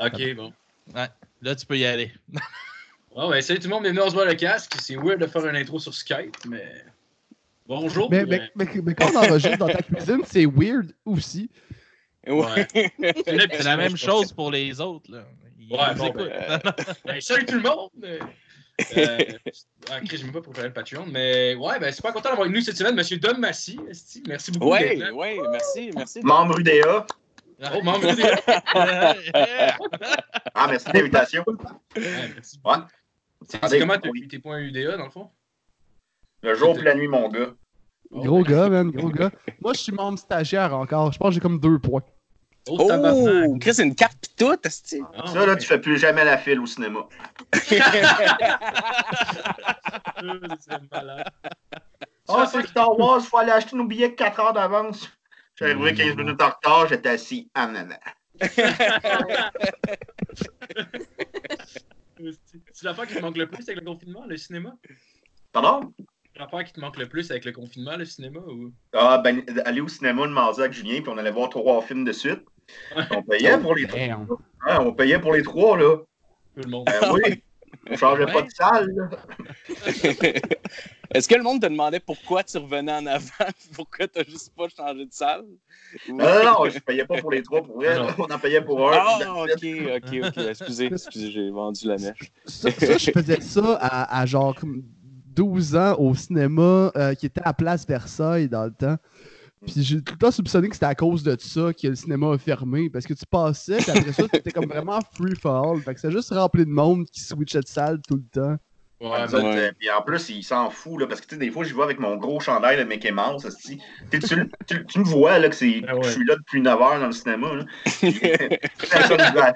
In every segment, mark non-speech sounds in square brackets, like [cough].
Ok, bon. Ouais, là, tu peux y aller. [laughs] Bon, ben, salut tout le monde, bienvenue, on se voit le casque. C'est weird de faire une intro sur Skype, mais. Bonjour. Mais, mais, mais, mais quand on enregistre dans ta cuisine, c'est weird aussi. Ouais. C'est la même chose pour les autres. Là. Ils Ouais, bon, écoutent. [laughs] Ben, salut tout le monde! Euh, ah, Chris, je sais pas pour faire le Patreon, mais ouais, ben, super content d'avoir avec nous cette semaine, Monsieur Dom Massy. Merci beaucoup. Ouais, ouais, merci, merci. Membre UDA. Oh, [laughs] Ah, merci de l'invitation. merci. Ouais. C'est comment t'as eu tes points UDA, dans le fond? Le jour puis la nuit, mon gars. Gros gars, man, gros gars. Moi, je suis membre stagiaire encore. Je pense que j'ai comme deux points. Oh. Oh, Chris, une carte pis tout. Ah, Ça, là, ouais. tu fais plus jamais la file au cinéma. [laughs] C'est malade. Ah, c'est Star Wars, il faut aller acheter nos billets 4 heures d'avance. J'ai arrivé 15 minutes en retard, j'étais assis en avant. [laughs] C'est l'affaire qui te manque le plus avec le confinement, le cinéma? Pardon? L'affaire qui te manque le plus avec le confinement, le cinéma? Ou... Ah, ben, aller au cinéma le mardi avec Julien, puis on allait voir trois films de suite. On payait pour les trois. Damn. Ah, on payait pour les trois, là. Tout le monde. Ben oui. On changeait pas de salle, là. [laughs] Est-ce que le monde te demandait pourquoi tu revenais en avant? [laughs] Pourquoi t'as juste pas changé de salle? Ou- Non, non, non, je payais pas pour les trois pour elle. On en payait pour un. Ah, ok, ok, ok. [laughs] Excusez, excusez, j'ai vendu la mèche. Ça, ça, je faisais ça à, à genre comme 12 ans au cinéma euh, qui était à Place Versailles dans le temps. Puis j'ai tout le temps soupçonné que c'était à cause de ça que le cinéma a fermé. Parce que tu passais, puis après ça, c'était comme vraiment free for all. Fait que c'est juste rempli de monde qui switchait de salle tout le temps. Ouais, Ouais. euh, puis en plus, il s'en fout, là, parce que tu sais, des fois, je vois avec mon gros chandail de Mickey Mouse. Tu, tu, tu, tu me vois là, que, c'est, Ah ouais. que je suis là depuis 9 heures dans le cinéma. Là.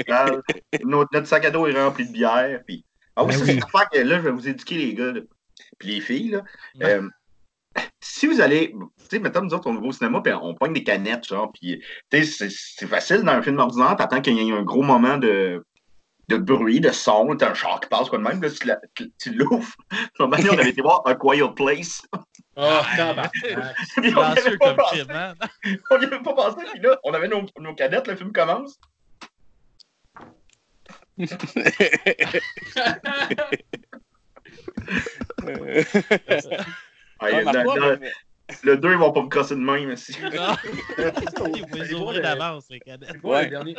Salle. Notre, notre sac à dos est rempli de bière. Puis... Ah oui, Ben oui. c'est une affaire que là, je vais vous éduquer, les gars. là. Puis les filles, là. Euh, si vous allez, sais, mettons, nous autres, on va au cinéma, puis on pogne des canettes, genre, puis, tu sais, c'est, facile dans un film ordinaire, t'attends qu'il y ait un gros moment de, de bruit, de son, t'as un char qui passe, quoi de même, là, tu, l'ouvres. [laughs] On avait été voir A Quiet Place. Oh, [laughs] tabarnak. On y avait pas comme pensé, film, hein? [laughs] on y avait pas pensé, puis là, on avait nos, nos canettes, le film commence. Ah, le 2, ils vont pas me crosser de main, aussi. Non. Il faut les Allez voir ouvrir le- d'avance, les cadettes. Ouais. le dernier?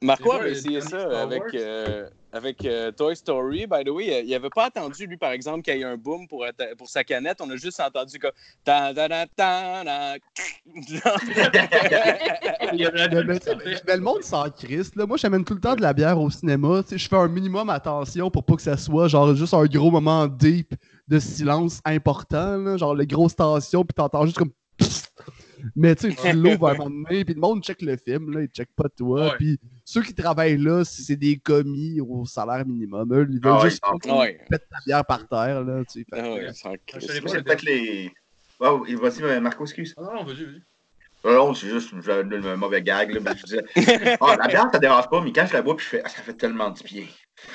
Marco avait essayé ça avec, euh, avec euh, Toy Story. By the way, il avait pas attendu, lui, par exemple, qu'il y ait un boom pour, pour sa canette. On a juste entendu comme. ta da da ta da [laughs] Il y a la Mais, le monde s'en crisse. Là. Moi, j'amène tout le temps de la bière au cinéma. Je fais un minimum attention pour pas que ça soit genre juste un gros moment deep de silence important. là. Genre les grosses tensions, puis t'entends juste comme. Psst. [laughs] Mais tu sais, tu l'ouvres à un moment donné, puis le monde check le film, là, il check pas toi. Puis ceux qui travaillent là, c'est c'est des commis au salaire minimum. Eux, ils veulent Ah juste ah ouais. pète ta bière par terre. Là, tu sais. Ah que, ouais. C'est peut-être les. Wow, vas-y, euh, Marco, excuse. Ah non, vas-y, vas-y. Non, c'est juste un mauvais gag. Là, ben, je disais, [laughs] ah, la bière, ça dérange pas, mais quand je la bois, puis je fais, ah, ça fait tellement du bien.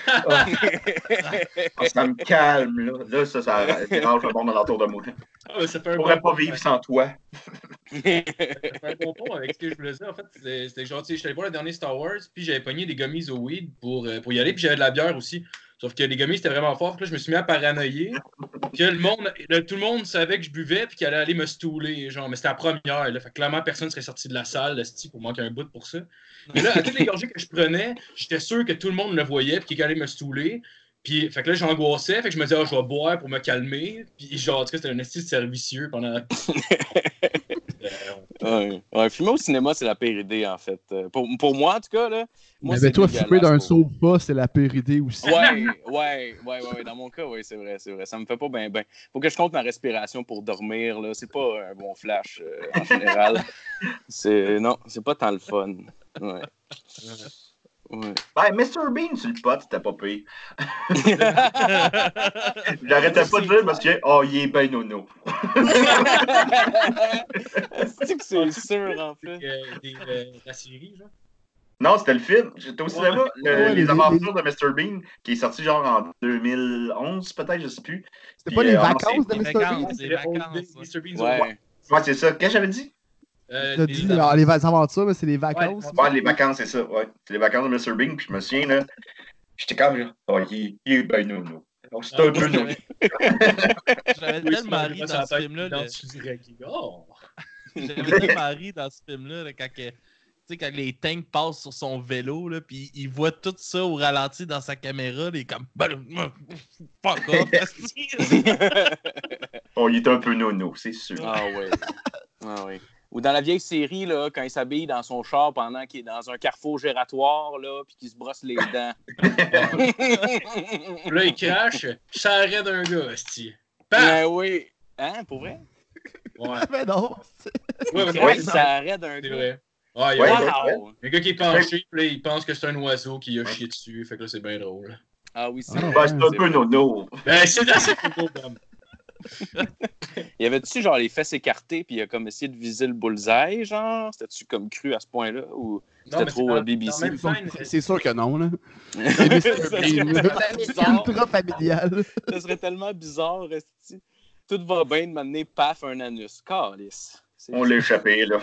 Ah, [laughs] Ah, ça me calme, là. Là, ça, ça dérange le monde alentour de moi. Ah, mais ça fait un Je pourrais bon pas vivre sans toi. Ça fait un bon pont avec ce que je voulais dire. En fait, c'était c'était genre, tu sais, je suis allé voir le dernier Star Wars, puis j'avais pogné des gummies au weed pour, euh, pour y aller, puis j'avais de la bière aussi. Sauf que les gummies, c'était vraiment fort. Puis là, je me suis mis à paranoïer. Que le monde, tout le monde savait que je buvais, puis qu'il allait aller me stouler. Genre, mais c'était la première. Là, fait clairement, personne serait sorti de la salle, le pour manquer un bout pour ça. Mais là, à toutes les gorgées que je prenais, j'étais sûr que tout le monde le voyait, puis qu'il allait me stouler. Puis, fait que là, j'angoissais, fait que je me disais, ah, je vais boire pour me calmer. Puis, genre, en tout cas, c'était un esti de servicieux pendant. [laughs] Ouais, ouais, fumer au cinéma, c'est la pire idée, en fait. Euh, Pour, pour moi, en tout cas, là. Moi, mais ben, toi, fumer d'un pour- sofa, c'est la pire idée aussi. Ouais, ouais, ouais, ouais, ouais, dans mon cas, oui, c'est vrai, c'est vrai. Ça me fait pas bien, ben. Faut que je compte ma respiration pour dormir, là. C'est pas un bon flash, euh, en général. [laughs] c'est, non, c'est pas tant le fun. Ouais. Ouais. Ben, Mr. Bean sur le pot, c'était pas pire. [laughs] J'arrêtais pas de dire parce que, oh, il est ben nono. c'est que c'est sûr, en fait. euh, des, euh, la série, genre? Non, c'était le film. J'étais au cinéma. le- Ouais, les les- aventures de Mr. Bean, qui est sorti genre en 2011, peut-être, je sais plus. C'était pas les euh, vacances de Les Mr. Bean? C'est le Old vacances. Mr. Old- Ouais, c'est ça. Qu'est-ce que j'avais dit? Euh, T'as les- dit alors, les va- aventures, mais c'est les vacances. Ouais, Ouais, les vacances, c'est ça. Ouais. C'est les vacances de Mr. Bean. Puis je me souviens, là, j'étais comme, là, oh, il, il est ben nono. Donc, C'est un peu nono. [laughs] [laughs] J'avais tellement ri dans ce film-là. Oh! J'avais tellement ri dans ce film-là là, quand, que- tu sais, quand les tanks passent sur son vélo, là, puis il voit tout ça au ralenti dans sa caméra, il est comme fuck off. [laughs] Oh, il est un peu nono, c'est sûr. Ah ouais. Ah ouais. Ou dans la vieille série, là, quand il s'habille dans son char pendant qu'il est dans un carrefour gératoire, là, puis qu'il se brosse les dents. Puis [laughs] là, il crache, ça arrête d'un gars, hostie. Ben oui. Hein, pour vrai? Ouais, Mais [laughs] non. ouais, ouais, ça arrête d'un c'est gars. vrai. Ouais, il y a Ouais, un- ouais. Wow! un gars qui est penché, puis là, il pense que c'est un oiseau qui a chié dessus. Fait que là, c'est bien drôle. Ah oui, c'est Ah, c'est un peu nono. Ben, c'est assez cool, Dom. Il [laughs] y avait-tu genre les fesses écartées, puis il a comme essayé de viser le bullseye, genre? C'était-tu comme cru à ce point-là? Ou c'était trop euh, dans- BBC? C'est- sûr que non, là. [laughs] C'est ultra familial. Ça serait tellement bizarre. Tout va bien de m'amener paf un anus. Calice. C'est- On l'a échappé, là.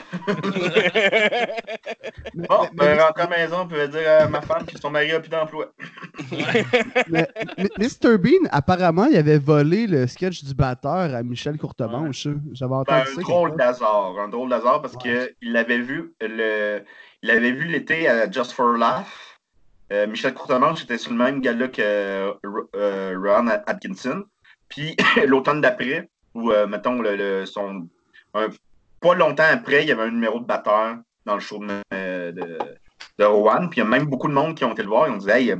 Mais- [laughs] Bon, mais- ben, rentrer à la maison, puis dire à ma femme que son mari a plus d'emploi. [laughs] mais- Mr. Bean, apparemment, il avait volé le sketch du batteur à Michel Courtemanche. hein. J'avais Ben, entendu un ça. drôle part. d'hasard. Un drôle d'hasard parce Ouais. qu'il l'avait vu le. Il l'avait vu l'été à Just for Laugh. Euh, Michel Courtemanche était sur le même gala que euh, euh, Ron Atkinson. Puis [coughs] l'automne d'après, où, euh, mettons, le, le- son, un- pas longtemps après, il y avait un numéro de batteur dans le show de, euh, de, de Rowan. Puis il y a même beaucoup de monde qui ont été le voir. Ils ont dit Hey,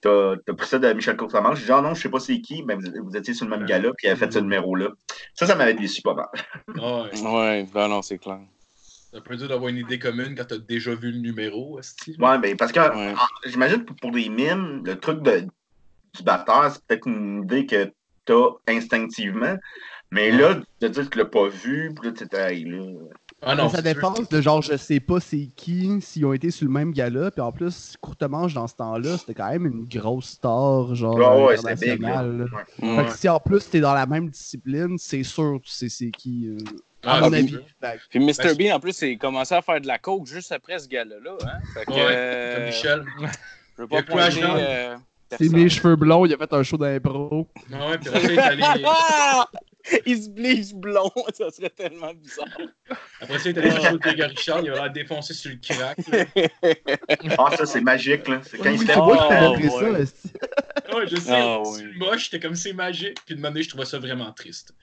t'as pris ça de Michel Courtemanche. J'ai dit Ah non, je sais pas c'est qui. Ben, vous, vous étiez sur le même gala, puis il a fait ce numéro-là. Ça, ça m'avait déçu pas mal. [laughs] Ouais. Ouais, ben non, c'est clair. C'est peu dur d'avoir une idée commune quand t'as déjà vu le numéro, hostie. Ouais, ben, parce que Ouais. j'imagine que pour des mimes, le truc de, du batteur, c'est peut-être une idée que t'as instinctivement. Mais là, de dire que tu l'as pas vu, puis là, tu hey, là. Ah non, sûr. défense de genre, je sais pas c'est qui, s'ils ont été sur le même gala. Puis en plus, Courtemanche, dans ce temps-là, c'était quand même une grosse star, genre, Ah ouais, big. Fait que si en plus t'es dans la même discipline, c'est sûr tu sais c'est qui. euh, à Ah, mon c'est avis. Fait Puis Mr. Ben, Bean, en plus, il commençait à faire de la coke juste après ce gala-là. Hein? Fait que, Ouais, euh, Comme Michel. Je veux pas à pointer, euh, C'est mes cheveux blonds, il a fait un show d'impro. Ah ouais, puis après ça, il est allé! [laughs] [laughs] Il se bleach blond, [laughs] ça serait tellement bizarre. après ça, il est allé chercher le Grégory Richard, il a l'air défoncé sur le crack. Ah, ça, c'est magique, là. C'est quand il se qui Oh, ouais. ça. [laughs] Ouais, je sais, Ah, c'est moche, j'étais comme c'est magique. Puis de manière, je trouvais ça vraiment triste.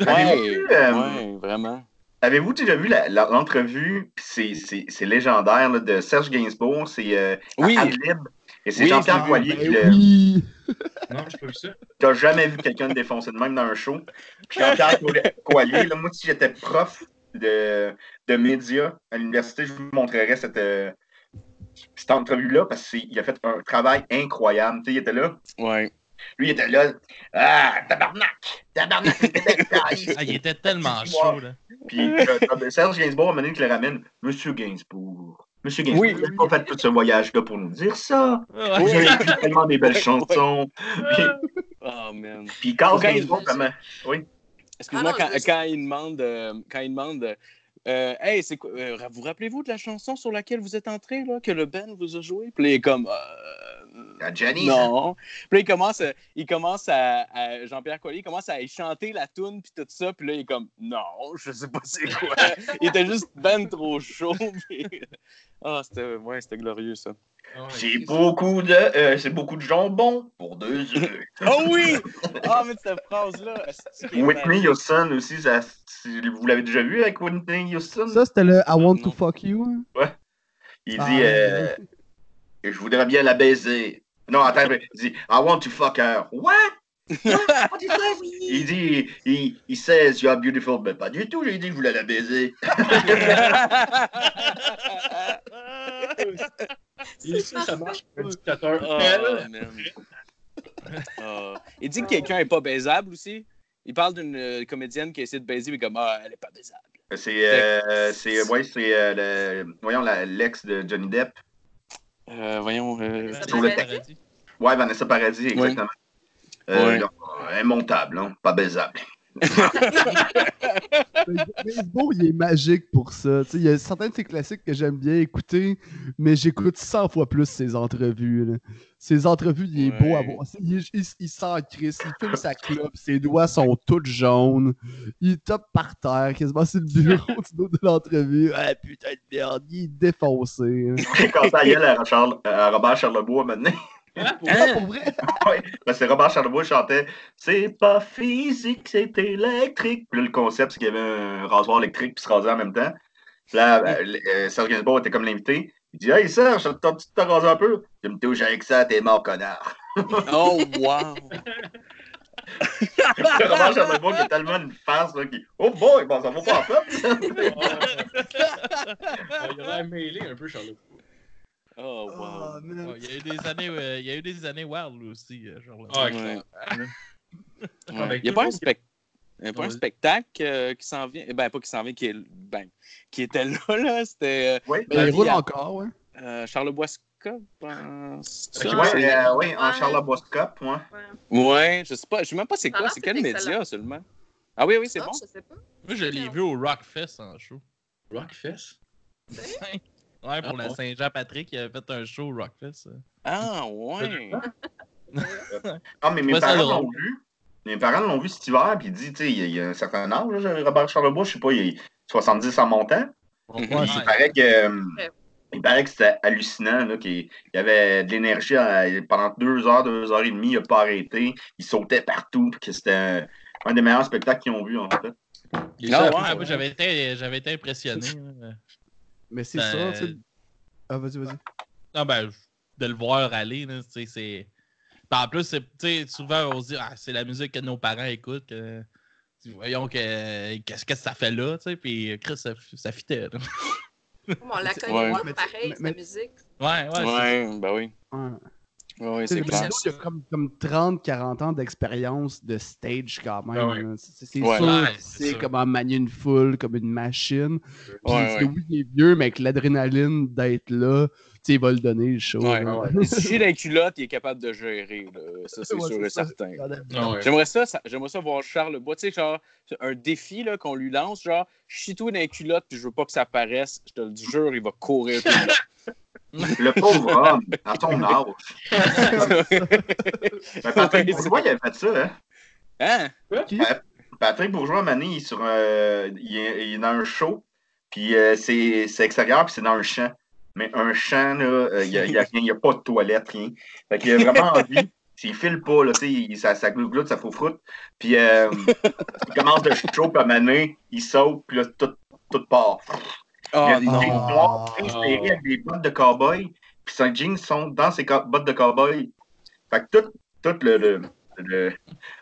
Avez-vous Ouais, vu, euh, ouais, vraiment. Avez-vous déjà vu l'entrevue, c'est- c'est c'est légendaire, là, de Serge Gainsbourg, c'est euh, Oui. à Ad Lib, et c'est Oui, Jean-Pierre. Poilier qui Ben le... oui! Non, j'ai pas vu ça. T'as jamais vu quelqu'un défoncer de même dans un show? Puis Jean-Pierre Coallier, là, moi, si j'étais prof de, de médias à l'université, je vous montrerais cette, euh, cette entrevue-là parce qu'il a fait un travail incroyable. Tu sais, il était là. Ouais. Lui, il était là. Ah, tabarnak! Tabarnak! Ah, il était tellement chaud, là. Puis euh, Serge Gainsbourg a mené qui le ramène. Monsieur Gainsbourg. Monsieur Gainsbourg, Oui. vous n'avez pas fait tout ce voyage-là pour nous dire ça. Ouais. Vous avez écrit [laughs] tellement des belles chansons. Puis, Oh, man. puis Carl Quand il- Gainsbourg, comment? Oui. Excuse-moi, Ah non, quand, je- quand il demande, euh, quand il demande euh, Hey, c'est quoi euh, vous rappelez-vous de la chanson sur laquelle vous êtes entré, là, que le Ben vous a joué? Puis là, il est comme euh, Johnny. ça. Non. Puis là, il commence, euh, il commence à, à- Jean-Pierre Collier commence à y chanter la toune puis tout ça. Puis là, il est comme non, je sais pas c'est quoi. [laughs] il était juste ben trop chaud. puis- Ah, c'était ouais, c'était glorieux ça. Ah ouais, J'ai c'est- beaucoup de, euh, c'est beaucoup de jambon pour deux [laughs] œufs. Oh oui! Ah, mais cette phrase-là. Whitney? Houston aussi, ça, vous l'avez déjà vu avec Whitney Houston? Ça, c'était le I want to fuck you. hein? Il Ah, dit, euh, je voudrais bien la baiser. Non, attends, [laughs] il dit, I want to fuck her. What? What you say? Il dit, il, il says you're beautiful, mais pas du tout. J'ai dit que je voulais la baiser. Et [laughs] ça, ça marche pour un dictateur. Oh, Elle, man. Il dit que quelqu'un est pas baisable aussi. Il parle d'une euh, comédienne qui essaie de baiser, mais comme ah, elle est pas baisable. C'est, euh, c'est, ouais, c'est, euh, le, voyons, la- l'ex de Johnny Depp. Euh, voyons. euh, Vanessa Paradis. Ouais, Vanessa Paradis, exactement. Euh, immontable, hein, pas baisable. [laughs] Baseball, il est magique pour ça. Tu sais, Il y a certains de ses classiques que j'aime bien écouter, mais j'écoute 100 fois plus ses entrevues. là. Ses entrevues, il est beau à voir. Il, il, il s'en crisse, il fume sa clope, ses doigts sont tous jaunes, il tape par terre, quasiment sur le bureau du dos de l'entrevue. Ah putain de merde, il est défoncé. hein. [laughs] Quand ça à, Charles- à Robert Charlebois maintenant. Hein, pour- Ah, pour vrai? [laughs] Ouais, parce que Robert Charlebois chantait C'est pas physique, c'est électrique. Puis là, le concept, c'est qu'il y avait un rasoir électrique puis se rasait en même temps. Puis là, euh, euh, Serge Gainsbourg était comme l'invité. Il dit Hey Serge, t'as-tu te raser un peu Tu me touches avec ça, t'es mort, connard. [laughs] Oh, wow! Robert Charlebois qui est tellement une farce, là, qui Oh boy, bon, ça va pas en fait. Ah, il aurait mêlé un peu, Charlotte. Oh, wow! Ah, man. Ouais, il y a eu des années, euh, il y a eu des années wild lui aussi, euh, genre. Ah, clair. Ouais. Il n'y a pas un, toujours- spec- il y a pas un spectacle euh, qui s'en vient. Ben, pas qui s'en vient, qui, est... ben, qui était là, là. C'était Oui, Ben, il Vas-y, roule à- encore, ouais. euh, Charlebois Scott, pense. Ok, ouais, c'est- euh, ouais, en Charlebois Cup, moi. Ouais, je sais pas. Je sais même pas c'est quoi. C'est que quel média seulement. Ah oui, oui, c'est bon. je sais pas. Moi, je l'ai vu au Rockfest en show. Rockfest? [laughs] Ouais, pour Ah, la ouais. Saint-Jean-Patrick, il avait fait un show au Rockfest. Ah, ouais. [laughs] Ah, mais mes parents l'ont vu. Mes parents l'ont vu cet hiver, puis ils disent, tu sais, il y a- il y a un certain âge, là, Robert Charlebois, je sais pas, il est 70 en montant. Ouais, Il paraît que, Ouais. il paraît que c'était hallucinant, là, qu'il il y avait de l'énergie pendant deux heures, deux heures et demie, il n'a pas arrêté. Il sautait partout, puis que c'était un, des meilleurs spectacles qu'ils ont vu, en fait. Il est Ah, ouais, Ouais, j'avais été, j'avais été impressionné. Mais c'est Ben, ça, tu sais. Ah, vas-y, vas-y. Non, ben, de le voir aller, tu sais, c'est. Ben, en plus, c'est- tu sais, souvent, on se dit, ah, c'est la musique que nos parents écoutent. que- Voyons que- qu'est-ce que ça fait là, tu sais, puis Chris, ça, ça fitait. on la [laughs] connaît ouais. Mais- pareil, mais- sa mais- musique. Ouais, ouais. c'est- Ouais, ben oui. Ouais. C'est clair. Il y a comme, comme 30-40 ans d'expérience de stage quand même. Ah ouais. C'est Ouais. sûr Ouais, c'est comment manier une foule comme une machine. Puis, Ouais, parce que ouais. oui, il est vieux, mais avec l'adrénaline d'être là, tu sais, il va le donner le show. Ouais, là. ouais. Si j'ai la culotte, il est capable de gérer. là. Ça, c'est Ouais, sûr et ça. certain. Ah ouais. J'aimerais ça, ça- j'aimerais ça voir Charles Bois. Tu sais, genre, un défi là, qu'on lui lance, genre, chie-toi dans les culottes, puis je veux pas que ça paraisse. Je te le jure, il va courir tout [laughs] le pauvre homme, à son [laughs] âge. [laughs] Ben, Patrick Ouais, Bourgeois, il avait fait ça, hein? Hein? Patrick Bourgeois, Mané, il est, sur, euh, il est, il est dans un show, puis euh, c'est c'est extérieur, puis c'est dans un champ. Mais un champ, là, euh, il n'y a, y a rien, il n'y a pas de toilette, rien. Fait qu'il a vraiment [laughs] envie. S'il file pas, là, tu sais, il- ça, ça glougloute, ça froufroute. Puis euh, il commence le show, puis à Mané, il saute, puis là, tout, tout part. Oh il y a des jeans noirs inspirés avec des bottes de cowboy, puis ses jeans sont dans ses bottes de cowboy. Fait que tout, tout le, le, le,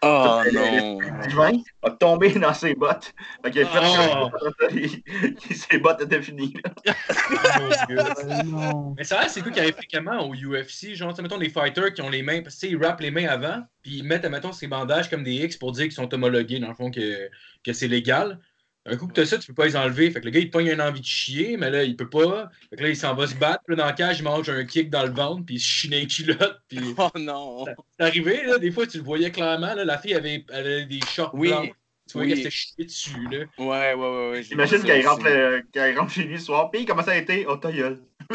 Oh le- non. le divin a tombé [laughs] dans ses bottes. Fait qu'il a fait Oh. que ses bottes étaient finies. [laughs] [laughs] non. Mais ça, a l'air, c'est quoi qui arrive fréquemment au UFC? Genre, mettons, les fighters qui ont les mains, parce que tu sais, ils rappent les mains avant, puis ils mettent, mettons, ces bandages comme des X pour dire qu'ils sont homologués, dans le fond, que, que c'est légal. Un coup que t'as ça, tu peux pas les enlever. Fait que le gars, il te pogne une envie de chier, mais là, il peut pas. Fait que là, il s'en va se battre. Puis là, dans le cage, il mange un kick dans le ventre, puis il se chie dans les culottes. Puis [laughs] Oh non. c'est arrivé, là, des fois, tu le voyais clairement, là, la fille avait, elle avait des shorts Oui. blancs. Tu vois Oui. qu'elle s'était chiée dessus, là. Ouais, ouais, ouais. ouais j'ai Imagine vu quand il, ça rentre le- rentre chez lui ce soir. Puis comment ça a été? Oh, ta gueule. [laughs]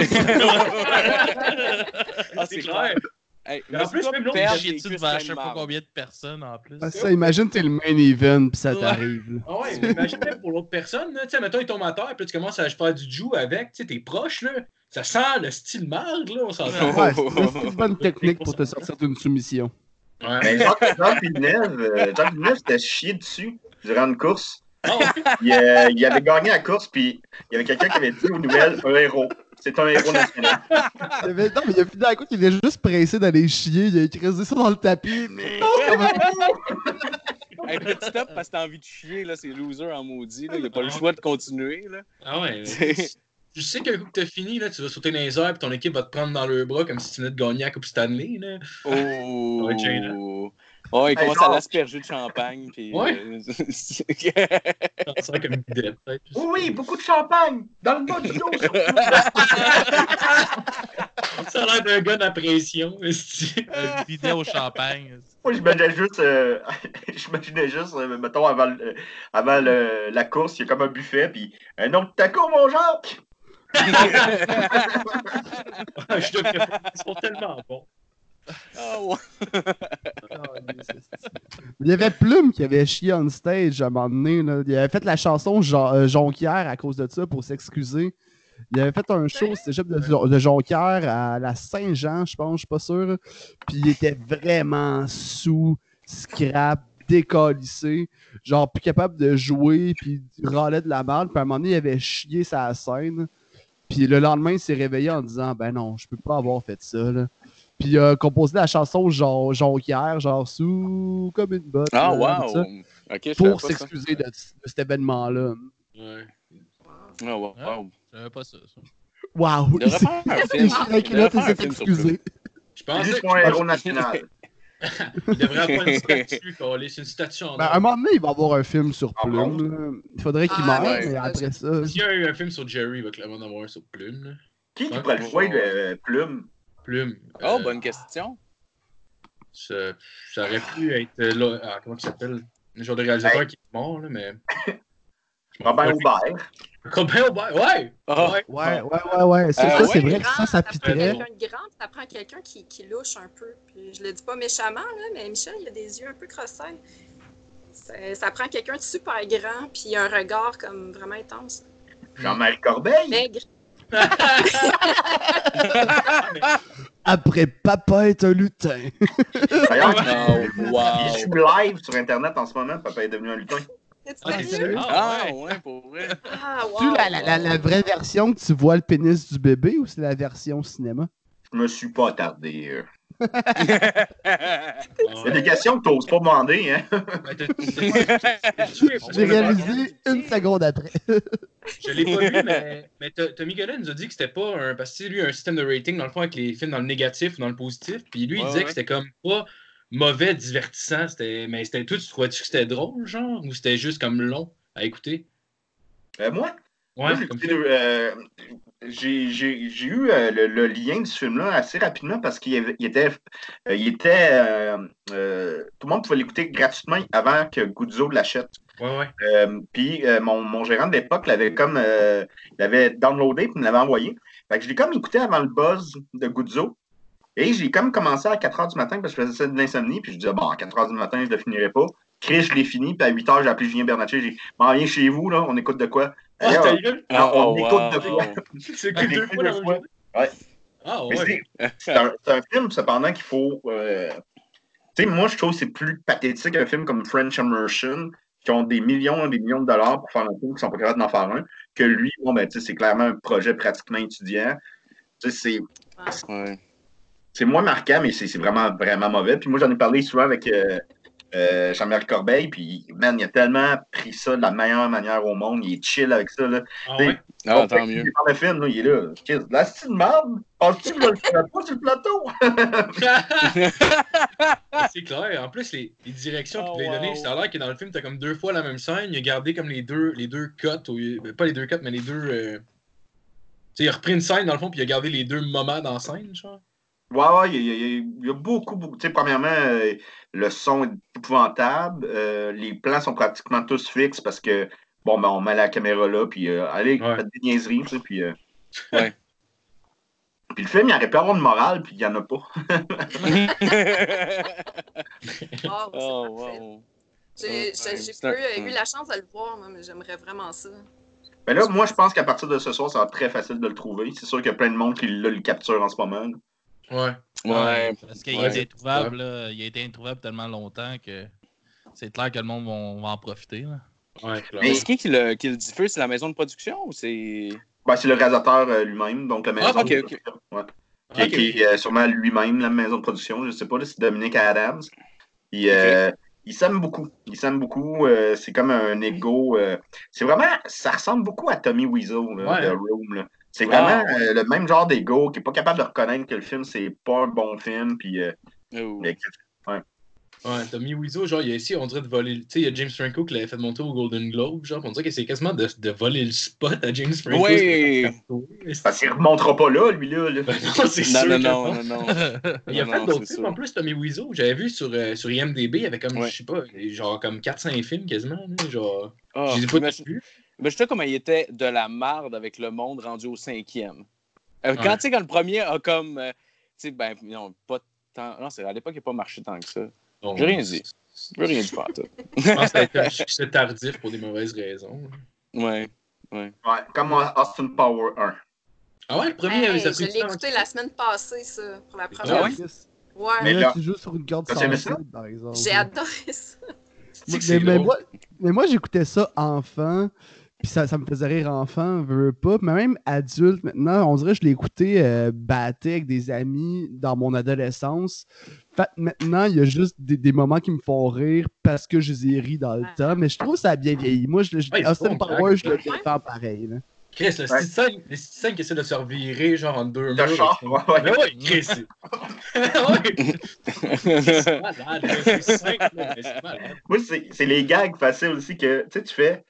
Ah, c'est c'est clair. Hey, Mais en plus, même l'autre, dessus cuisses devant je sais de pas combien de personnes en plus. Ah, ça, imagine, t'es le main event, puis ça t'arrive. Ah ouais, mais imagine même pour l'autre personne, là, tu sais, mettons, il tombe à terre, puis tu commences à faire du jiu avec, tu sais, t'es proche, là. Ça sent le style marde, là, on s'entend. Ouais, c'est une bonne technique pour te sortir d'une soumission. Ouais. Mais Jean, Jean Villeneuve, euh, Jean Villeneuve s'était chié dessus durant une course. Ah. Il, euh, il avait gagné la course, puis il y avait quelqu'un qui avait dit aux nouvelles un héros. C'est un héros national. [laughs] Il avait- non, mais il a fini à coup qu'il était juste pressé d'aller chier. Il a écrasé ça dans le tapis. Mais Hey, petit stop parce que t'as envie de chier, là, c'est loser en maudit. Là. Il a pas le choix de continuer. Là. Ah ouais. Je sais qu'un coup que t'as fini, là, tu vas sauter dans les airs, puis ton équipe va te prendre dans le bras comme si tu venais de gagner la Coupe Stanley, là. Oh. Ouais, il Hey, commence genre- à l'asperger de champagne. Puis, Ouais. [laughs] euh, sent [laughs] comme une. Oui, oui, beaucoup de champagne! Dans le bas du dos, surtout. Ça a l'air d'un gars d'impression. [laughs] esti. Un bidet au champagne. Moi, j'imaginais juste, euh, j'imaginais juste, euh, mettons, avant, avant le- la course, il y a comme un buffet, puis un autre taco, mon Jacques! Je te. Ils sont tellement bons. Ouais. [laughs] Il y avait Plume qui avait chié on stage à un moment donné. Là. Il avait fait la chanson Jon- euh, Jonquière à cause de ça pour s'excuser. Il avait fait un show au de, de Jonquière à la Saint-Jean, je pense, je suis pas sûr. Puis il était vraiment sous, scrap, décalissé, genre plus capable de jouer, puis il râlait de la merde. Puis à un moment donné, il avait chié sa scène. Puis le lendemain, il s'est réveillé en disant Ben non, je peux pas avoir fait ça. Là. Puis il a composé la chanson Jon- Jonquière, genre sous comme une botte. Ah, wow. ça, pour s'excuser de, de cet événement-là. Ouais. Ah, wow. wow. J'avais pas ça. ça. Wow! Il devrait faire un [laughs] film. Il un. Je pensais Juste que mon héros national. [laughs] il devrait avoir une statue, câlisse, une statue en Ben, à un moment donné, il va y avoir un film sur Ah, Plume. là. Il faudrait qu'il Ah, meure, ouais. mais après ça. S'il y a eu un film sur Jerry, il va clairement en avoir un sur Plume. là. Qui qui pourrait le jouer, le Plume? Plume. Oh, euh, bonne question. Ça, ça aurait pu être euh, là. ah, comment il s'appelle? Le genre de réalisateur qui est mort, là, mais. Robert Aubert. Robert Aubert, ouais! Ah. ouais. Ouais, ouais, ouais, ouais. Ça, Euh, ça, c'est vrai que ça, ça prend pitterait. quelqu'un de grand, ça prend quelqu'un qui, qui louche un peu. Puis je le dis pas méchamment, là, mais Michel, il a des yeux un peu crossés. Ça, ça prend quelqu'un de super grand, puis un regard comme vraiment intense. Jean-Marie Corbeil. Maigre. [laughs] Après Papa est un lutin. D'ailleurs, Oh, il wow. joue live sur Internet en ce moment. Papa est devenu un lutin. Ah, sérieux? Ah, ouais. ouais, pour vrai. Ah, wow. Tu la, la, la, la vraie version que tu vois le pénis du bébé ou c'est la version cinéma? Je me suis pas attardé. Euh. Ah, Il y a des questions que tu n'oses pas demander. Hein? J'ai réalisé une seconde après. Je l'ai pas vu, mais, mais Tommy Golan nous a dit que c'était pas un. Parce que tu sais, lui, un système de rating, dans le fond, avec les films dans le négatif ou dans le positif. Puis lui, il Ouais, disait ouais. que c'était comme pas mauvais, divertissant. C'était... Mais c'était toi, tu trouvais-tu que c'était drôle, genre Ou c'était juste comme long à écouter Euh, moi, Ouais, moi, comme euh, j'ai eu euh, le, le lien de ce film-là assez rapidement parce qu'il était. euh, il était euh, tout le monde pouvait l'écouter gratuitement avant que Guzzo l'achète. Ouais, ouais. Puis mon, mon gérant de l'époque l'avait comme l'avait downloadé puis me l'avait envoyé. Fait que je l'ai comme écouté avant le buzz de Guzzo. Et j'ai comme commencé à 4 h du matin parce que je faisais ça de l'insomnie. Puis je disais, bon, à 4 h du matin, je ne le finirai pas. Chris, je l'ai fini. Puis à 8 h, j'ai appelé Julien Bernatchez. J'ai dit, m'en viens chez vous, là, on écoute de quoi. Ah, gueule! Ah, on oh, écoute de quoi. C'est que deux fois deux dans fois. Ouais. Ah, ouais. c'est- un, c'est un film, cependant, qu'il faut. euh, Tu sais, moi, je trouve que c'est plus pathétique un film comme French Immersion, qui ont des millions et des millions de dollars pour faire un film, qui sont pas capables d'en faire un, que lui, bon, ben, tu sais, c'est clairement un projet pratiquement étudiant. Tu sais, c'est Ouais. c'est moins marquant, mais c'est c'est vraiment, vraiment mauvais. Puis moi, j'en ai parlé souvent avec euh, euh, Jean-Marie Corbeil, puis, man, il a tellement pris ça de la meilleure manière au monde. Il est chill avec ça, là. Ah, ouais? Ah, Bon, tant mieux. il est dans le film, là, il est là. Qu'est-ce- La style de merde, penses-tu que je le ferais pas sur le plateau? [laughs] c'est clair. En plus, les, les directions Oh, qu'il lui a données, wow. ça a l'air que dans le film, t'as comme deux fois la même scène. Il a gardé comme les deux, les deux cuts. au- ben, Pas les deux cuts, mais les deux. euh, Tu sais, il a repris une scène dans le fond, puis il a gardé les deux moments dans la scène, genre. Ouais, ouais, il y a, il y a- il y a beaucoup, beaucoup. Tu sais, premièrement, euh, le son est épouvantable. euh, les plans sont pratiquement tous fixes parce que, bon, ben, on met la caméra là, puis euh, allez, Ouais. faites des niaiseries, tu sais, puis. euh, Ouais. [laughs] Puis le film, il aurait pu avoir une morale, puis il n'y en a pas. [laughs] Wow, c'est oh, parfait. wow. J'ai peu euh, eu ouais. la chance de le voir, moi, mais j'aimerais vraiment ça. Mais là, moi, je pense qu'à partir de ce soir, ça va être très facile de le trouver. C'est sûr qu'il y a plein de monde qui là, le capture en ce moment. là. Ouais. Ouais. Parce qu'il Ouais. été introuvable, là, il a été introuvable tellement longtemps que c'est clair que le monde va, va en profiter. Là. Ouais, clair. Mais- Est-ce qui qui le, qui le diffuse? C'est la maison de production ou c'est? Ben, c'est le réalisateur euh, lui-même, donc la maison Ah, ok, de ok. production. Ouais. Qui, Ok. qui est euh, sûrement lui-même la maison de production, je sais pas, c'est Dominique Adams. Il, euh, il s'aime beaucoup. Il s'aime beaucoup. euh, c'est comme un ego. euh, c'est vraiment. Ça ressemble beaucoup à Tommy Weasel là, Ouais. de Room. là. C'est Wow. vraiment euh, le même genre d'ego qui est pas capable de reconnaître que le film, c'est pas un bon film. Puis, euh, Oh. mais- Ouais, Tommy Wiseau, genre, il a essayé, on dirait, de voler. Tu sais, il y a James Franco qui l'avait fait monter au Golden Globe, genre, on dirait que c'est quasiment de, de voler le spot à James Franco. Ouais. Parce qu'il remontera pas là, lui, là. là. Ben [laughs] non, c'est Non, sûr. non, non, non, non. [laughs] Il a Non, fait d'autres films sûr. en plus, Tommy Wiseau. J'avais vu sur, euh, sur IMDB, il y avait comme, Ouais. je sais pas, genre comme 4-5 films quasiment. là, genre, Ah, je les ai pas tous vus. Mais je sais comment il était de la marde avec le monde rendu au cinquième. Euh, Quand, Ouais. tu sais, quand le premier a comme. euh, tu sais, ben, non, pas tant. Non, c'est à l'époque, il n'a pas marché tant que ça. J'ai rien dit. Je veux rien dire pas, toi. [laughs] Je pense que tardif pour des mauvaises raisons. Ouais. Ouais, comme Austin Power 1. Ah ouais, le premier, Hey, ça a je l'ai écouté la semaine passée, ça, pour la Ah première ouais? fois. Mais Ouais, Mais là, tu joues sur une corde ça? sensible, par exemple. j'ai adoré ça. Mais, mais moi, mais moi, j'écoutais ça enfant, puis ça, ça me faisait rire enfant, veux, pas. Mais même adulte, maintenant, on dirait que je l'ai écouté euh, batté avec des amis dans mon adolescence. Fait maintenant, il y a juste des, des moments qui me font rire parce que je les ai ris dans le Ah. temps, mais je trouve que ça a bien vieilli. Moi, je, je, Ouais, Austin bon, Powers, je le défends pareil. Là. Chris, le Ouais. les petites scènes qui essaient de se revirer, genre en deux De murs. char, c'est- ouais, ouais. Mais ouais, Chris. [laughs] c'est- ouais. C'est malade. Moi, c'est c'est les gags faciles aussi que tu sais, tu fais.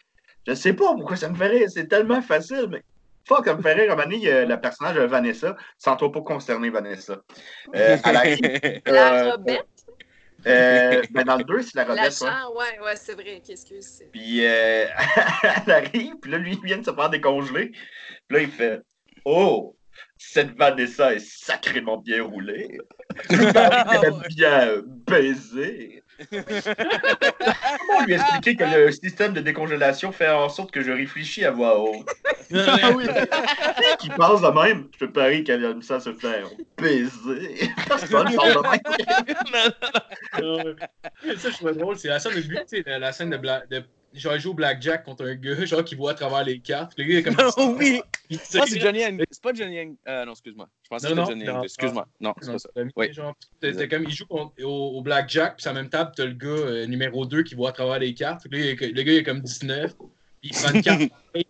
Je sais pas pourquoi ça me fait rire, c'est tellement facile, mais fuck, ça me fait rire. À un moment donné, il y a le personnage de Vanessa, sans toi pas concerner Vanessa. Euh, elle [laughs] arrive, La euh, Robette, euh, ben, dans le 2, c'est la la Robette, ouais. chant, ouais, ouais, c'est vrai, ok, excuse. c'est- Puis euh, [laughs] elle arrive, puis là, lui, il vient de se faire décongeler. Puis là, il fait Oh, cette Vanessa est sacrément bien roulée. Je [laughs] bien baiser. Comment lui expliquer que le système de décongélation fait en sorte que je réfléchis à voix haute? Ah oui. Qui pense de même, je te parie qu'elle aime ça se faire baiser. C'est pas le genre de même. Ça, je trouvais drôle. C'est la scène de but, la, la scène de, Bla- de genre, il joue au blackjack contre un gars, genre, qui voit à travers les cartes. Le gars, il est comme. Oh [laughs] oui! [laughs] Il Ah, c'est Johnny Ang- C'est pas Johnny Ang- euh, non, excuse-moi. Je pensais que Non, c'était non, Johnny non, Ang- Excuse-moi. Non, c'est Non, pas ça. Oui. genre, comme, il joue au, au blackjack, puis à la même table, t'as le gars euh, numéro 2 qui voit à travers les cartes. Est- le gars, il est comme 19. Puis il prend une carte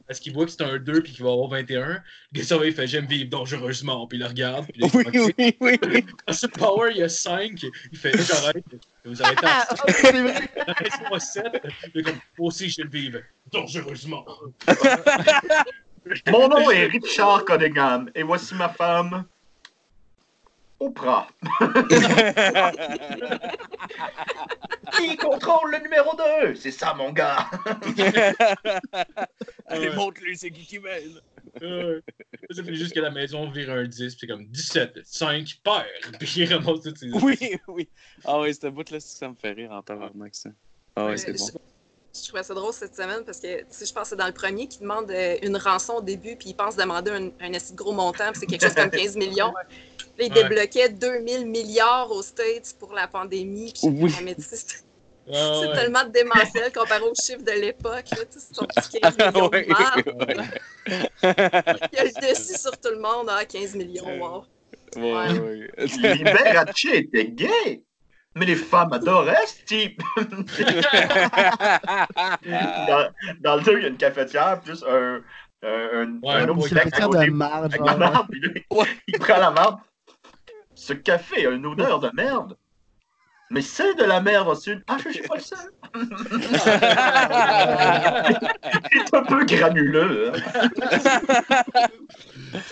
parce qu'il voit que c'est un 2 puis qu'il va avoir 21. Le gars, il fait J'aime vivre dangereusement. Puis il le regarde. Puis là, il Oui, fait, oui, oui. Ensuite, Power, il y a 5. Il fait J'arrête. Vous arrêtez à Ah, C'est vrai. Arrête-moi 7. Il est comme Moi aussi, je le vivre dangereusement. Mon nom est Richard Cunningham et voici ma femme. Oprah. [laughs] Qui contrôle le numéro 2? C'est ça, mon gars. [laughs] Allez, montre-lui, c'est qui qui mène. Euh, ça fait juste que la maison vire un 10. Puis c'est comme 17, 5, père. Puis il ramasse toutes ses. Oui, oui. Ah oui, cette bout-là, ça me fait rire en tabarnak, ça. Ah oui, c'est bon. Je, trouvais ça drôle cette semaine parce que, tu sais, je pense que c'est dans le premier qui demande euh, une rançon au début, puis il pense demander un, un assez gros montant, puis c'est quelque chose comme [laughs] 15 millions. Là, il Ouais. débloquait 2000 milliards aux States pour la pandémie. Puis, Oui. ah, mais tu sais, c'est Ah, c'est ouais. tellement démentiel comparé aux chiffres de l'époque. là, tu sais, C'est son petit 15 millions Ouais, de marde. ouais. Il a le dessus sur tout le monde. Ah, 15 millions, wow. Ouais, ouais. [laughs] Liberace était gay. Mais les femmes adoraient ce type? [laughs] dans, dans le 2, il y a une cafetière plus un, un, un, Ouais, un autre à côté de avec la genre. marde. puis là, Il prend la marde. Ce café a une odeur de merde. Mais c'est de la merde ensuite. Ah, je suis pas le seul. [laughs] C'est un peu granuleux. hein.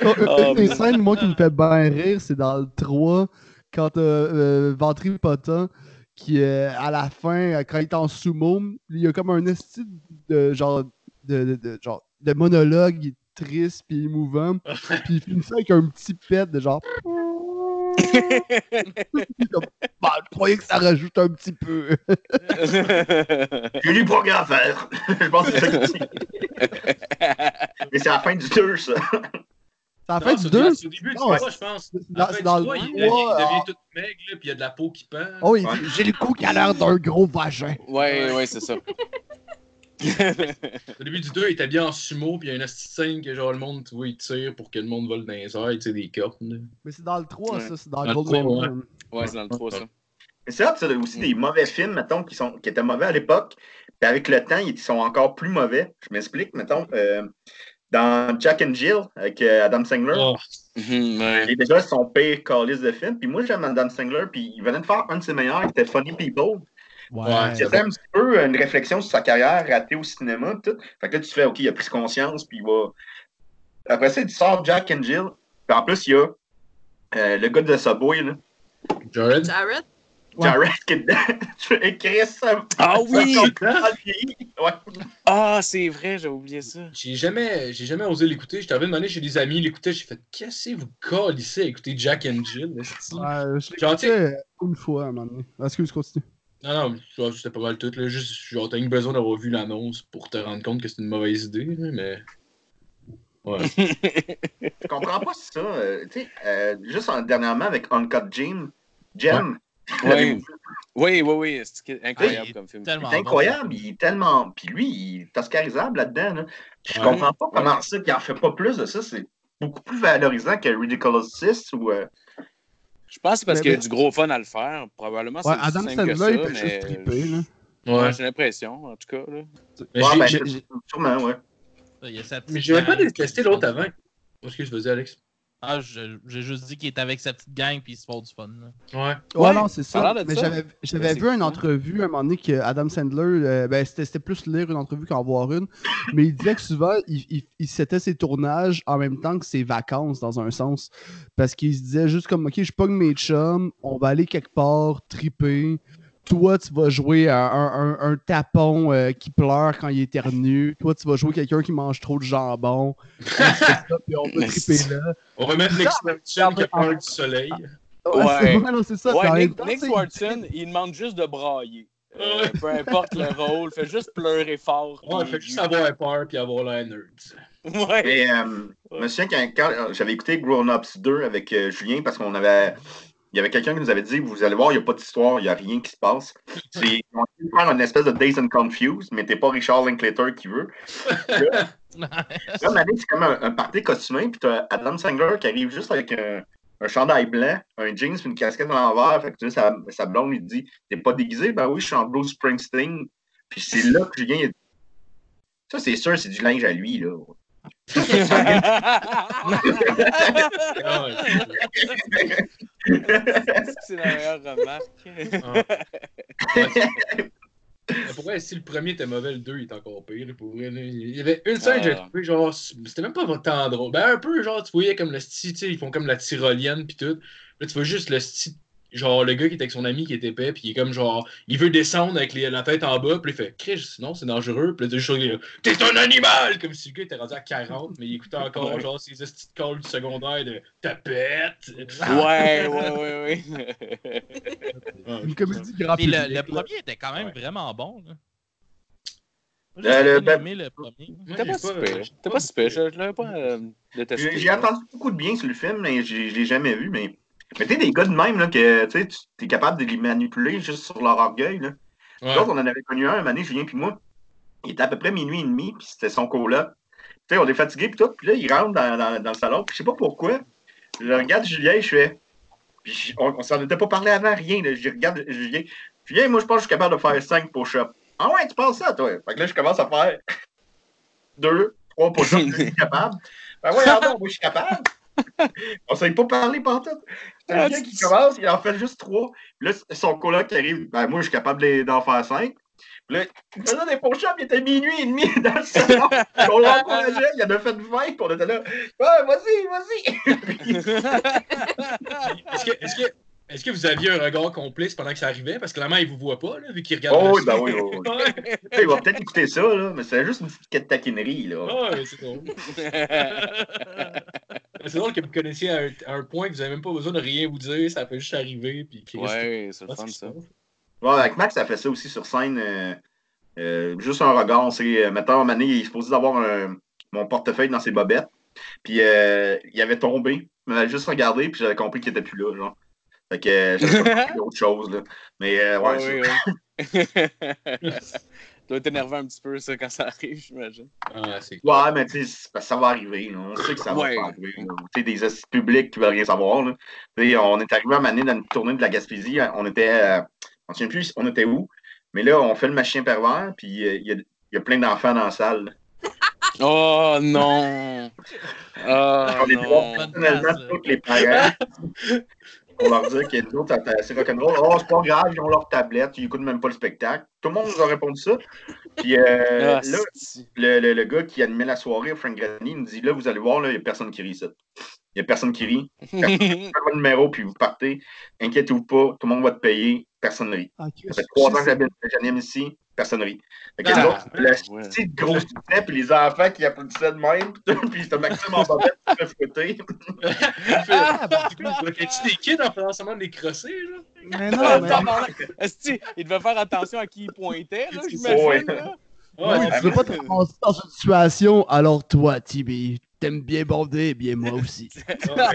Oh, une Oh, des scènes, moi, qui me fait bien rire, c'est dans le 3, quand euh, euh, Ventripotent, qui, euh, à la fin, euh, quand il est en sumo, il y a comme un style de genre de, de, de- genre, de monologue il est triste puis émouvant. [laughs] puis il finit ça avec un petit pet de genre. [laughs] Comme, bah, je croyais que ça rajoute un petit peu. [laughs] J'ai pas grand à faire. je pense que c'est ça. Mais c'est à la fin du 2, ça. Non, fin du c'est au deux. début- c'est au début du Non, 3, je pense. dans- dans le 3, il, trois, devient- il devient ah. tout maigre, puis il y a de la peau qui pend. Oh, il Ouais. dit, j'ai le cou qui a l'air d'un gros vagin. Ouais, ouais, c'est ça. Au début du 2, il était bien en sumo, puis il y a une scène que genre le monde, tu vois, il tire pour que le monde vole dans les airs, tu sais, des cordes. Mais c'est dans le 3, Ouais. ça. C'est dans, Dans le Golden 3, ouais. C'est dans le 3, ça. Mais c'est vrai, c'est aussi des mauvais films, mettons, qui, sont, qui étaient mauvais à l'époque. Puis avec le temps, ils sont encore plus mauvais. Je m'explique, mettons. euh, dans Jack and Jill avec euh, Adam Sandler. Oh, Mhm, ouais. Et déjà, son pire calice de film. Puis moi, j'aime Adam Sandler, puis il venait de faire un de ses meilleurs, qui était Funny People. Ouais. Fait un petit peu une réflexion sur sa carrière ratée au cinéma. Tout. Fait que là, tu fais, OK, il a pris conscience, puis il va. Après ça, il sort Jack and Jill. Puis en plus, il y a euh, le gars de Subway, là, Jared? Jared? Ouais. Jared, écrire [laughs] ça. Ah oui! Ouais. Ah, c'est vrai, j'ai oublié ça. J'ai jamais, j'ai jamais osé l'écouter. J'étais arrivé de demander chez des amis, l'écouter. J'ai fait, qu'est-ce que vous calissez à écouter Jack and Jill? Ouais, je l'ai euh, une fois à un moment donné. Excuse, continue. Non, non, c'était pas mal tout. Là. Juste, genre, t'as eu besoin d'avoir vu l'annonce pour te rendre compte que c'est une mauvaise idée, mais. Ouais. [laughs] Je comprends pas ça. euh, tu sais, euh, juste en- dernièrement avec Uncut Gem, Gem, Oui, oui, oui, oui. C'est incroyable Ah, est comme film. c'est incroyable. Il est tellement. Puis lui, il est oscarisable là-dedans. Là. Je Ouais. comprends pas comment ça, qu'il en fait pas plus de ça. C'est beaucoup plus valorisant que Ridiculous 6 ou. euh, Je pense que c'est parce qu'il y a du gros fun à le faire. Probablement, c'est Ouais, Adam Sandler, que ça, il mais... juste triper, là. Ouais, Ouais. j'ai l'impression, en tout cas. Là. Mais ouais, ben, sûrement, ouais. Il y a sa petite mais j'aurais pas détesté l'autre avant. Excuse, vas-y, Alex. Ah, je- j'ai juste dit qu'il est avec sa petite gang puis il se font du fun. là. Ouais. Ouais, Ouais, non, c'est ça. Mais j'avais, vu une entrevue à un moment donné que Adam Sandler, euh, ben, c'était, c'était plus lire une entrevue qu'en voir une, mais il disait que souvent, il, il, il c'était ses tournages en même temps que ses vacances, dans un sens. Parce qu'il se disait juste comme, OK, je pogne mes chums, on va aller quelque part, triper. Toi, tu vas jouer un, un- un tapon euh, qui pleure quand il éternue. Toi, tu vas jouer quelqu'un qui mange trop de jambon. [laughs] On se fait ça, puis on va Mais triper c'est- là. On va mettre Nick Swartzen qui a peur du soleil. Ouais, Ouais. [laughs] non, ça. Nick, Nick Swartzen, il demande juste de brailler. [laughs] Euh, peu importe le rôle, fait juste pleurer fort. Ouais, puis- fait juste avoir peur puis avoir l'air nerd. Ouais. Mais euh, je me souviens quand, quand, j'avais écouté Grown Ups 2 avec euh, Julien parce qu'on avait. Il y avait quelqu'un qui nous avait dit Vous allez voir, il n'y a pas d'histoire, il n'y a rien qui se passe. C'est, faire une espèce de Days and Confused, mais t'es pas Richard Linklater qui veut. [laughs] Là, c'est comme un, un party costumé, puis t'as Adam Sandler qui arrive juste avec un, un chandail blanc, un jeans, puis une casquette à l'envers. Fait que tu sais, sa, sa blonde lui dit T'es pas déguisé? Ben oui, je suis en Bruce Springsteen. Puis c'est là que Julien. Ça, c'est sûr, c'est du linge à lui, là. Ah, c'est la meilleure remarque. Mais pour vrai, si le premier était mauvais, le 2 il est encore pire. Pour vrai. Il y avait une scène, Ah. j'ai trouvé, genre, c'était même pas tant drôle. Ben, un peu, genre, tu voyais comme le style, ils font comme la tyrolienne, pis tout. Là, tu vois juste le style, genre, le gars qui était avec son ami qui était épais, pis il est comme, genre, il veut descendre avec les- la tête en bas, pis il fait, Chris, sinon c'est dangereux. Pis là, juste, t'es un animal! Comme si le gars était rendu à 40, mais il écoutait encore, Ouais. genre, ses petites calls du secondaire de tapette. Ouais, [laughs] ouais, ouais, ouais. Une comédie grand Puis le, premier était quand même Ouais. vraiment bon. Là. Le- le- J'ai bien ben- aimé le premier. Pas super. T'es pas super. Je je l'avais pas euh, détesté. J'ai entendu beaucoup de bien sur le film, mais j'ai- je l'ai jamais vu. Mais, mais tu sais, des gars de même, là, que tu sais, tu es capable de les manipuler juste sur leur orgueil. Là. Ouais. autres, on en avait connu un, un donné, Julien puis moi. Il était à peu près minuit et demi, puis c'était son coloc. Tu sais, on est fatigué, puis tout. Puis là, il rentre dans, dans, dans le salon, puis je sais pas pourquoi. Je regarde Julien, je fais. Puis on, on s'en était pas parlé avant, rien. Là. Je regarde Julien. Julien, moi, je pense que je suis capable de faire 5 push-ups. Ah ouais, tu penses ça, toi? Fait que là, je commence à faire [laughs] 2, 3 push-ups, je suis capable. Ben ouais, attends, moi, je suis capable. [laughs] On s'est pas parlé partout. C'est Ah, le gars tu- qui commence, il en fait juste 3. Puis là, son coloc qui arrive, ben moi, je suis capable de- d'en faire 5. Puis là, il faisait des push-ups, il était minuit et demi [laughs] dans le salon. On l'encourageait, il en a fait 20, puis on était là. Ouais, vas-y, vas-y. [laughs] [laughs] Est-ce que, est-ce que, est-ce que vous aviez un regard complice pendant que ça arrivait? Parce que clairement, il vous voit pas, là, vu qu'il regarde. Oh, ben oui, oui, oui. [laughs] Il va peut-être écouter ça, là, mais c'est juste une petite taquinerie, là. ouais, c'est drôle. [laughs] C'est drôle que vous connaissiez à un, à un point que vous n'avez même pas besoin de rien vous dire, ça fait juste arriver. Puis Ouais, c'est le ah, fun, ça. Ouais, avec Max, ça fait ça aussi sur scène. euh, euh, juste un regard. C'est, euh, mettons, Mané, il est supposé avoir un- mon portefeuille dans ses bobettes. Puis euh, il avait tombé. Il m'avait juste regardé, puis j'avais compris qu'il était plus là. Genre. Fait que euh, compris autre chose. Là. Mais euh, [laughs] ouais, c'est- Ouais, ouais, [laughs] ouais. Ça doit t'énerver un petit peu, ça, quand ça arrive, j'imagine. Ah, c'est Ouais, mais tu sais, c'est parce que ça va arriver. là. On sait que ça va Ouais. arriver. Tu sais, des assises publics qui veulent rien savoir. Là. Tu sais, on est arrivé à Mané dans une tournée de la Gaspésie. On était. euh, on ne sait plus on était où. Mais là, on fait le machin pervers, puis euh, il y, a, il y a plein d'enfants dans la salle. là. Oh non! Oh On non! voit personnellement tous les parents [laughs] pour leur dire qu'il y a une autre c'est rock'n'roll. Oh, c'est pas grave, ils ont leur tablette, ils écoutent même pas le spectacle. Tout le monde nous a répondu ça. Puis euh, Ah, là, le, le, le gars qui animait la soirée, Frank Granny, il nous dit là, vous allez voir, là, il n'y a personne qui rit ici. Il n'y a personne qui rit. [laughs] Faites votre numéro, puis vous partez. Inquiétez-vous pas, tout le monde va te payer, personne ne rit. Ça fait trois ans que que j'anime ici, personne ne rit. Fait que Ah, autres, le ouais. petit gros succès, puis les enfants qui applaudissaient de même, [laughs] puis c'était Maxime en bobette qui se fait fouetter. [laughs] Ah, bah, du coup, il bloquait-tu des kids en faisant seulement des crosser, là? Mais Ah, non, mais. tabarnak. Esti, il devait faire attention à qui il pointait, là, Ouais. j'imagine. là. Ouais, Oui, tu veux pas te dans une situation, alors toi, Tibi, t'aimes bien bander, bien moi aussi. [laughs]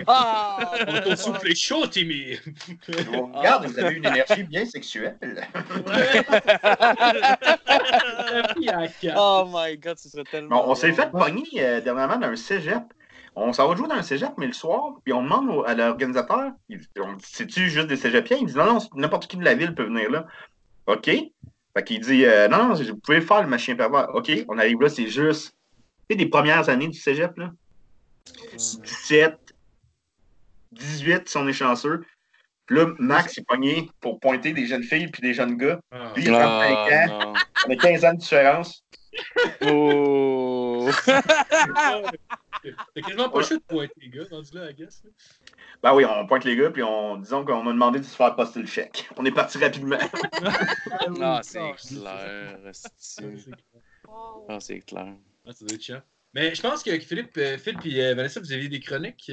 Ah, ton souffle est chaud, Timmy! Regarde, vous avez une énergie bien sexuelle. [laughs] Oh my god, ce serait tellement. Bon, on s'est fait pogner euh, dernièrement dans un cégep. On s'en va jouer dans un cégep, mais le soir, puis on demande au- à l'organisateur, on dit, c'est-tu juste des cégepiens? Il dit, non, non, n'importe qui de la ville peut venir là. OK. Fait qu'il dit, euh, non, non, vous pouvez faire le machin pervers. OK, on arrive là, c'est juste, tu sais, des premières années du cégep, là. 17, 18, si on est chanceux. Puis là, Max est pogné pour pointer des jeunes filles puis des jeunes gars. Ah. Lui, il a 35 Ah, ans. On a 15 ans de différence. Oh. [laughs] T'as quasiment pas choix de pointer, les gars, rendu là, I guess. Ben oui, on pointe les gars, puis on, disons qu'on m'a demandé de se faire poster le chèque. On est parti rapidement. [laughs] Ah, c'est clair. Ah, c'est clair. Ah, ça doit être chiant. Mais je pense que Philippe, euh, Phil et euh, Vanessa, vous aviez des chroniques.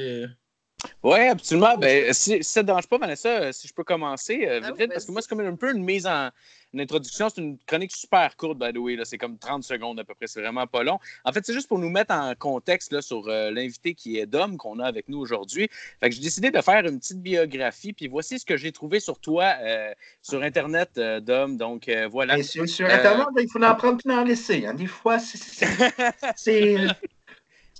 Oui, absolument. Ben, si, si ça ne te dérange pas, Vanessa, euh, si je peux commencer euh, Ah vite, oui, vite, parce que moi, c'est comme un peu une mise en une introduction. C'est une chronique super courte, by the way. là. C'est comme 30 secondes à peu près. C'est vraiment pas long. En fait, c'est juste pour nous mettre en contexte là, sur euh, l'invité qui est Dom, qu'on a avec nous aujourd'hui. Fait que j'ai décidé de faire une petite biographie. Puis voici ce que j'ai trouvé sur toi euh, sur Internet, euh, Dom. Donc, euh, voilà. Et sur, sur Euh, Internet, ben, il faut en prendre puis en laisser. hein. Des fois, c'est- [laughs]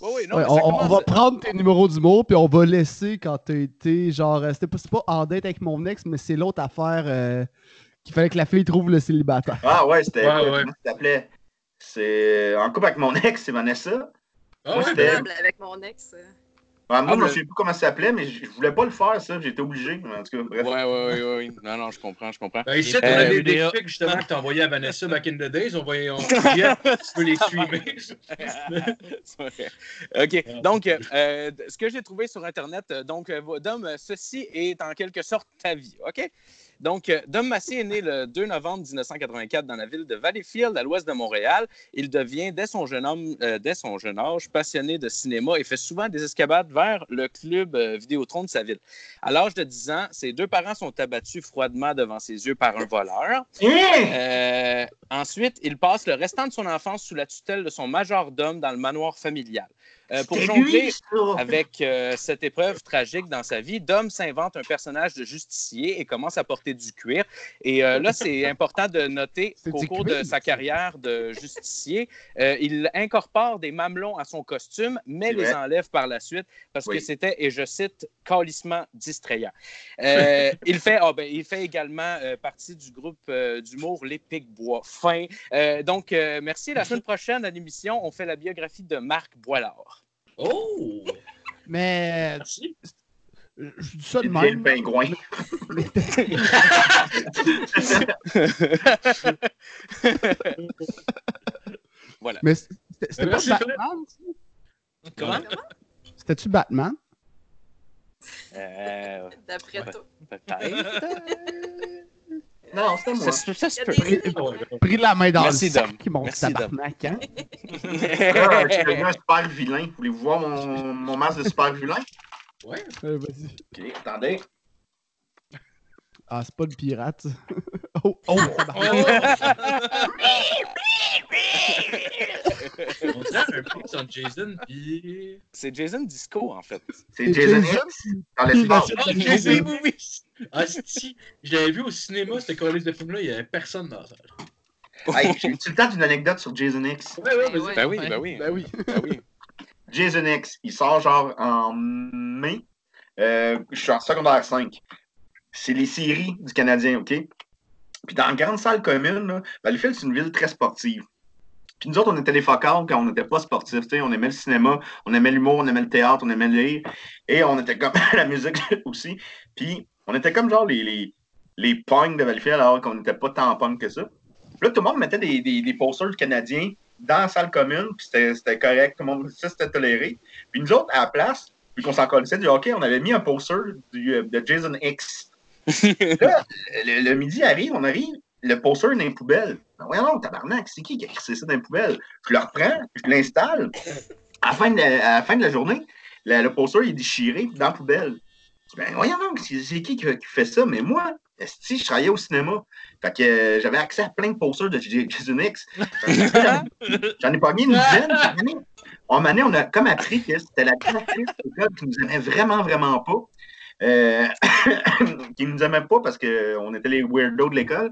Oui, oui, non, Ouais, mais on, va prendre tes numéros d'humour, puis on va laisser quand t'as été, genre, euh, c'était pas, en date avec mon ex, mais c'est l'autre affaire euh, qu'il fallait que la fille trouve le célibataire. Ah ouais, c'était. Ouais, ouais. Comment s'appelait? C'est. En couple avec mon ex, c'est Vanessa. Ah Moi, ben, avec mon ex. Ouais, moi, Ah, je mais- souviens plus comment ça s'appelait, mais je, je voulais pas le faire, ça. J'étais obligé. En tout cas, bref. Ouais, ouais, ouais, ouais. Non, non, je comprends, je comprends. ben, ici, on Euh, a des dick pics, justement que t'as envoyé à Vanessa back in the days. On va y- on yeah, tu peux les streamer. [laughs] C'est vrai. OK. Donc, euh, ce que j'ai trouvé sur Internet, euh, donc, euh, Dom, ceci est en quelque sorte ta vie. OK? Donc, euh, Dom Massé est né le 2 novembre 1984 dans la ville de Valleyfield, à l'ouest de Montréal. Il devient, dès son jeune, homme, euh, dès son jeune âge, passionné de cinéma et fait souvent des escapades vers le club euh, Vidéotron de sa ville. À l'âge de 10 ans, ses deux parents sont abattus froidement devant ses yeux par un voleur. Hein? Euh, ensuite, il passe le restant de son enfance sous la tutelle de son majordome dans le manoir familial. Euh, pour jongler avec euh, cette épreuve tragique dans sa vie, Dom s'invente un personnage de justicier et commence à porter du cuir. Et euh, là, c'est [laughs] important de noter qu'au cours cuir, de sa carrière de justicier, il incorpore des mamelons à son costume, mais les vrai. enlève par la suite parce Oui. que c'était, et je cite, calissement distrayant. [laughs] Il, fait, ah, ben, il fait également partie du groupe d'humour Les Pics-Bois. Fin. Donc, merci. La semaine prochaine, à l'émission, on fait la biographie de Marc Boilard. Oh! Mais Merci. je dis ça de Il devient le même. pingouin. [laughs] voilà. Mais c'était pas Batman? ça? Comment? C'était-tu Batman? Euh, D'après toi. Peut-être. [laughs] Non, c'était moi. Ça, ça se peut. Pris la main dans Merci, le sac, qui monte tabarnak, hein? Je suis devenu un super vilain. Voulez-vous voir mon, mon masque de super vilain? Ouais. Euh, vas-y. Ok, attendez. Ah, c'est pas le pirate. Oh, oh. On dirait un peu sur Jason, puis. C'est Jason Disco, en fait. C'est Jason Jason, X dans l'espace. Ah, Jason Movie! Ah, l'avais vu au cinéma, cette collège de film-là, il n'y avait personne dans la salle. Hey, J'ai eu le temps d'une anecdote sur Jason X. Ouais, ouais, Ben. Ben oui, ben oui. Ben oui. Ben oui. Jason X, il sort genre en mai. Euh, je suis en secondaire 5. C'est les séries du Canadien, OK? Puis dans la grande salle commune, là, Valleyfield, c'est une ville très sportive. Puis nous autres, on était les focales quand on n'était pas sportifs. On aimait le cinéma, on aimait l'humour, on aimait le théâtre, on aimait lire. Et on était comme [laughs] la musique [laughs] aussi. Puis on était comme genre les, les, les punks de Valleyfield alors qu'on n'était pas tant punk que ça. Puis là, tout le monde mettait des, des, des posters canadiens dans la salle commune, puis c'était correct, tout le monde, ça c'était toléré. Puis nous autres, à la place, puis qu'on s'en connaissait du hockey, on avait mis un poster euh, de Jason X. Là, [laughs] le, le midi arrive, on arrive, le poster est dans les poubelles. Ben voyons donc, tabarnak, c'est qui qui a crissé ça dans les poubelles? Je le reprends, je l'installe. À la fin de la, à la, fin de la journée, le, le poster est déchiré dans la poubelle. Je dis, Ben voyons donc, c'est qui qui, qui fait ça? Mais moi, si je travaillais au cinéma. Fait que euh, j'avais accès à plein de posters de Jason X. [laughs] J'en- ai pogné une dizaine. moment donné, on a comme appris que c'était la [laughs] directrice qui nous aimait vraiment, vraiment pas. Euh, [coughs] qui nous aimait pas parce qu'on était les weirdos de l'école.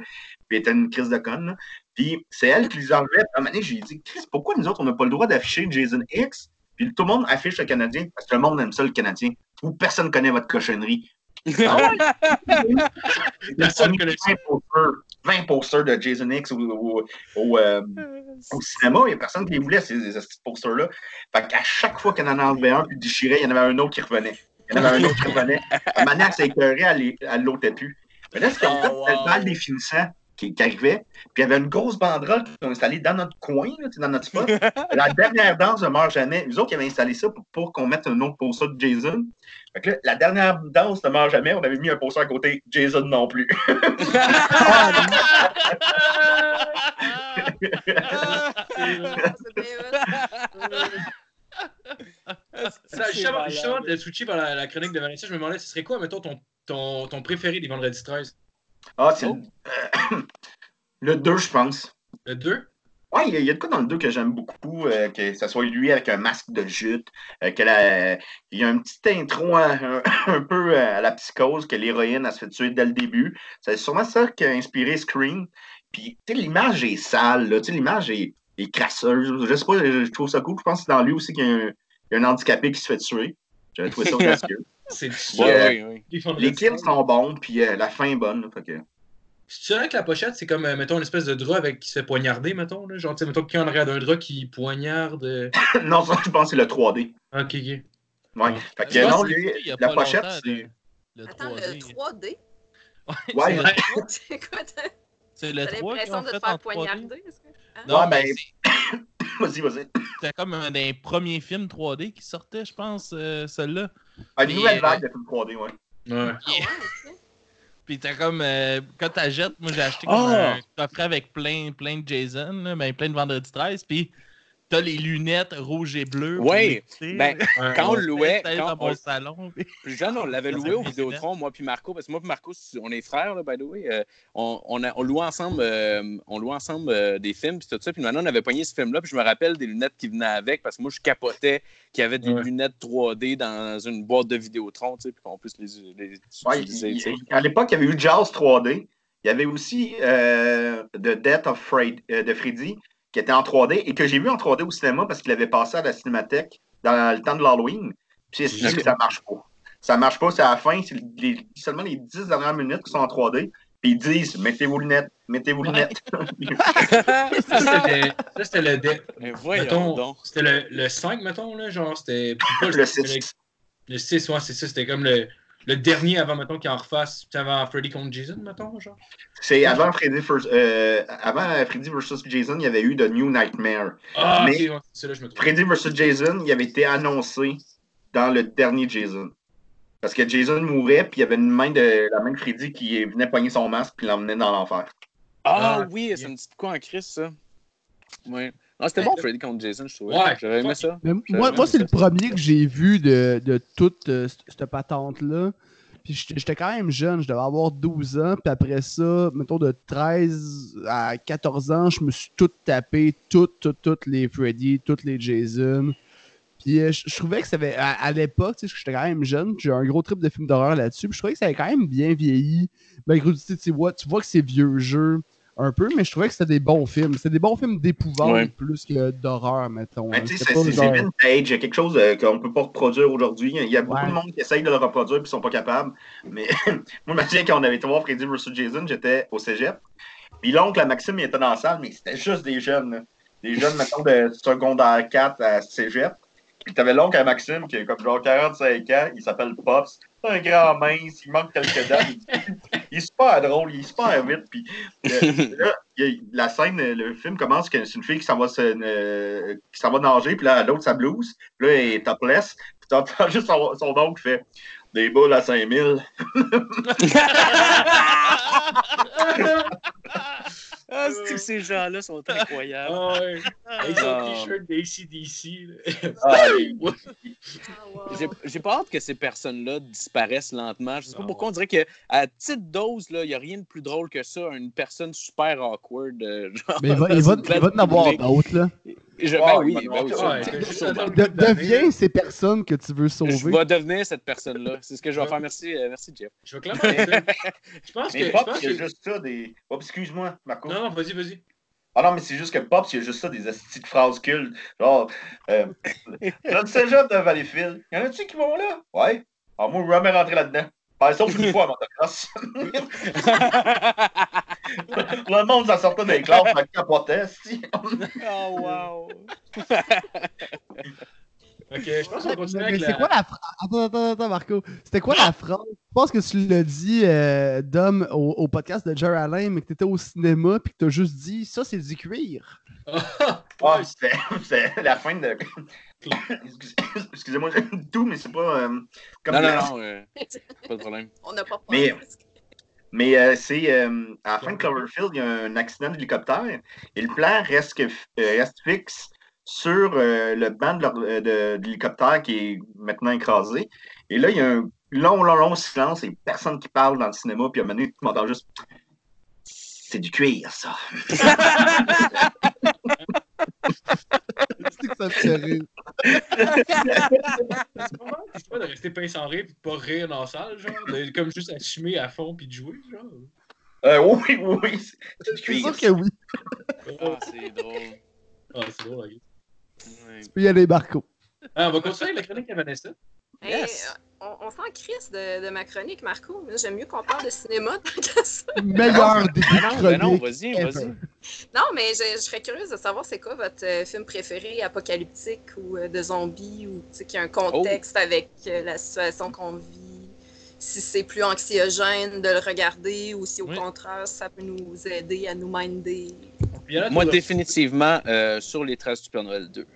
Puis elle était une crise de conne. là. Puis c'est elle qui les enlevait. Puis à un moment donné, j'ai dit, Chris, pourquoi nous autres, on n'a pas le droit d'afficher Jason X? Puis tout le monde affiche le Canadien parce que le monde aime ça, le Canadien. Ou personne connaît votre cochonnerie. [laughs] Personne connaît ça. 20 posters, 20 posters de Jason X au, au- au, euh, au cinéma. Il n'y a personne qui les voulait, ces, posters-là. Fait qu'à chaque fois qu'il y en enlevait un, puis déchirait, il y en avait un autre qui revenait. Il y en avait un autre qui revenait. Ça écœurait, elle les- elle l'ôtait plus. Mais là, ce qu'ils ont fait, Oh, le finissants qui, qui arrivait. Puis il y avait une grosse banderole qu'ils ont installée dans notre coin, là, dans notre spot. [laughs] la dernière danse ne meurt jamais. Nous autres, qui avaient installé ça pour, pour qu'on mette un autre poster de Jason. Fait que là, la dernière danse ne meurt jamais. On avait mis un poster à côté Jason non plus. [laughs] [laughs] Ça, justement, justement, de switcher vers la, la chronique de Vanessa, je me demandais, ce serait quoi, mettons, ton, ton, ton préféré des vendredis 13 Ah, c'est Oh. le- [coughs] le 2, je pense. Le 2 Ouais, il y, a- il y a de quoi dans le 2 que j'aime beaucoup, euh, que ce soit lui avec un masque de jute, euh, que la- il y a un petit intro [laughs] un, un peu euh, à la psychose, que l'héroïne, elle se fait tuer dès le début. C'est sûrement ça qui a inspiré Scream. Puis, tu sais, l'image est sale, tu sais, l'image est, est crasseuse. Je sais pas, je, je trouve ça cool. Je pense que c'est dans lui aussi qu'il y, a un- il y a un handicapé qui se fait tuer. J'avais trouvé ça audacieux. [laughs] C'est Ouais, oui, oui. les 13. sont bons, puis euh, la fin est bonne. là, fait que... C'est vrai que la pochette, c'est comme, euh, mettons, une espèce de drap avec qui se fait poignarder, mettons. Là. Genre, tu sais, mettons, qui en arrière d'un drap qui poignarde. euh, [laughs] non, ça, je pense que c'est le 3D. Ok, ok. Ouais. Ouais. Fait que non, lui, la pochette, c'est. le- Le Attends, le 3D. 3D? Ouais, [laughs] C'est quoi, t'as C'est le t'as 3 qui l'impression de te faire 3D. poignarder? est-ce que-? Non, mais [coughs] Vas-y, vas-y. c'était comme un des premiers films 3D qui sortait, je pense, euh, celui-là. Ah, Une nouvelle euh, vague de film 3D, ouais. Ouais. Ah. Puis t'as comme, euh, quand t'achètes, moi j'ai acheté comme Ah! un coffret avec plein, plein de Jason, là, ben, plein de Vendredi 13, puis t'as les lunettes rouges et bleues. l'écouter. ben, Quand on louait, quand dans on, salon. [laughs] puis- Plus jeune, on l'avait loué au Vidéotron, moi puis Marco, parce que moi puis Marco, on est frères, là, by the way. Euh, on, on, a- on louait ensemble, euh, on louait ensemble euh, des films, puis tout ça. Puis maintenant, on avait pogné ce film-là, puis je me rappelle des lunettes qui venaient avec, parce que moi, je capotais qu'il y avait des Ouais. lunettes 3D dans une boîte de Vidéotron, tu sais, puis qu'on puisse les, les Ouais, utiliser, il- il- à l'époque, il y avait eu Jaws 3D. Il y avait aussi euh, The Death of Fred- euh, de Freddy, qui était en 3D et que j'ai vu en 3D au cinéma parce qu'il avait passé à la cinémathèque dans le temps de l'Halloween. Puis c'est Ok. que ça marche pas. Ça marche pas, c'est à la fin, c'est les- seulement les 10 dernières minutes qui sont en 3D. Puis ils disent mettez vos lunettes, mettez vos lunettes. [laughs] Ça, c'était ça, c'était le, dé- c'était le, le 5, mettons, là, genre, c'était pas le 6. Le 6, ouais, c'est ça, c'était comme le, le dernier avant, mettons, qu'il en refasse, puis avant Freddy contre Jason, mettons, genre? C'est avant Freddy, first- euh, avant Freddy vs. Jason, il y avait eu The New Nightmare. Ah, Mais- ok, ouais, c'est là, je me trompe. Freddy vs. Jason, il avait été annoncé dans le dernier Jason. Parce que Jason mourait, puis il y avait une main de la main de Freddy qui venait pogner son masque puis l'emmenait dans l'enfer. Ah Ah, oui, ça me dit quoi en crise, ça? Ouais. Non, c'était bon, Freddy contre Jason, je trouvais. Ouais. J'aurais aimé ça. Mais J'avais moi, moi c'est le premier que j'ai vu de, de toute euh, cette patente-là. Puis j'étais quand même jeune, je devais avoir 12 ans. Puis après ça, mettons de 13 à 14 ans, je me suis tout tapé, toutes, toutes, toutes les Freddy, toutes les Jason. Puis euh, je, je trouvais que ça avait, à, à l'époque, tu sais, j'étais quand même jeune, puis j'ai un gros trip de films d'horreur là-dessus. Puis je trouvais que ça avait quand même bien vieilli. Malgré tout, tu sais, tu vois, tu vois que c'est vieux jeu un peu, mais je trouvais que c'était des bons films. C'était des bons films d'épouvante Ouais. plus que d'horreur, mettons. Mais hein. Ben, tu sais, C'était c'est c'est- c'est vintage. Il y a quelque chose euh, qu'on ne peut pas reproduire aujourd'hui. Il y a beaucoup Ouais. de monde qui essaye de le reproduire et qui ne sont pas capables. Mais [laughs] moi, je me quand on avait été voir Freddy vs. Jason, j'étais au cégep. Puis l'oncle à Maxime, il était dans la salle, mais c'était juste des jeunes. là. des jeunes, mettons, de secondaire 4 à cégep. Puis t'avais l'oncle à Maxime qui a comme genre 45 ans, il s'appelle Pops. C'est un grand mince, il manque quelques dents. Il, est super drôle, il est super vite. Puis euh, là, a- la scène, le film commence c'est une fille qui s'en va, euh, qui va nager, puis là, l'autre, sa blouse. Puis là, elle est topless. Puis t'entends [laughs] juste son, son oncle qui fait des boules à 5000. [laughs] [laughs] Ah, que ces gens-là sont [laughs] incroyables. Ah ouais. Avec son Ah. t-shirt d'ACDC. Ah, [laughs] Ah, wow. J'ai- J'ai pas hâte que ces personnes-là disparaissent lentement. Je sais pas Ah pourquoi on dirait qu'à petite dose, il n'y a rien de plus drôle que ça. Une personne super awkward. euh, genre, Mais il va, il va, une il va en avoir d'autres, là. Je- ben oui, ben oui, en sûrement. Ouais, t'as juste Sûrement. attendre De- une couple d'années. deviens ces personnes que tu veux Je sauver. vais devenir cette personne-là. C'est ce que je vais faire. Merci, euh, merci Jeff. Je vais clairement. Je pense que. Mais je Pops, pense il y a que- juste ça des. Oh, excuse-moi, Marco. Non, non, vas-y, vas-y. Ah non, mais c'est juste que Pops, il y a juste ça, des petites phrases cultes. Genre, euh, dans le cégep de Valleyfield, y en a-tu qui vont là? Ouais. Ah, moi, je veux jamais rentrer là-dedans. Ben, sauf une fois à motocross. [laughs] le monde, ça sortait des classes, ça capotait, oh, wow. Ok, je pense qu'on Mais avec c'est la. quoi la phrase? Attends, attends, attends, Marco. C'était quoi la phrase? Je pense que tu l'as dit, euh, Dom, au, au podcast de Jerry Alain, mais que t'étais au cinéma puis que t'as juste dit ça, c'est du cuir. Ah, ouais, c'était c'était la fin de. Excusez- Excusez-moi, j'ai tout, mais c'est pas. euh, comme Non, non, non. euh, pas de problème. On n'a pas Mais- peur. Mais euh, c'est euh, à la fin de Cloverfield, il y a un accident d'hélicoptère et le plan reste, euh, reste fixe sur euh, le banc de l'or- de, de l'hélicoptère qui est maintenant écrasé. Et là, il y a un long, long, long silence et personne qui parle dans le cinéma. Puis à un moment donné, tu m'entends juste C'est du cuir, ça. [laughs] C'est que ça me fait rire. C'est pas mal, c'est pas de rester pince sans rire et de pas rire dans la salle, genre. De, [laughs] comme juste assumer à fond puis de jouer, genre. Euh, oui, oui, oui. C'est sûr que oui. Ah, c'est drôle. Ah, c'est drôle, la gueule. Tu peux y aller, Marco. Ah, on va continuer avec la chronique à Vanessa. Yes. On, on s'en crisse de, de ma chronique, Marco. J'aime mieux qu'on parle de cinéma [laughs] tant que ça. Meilleur début Ben non, de ben non, chronique. vas-y, vas-y. Non, mais je, je serais curieuse de savoir c'est quoi votre euh, film préféré, apocalyptique ou euh, de zombies, ou qui a un contexte avec euh, la situation qu'on vit. Si c'est plus anxiogène de le regarder ou si au Oui. contraire ça peut nous aider à nous minder. Moi, définitivement, euh, sur les traces du Père Noël 2. Non,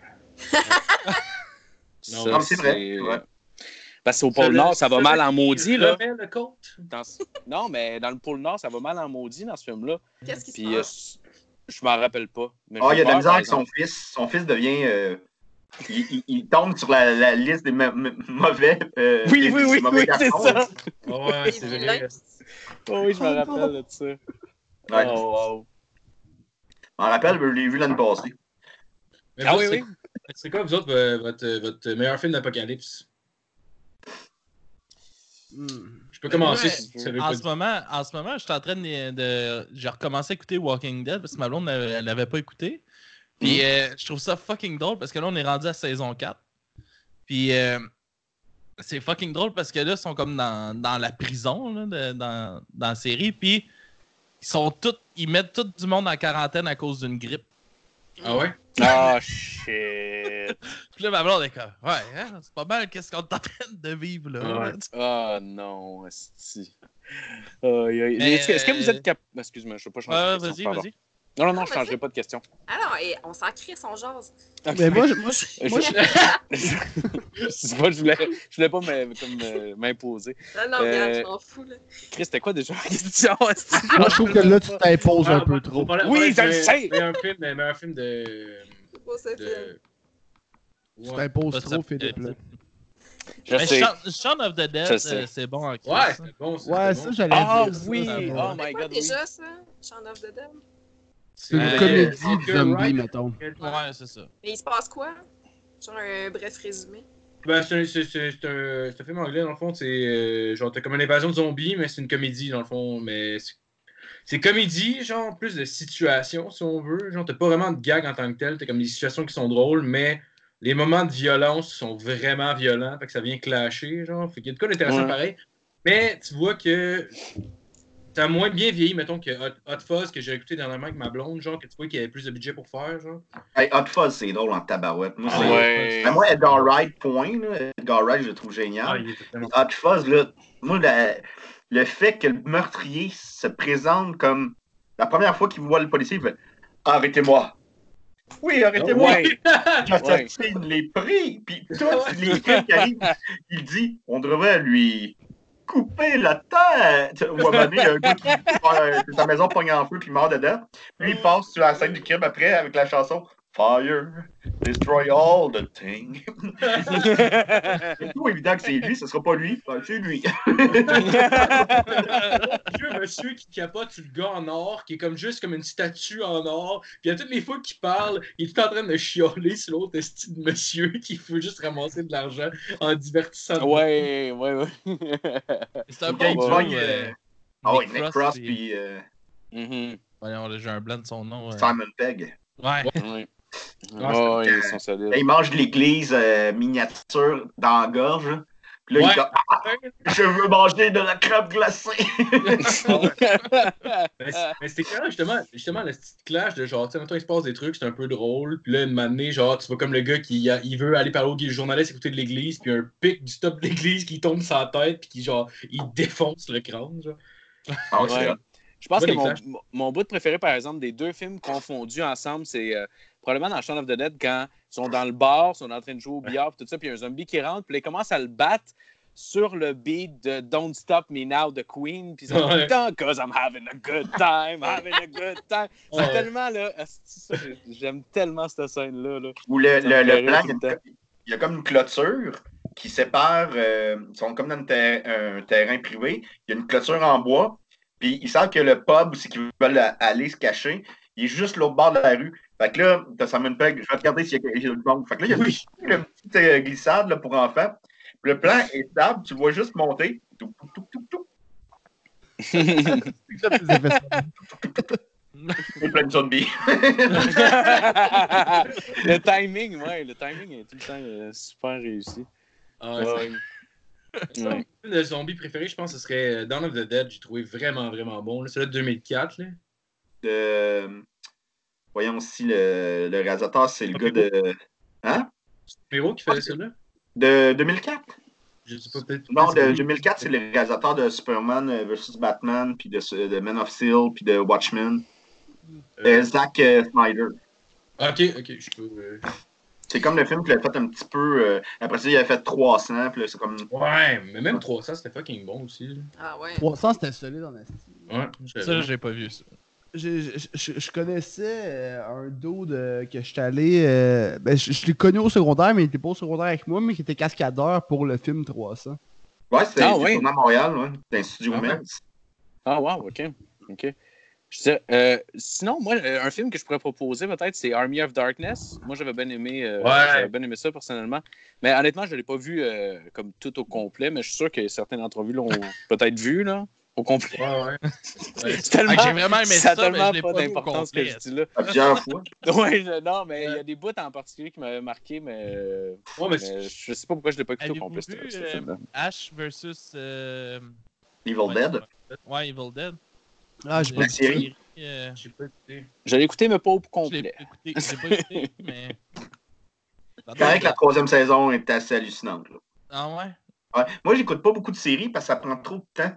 [laughs] Ça, non, c'est vrai, c'est- c'est vrai. Parce qu'au pôle Nord, ça va mal en maudit, là. Le. Dans ce- Non, mais dans le pôle Nord, ça va mal en maudit dans ce film-là. Qu'est-ce qui se Puis, euh, passe? je m'en rappelle pas. Mais Ah, il y a de la misère avec son fils. Son fils devient. euh, il, il- il tombe sur la, la liste des ma- mauvais. euh, Oui, des- oui, des oui, mauvais oui, c'est garçons. ça. Ouais, c'est vrai. Oh, oui, je me rappelle de ça. Ouais. Oh, wow. Je m'en rappelle, je l'ai vu l'année passée. Ah oui, c'est- oui. C'est quoi, vous autres, euh, votre, votre meilleur film d'apocalypse? Hmm. Je peux commencer Ouais, si En pas ce, moment, en ce moment, je suis en train de. de- J'ai recommencé à écouter Walking Dead parce que ma blonde, elle elle l'avait pas écouté. Puis euh, je trouve ça fucking drôle parce que là, on est rendu à saison 4. Puis euh, c'est fucking drôle parce que là, ils sont comme dans, dans la prison là, de- dans, dans la série. Puis ils sont tous. Ils mettent tout du monde en quarantaine à cause d'une grippe. Ah ouais? Ah, shit. [laughs] Puis là, ma blonde est comme. Ouais, hein, c'est pas mal qu'est-ce qu'on est en train de vivre là? Ouais. [laughs] Ah, non, aïe. Mais, Est-ce que, est-ce que vous euh, êtes capable. Excuse-moi, je ne veux pas changer vas-y, vas-y. Non, non, non, je ne changerai vas-y. pas de question. Ah non, et on s'en crisse, on jase. Mais moi, je- moi, Je, [laughs] moi, je, sais pas, je voulais, je voulais pas euh, m'imposer. Non, non, Euh, regarde, je m'en fous. Là. Chris, c'était quoi déjà la question? esti? moi, je trouve que là, tu t'imposes un Ah, peu trop. Oui, je le sais. Film, mais meilleur film de. Pas ça, film. de... Tu t'imposes trop, Philippe. Là. Je Mais sais. Shaun, of the Dead, euh, c'est bon en Ouais, c'est bon. c'est Ouais, bon. ça, j'allais Ah dire. ça, oui, ça oh my god, oui. déjà ça? Shaun of the Dead? C'est une Euh, comédie de zombie, mettons. Ouais, c'est ça. Mais il se passe quoi? Genre un bref résumé. Ben, c'est un, c'est- c'est- c'est un, film anglais, dans le fond. C'est euh, genre, t'as comme une invasion de zombies, mais c'est une comédie, dans le fond. Mais c'est- c'est comédie, genre, plus de situation, si on veut. Genre, t'as pas vraiment de gag en tant que tel. T'as comme des situations qui sont drôles, mais les moments de violence sont vraiment violents. Fait que ça vient clasher, genre. Fait qu'il y a de quoi d'intéressant Ouais. pareil. Mais tu vois que ça a moins bien vieilli, mettons, que Hot, Hot Fuzz que j'ai écouté dernièrement avec ma blonde, genre, que tu vois qu'il y avait plus de budget pour faire, genre? Hey, Hot Fuzz, c'est drôle en tabarouette. Moi, Ah c'est- ouais. Ben, moi, Edgar Wright, point. Là. Edgar Wright, je le trouve génial. Ah, tellement- Hot Fuzz, là, moi, la- le fait que le meurtrier se présente comme la première fois qu'il voit le policier, il fait Arrêtez-moi. Oui, arrêtez-moi. Ouais. [laughs] J'assassine les prix. Puis tous les films qui arrivent, il dit on devrait lui couper la tête. Ou il y a un gars qui sa maison pogne en feu puis meurt dedans. Puis il passe sur la scène du crime après avec la chanson Fire, destroy all the things. [laughs] C'est tout évident que c'est lui, ce sera pas lui. Ben, c'est lui. [laughs] [laughs] vieux monsieur qui capote sur le gars en or, qui est comme juste comme une statue en or. Puis à toutes les fois qu'il parle, il est tout en train de chialer sur l'autre esti de monsieur qui veut juste ramasser de l'argent en divertissant. Ouais, ouais, ouais. C'est un bon duo, euh, euh, Ah oui, Nick Cross puis euh, Mhm. Voyons, là, j'ai un blanc de son nom. euh. Simon Pegg. Ouais. Ouais. Ah, Oh, c'est- ils sont solides. Là, il mange de l'église euh, miniature dans la gorge. Puis là, il Ouais. dit Ah, Je veux manger de la crème glacée. [laughs] Mais c'est- mais c'était quand justement, justement le petit clash de genre, tu sais, il se passe des trucs, c'est un peu drôle. Puis là, une année, genre, tu vois comme le gars qui a- il veut aller parler au journaliste écouter de l'église, puis un pic du top de l'église qui tombe sur la tête, puis qui, genre, il défonce le crâne, genre. Ah ouais, c'est. Je pense Ouais, que mon, mon- bout de préféré, par exemple, des deux films confondus ensemble, c'est euh, probablement dans Shaun of the Dead quand ils sont dans le bar, ils sont en train de jouer au billard, puis tout ça, puis il y a un zombie qui rentre, puis là, il commence à le battre sur le beat de Don't Stop Me Now de Queen, puis ils sont Ouais. Cause I'm having a good time, having a good time. [laughs] C'est Ouais. tellement, là, j'aime tellement cette scène-là. Là. Où le, le, le plan, il y, a, il y a comme une clôture qui sépare. euh, ils sont comme dans une ter- un terrain privé. Il y a une clôture en bois. Puis ils savent que le pub c'est qu'ils veulent aller se cacher, il est juste l'autre bord de la rue. Fait que là, t'as Simon Pegg, je vais regarder s'il y a, il y a du monde. Fait que là, il y a Oui. une petite euh, glissade là, pour enfants. Puis le plan est stable, tu le vois juste monter. Tout, tout, tout, tout, tout. [laughs] C'est plein de zombies. [laughs] le timing, ouais, le timing est tout le temps euh, super réussi. Ah, Ouais. c'est- Ouais. Le zombie préféré, je pense que ce serait euh, Dawn of the Dead. J'ai trouvé vraiment, vraiment bon. là. Celui de 2004. Là. De- Voyons aussi, le, le réalisateur, c'est le gars de. Hein? Miro qui faisait celui-là De 2004? Je sais pas, peut-être. Non, de que- 2004, c'est le réalisateur de Superman euh, vs. Batman, puis de, de Man of Steel, puis de Watchmen. Euh, Zack euh, Snyder. Ah, Ok, ok, je peux. C'est comme le film qu'il a fait un petit peu. euh, après ça, il a fait 300, puis là, c'est comme. Ouais, mais même 300, c'était fucking bon aussi. là. Ah ouais. 300, c'était solide en esti. Ouais, Ça, j'ai pas vu ça. Je, je, je- je connaissais euh, un dos de, que j'étais allé. euh, ben, je, je l'ai connu au secondaire, mais il était pas au secondaire avec moi, mais qui était cascadeur pour le film 300. Ouais, c'était Ah, ouais. à Montréal, ouais, dans un studio Ah, ouais. Ah, wow, OK. OK. Je sais, euh, sinon, moi, euh, un film que je pourrais proposer, peut-être, c'est Army of Darkness. Moi, j'avais bien aimé, euh, Ouais. bien aimé ça, personnellement. Mais honnêtement, je ne l'ai pas vu euh, comme tout au complet, mais je suis sûr que certains d'entre vous l'ont [laughs] peut-être vu, là, au complet. Ouais, ouais. [laughs] Ouais. C'est tellement, Ah, j'ai vraiment aimé ça ça, mais tellement je l'ai pas pas vu au d'importance que je complet. dis là. À plusieurs fois. [laughs] Ouais, je- non, mais il y a des bouts en particulier qui m'avaient marqué, mais, euh, Ouais, mais mais je sais pas pourquoi je l'ai pas écouté au complet, vu, ce euh. Ash versus. euh, Evil ouais, Dead? Ouais, Evil Dead. Ah, j'ai pas série? euh, J'ai pas écouté. Je l'ai écouté, mais pas au je l'ai complet. écouté. Je l'ai pas écouté, [laughs] mais. C'est correct que la troisième saison est assez hallucinante. là. Ah ouais? Ouais. Moi, j'écoute pas beaucoup de séries parce que ça prend trop de temps.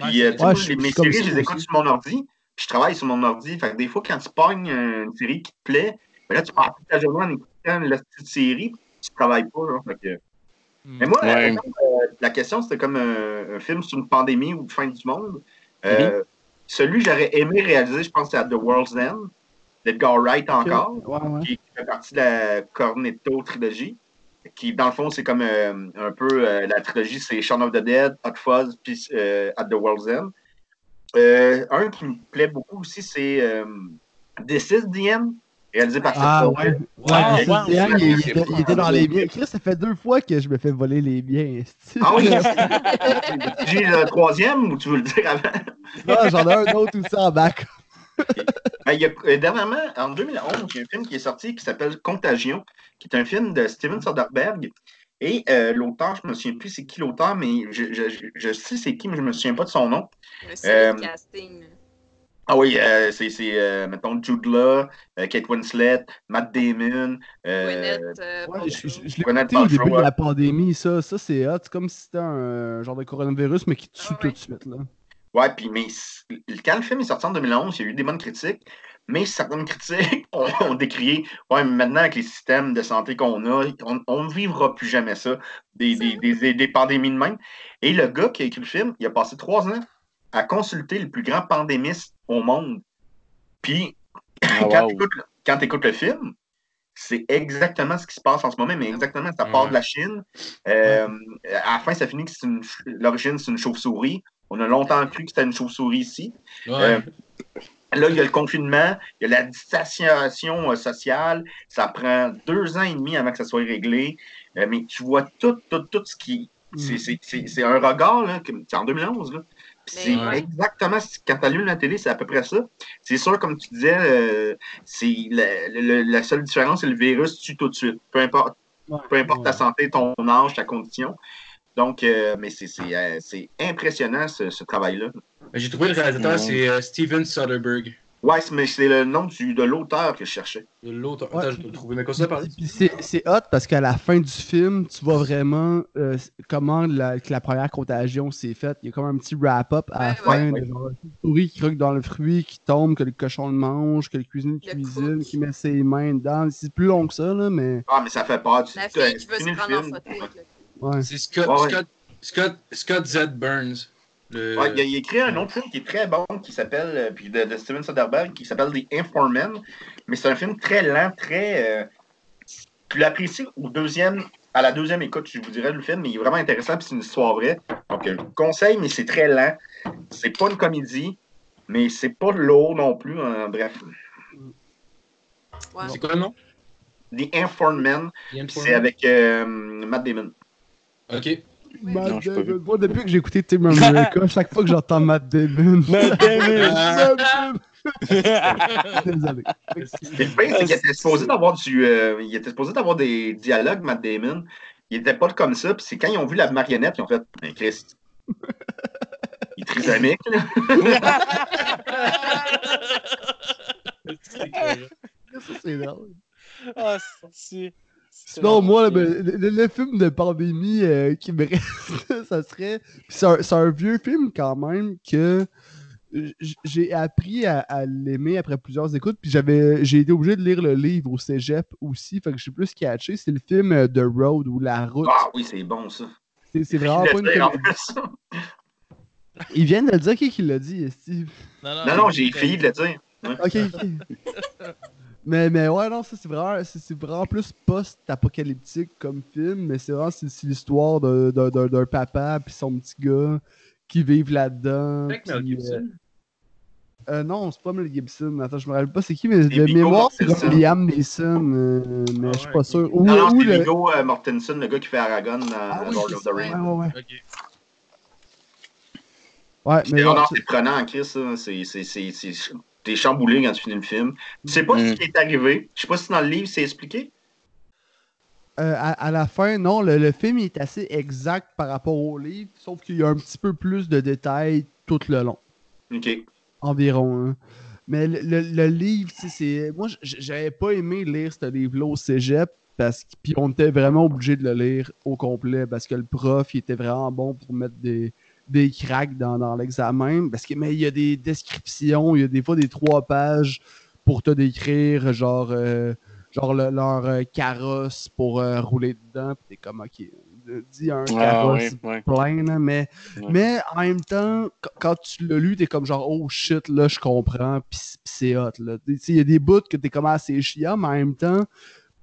Puis, euh, Ouais, moi, je- mes séries, je les écoute aussi. sur mon ordi. Puis je travaille sur mon ordi. Fait que des fois, quand tu pognes euh, une série qui te plaît, ben là, tu passes toute ta journée en écoutant la petite série. Tu travailles pas. Là, Fait que- Hmm. Mais moi, Ouais. euh, la question, c'était comme un, un film sur une pandémie ou une fin du monde. Euh, Celui que j'aurais aimé réaliser, je pense, c'est à The World's End, d'Edgar Wright encore, Ouais, ouais. qui fait partie de la Cornetto trilogie. Qui, dans le fond, c'est comme euh, un peu euh, la trilogie, c'est Shaun of the Dead, Hot Fuzz, puis euh, At the World's End. Euh, un qui me plaît beaucoup aussi, c'est euh, This is the End, réalisé par Ah Seth ouais. Ouais, Ah, c'est ouais, il, était, il était dans les biens. Chris, ça fait deux fois que je me fais voler les biens. Ah oui, [laughs] j'ai le troisième ou tu veux le dire avant? Non, j'en ai un autre aussi en bac. Ben, il y a, euh, dernièrement, en 2011, il y a un film qui est sorti qui s'appelle Contagion, qui est un film de Steven Soderbergh. Et euh, l'auteur, je me souviens plus c'est qui l'auteur, mais je, je, je- je sais c'est qui, mais je me souviens pas de son nom. C'est Euh, le casting. Ah oui, euh, c'est, c'est euh, mettons, Jude Law, euh, Kate Winslet, Matt Damon. euh, Gwyneth euh, Ouais, je, je- je l'ai Gwyneth écouté au début de la pandémie, ça, ça c'est hot. C'est comme si c'était un genre de coronavirus, mais qui tue Ah tout ouais. de suite. Là. Ouais, puis mais quand le film est sorti en 2011, il y a eu des bonnes critiques, mais certaines [laughs] critiques ont, ont décrié Ouais, mais maintenant, avec les systèmes de santé qu'on a, on, ne vivra plus jamais ça, des, des, des, des- des pandémies de même. Et le gars qui a écrit le film, il a passé trois ans à consulter le plus grand pandémiste au monde. Puis, Ah, [laughs] quand wow. tu écoutes, le- quand t'écoutes le film, c'est exactement ce qui se passe en ce moment, mais exactement, ça part Ouais. de la Chine. Euh, À la fin, ça finit que c'est une l'origine, c'est une chauve-souris. On a longtemps cru que c'était une chauve-souris ici. Ouais. Euh, Là, il y a le confinement, il y a la distanciation euh, sociale. Ça prend deux ans et demi avant que ça soit réglé. Euh, mais tu vois tout, tout, tout ce qui. c'est- c'est- un regard, là, que- c'est en 2011. Là. C'est ouais. exactement, ce- quand tu allumes la télé, c'est à peu près ça. C'est sûr, comme tu disais, euh, c'est la, le- la seule différence, c'est le virus tue tout de suite. Peu importe, Ouais, peu importe ta santé, ton âge, ta condition. Donc, euh, mais c'est euh, c'est impressionnant ce, ce travail-là. J'ai trouvé le réalisateur, Ouais. c'est euh, Steven Soderbergh. Ouais, mais c'est le nom du, de l'auteur que je cherchais. L'autre. Ouais. Attends, je vais le trouver. Mais quoi ça parler? C'est hot parce qu'à la fin du film, tu vois vraiment euh, comment la, que la première contagion s'est faite. Il y a comme un petit wrap-up à la Ouais, fin, ouais, de genre une souris qui croque dans le fruit, qui tombe, que le cochon le mange, que le cuisine Le cuisine, qui met ses mains dedans. C'est plus long que ça, là, mais. Ah, mais ça fait peur. Tu La tu- fille qui veut se prendre en photo avec le Ouais. C'est Scott, Ouais, ouais. Scott, Scott, Scott Z. Burns. Le... Ouais, il, a, il a écrit un autre film qui est très bon, qui s'appelle, euh, puis de, de Steven Soderbergh, qui s'appelle The Informant. Mais c'est un film très lent, très. euh, tu l'apprécies au deuxième, à la deuxième écoute, je vous dirais le film, mais il est vraiment intéressant, puis c'est une histoire vraie. Donc, euh, conseil, mais c'est très lent. C'est pas une comédie, mais c'est pas lourd non plus. hein, bref, Ouais. C'est quoi le nom? The Informant? c'est avec euh, Matt Damon. Ok. Matt Non, Damon. Moi, depuis que j'ai écouté Team America, [laughs] chaque fois que j'entends Matt Damon. Matt Damon! [laughs] Matt Damon. [laughs] Désolé. Le pire, c'est qu'il était supposé d'avoir du. euh, il était supposé d'avoir des dialogues, Matt Damon. Il était pas comme ça. Puis c'est quand ils ont vu la marionnette, ils ont fait Ben, Chris. Il est trisomique, là. Ça, c'est drôle. Ah, c'est. Sinon, moi, ben, le, le- le film de pandémie euh, qui me [laughs] reste, ça serait. C'est un, c'est un vieux film quand même que j'ai appris à, à l'aimer après plusieurs écoutes. Puis j'avais, j'ai été obligé de lire le livre au cégep aussi. Fait que je suis plus catché. C'est le film euh, The Road ou La Route. Ah oui, c'est bon, ça. C'est, c'est vraiment pas une comédie. Ils viennent de le dire qui, qui l'a dit, Steve? Non, non, j'ai failli de le dire. Ok, ok. [laughs] mais, mais ouais, non, ça c'est vraiment, c'est, c'est vraiment plus post-apocalyptique comme film, mais c'est vraiment c'est, c'est l'histoire de- de- d'un, d'un papa puis son petit gars qui vivent là-dedans. Avec Mel Gibson? euh, euh, non, c'est pas Mel Gibson. Attends, je me rappelle pas c'est qui, mais C'est de mémoire, c'est Liam Neeson, euh, mais Ah je suis pas sûr. Ou, Non, non, c'est le... Viggo euh, Mortensen, le gars qui fait Aragon dans Ah oui, Lord c'est of the. Rings. Ouais, ouais, ouais. Ok. Ouais, C'est mais non, non, c'est- c'est prenant. C'est, c'est, c'est, c'est- T'es chamboulé quand tu finis le film. Tu sais pas Mm. ce qui est arrivé. Je sais pas si dans le livre c'est expliqué. Euh, à, à la fin, non, le, le film est assez exact par rapport au livre, sauf qu'il y a un petit peu plus de détails tout le long. Ok. environ. hein. Mais le, le- le livre, c'est. Moi, j'avais pas aimé lire ce livre-là au cégep. Parce que, puis on était vraiment obligé de le lire au complet parce que le prof il était vraiment bon pour mettre des, des cracks dans, dans l'examen. Parce que mais il y a des descriptions, il y a des fois des trois pages pour te décrire genre euh, genre le- leur euh, carrosse pour euh, rouler dedans. Puis t'es comme ok, dis un Ah, carrosse plein, mais, mais en même temps, qu- quand tu l'as lu, t'es comme genre, oh shit, là, je comprends, pis c'est hot, Il y a des bouts que t'es comme assez chiant, mais en même temps,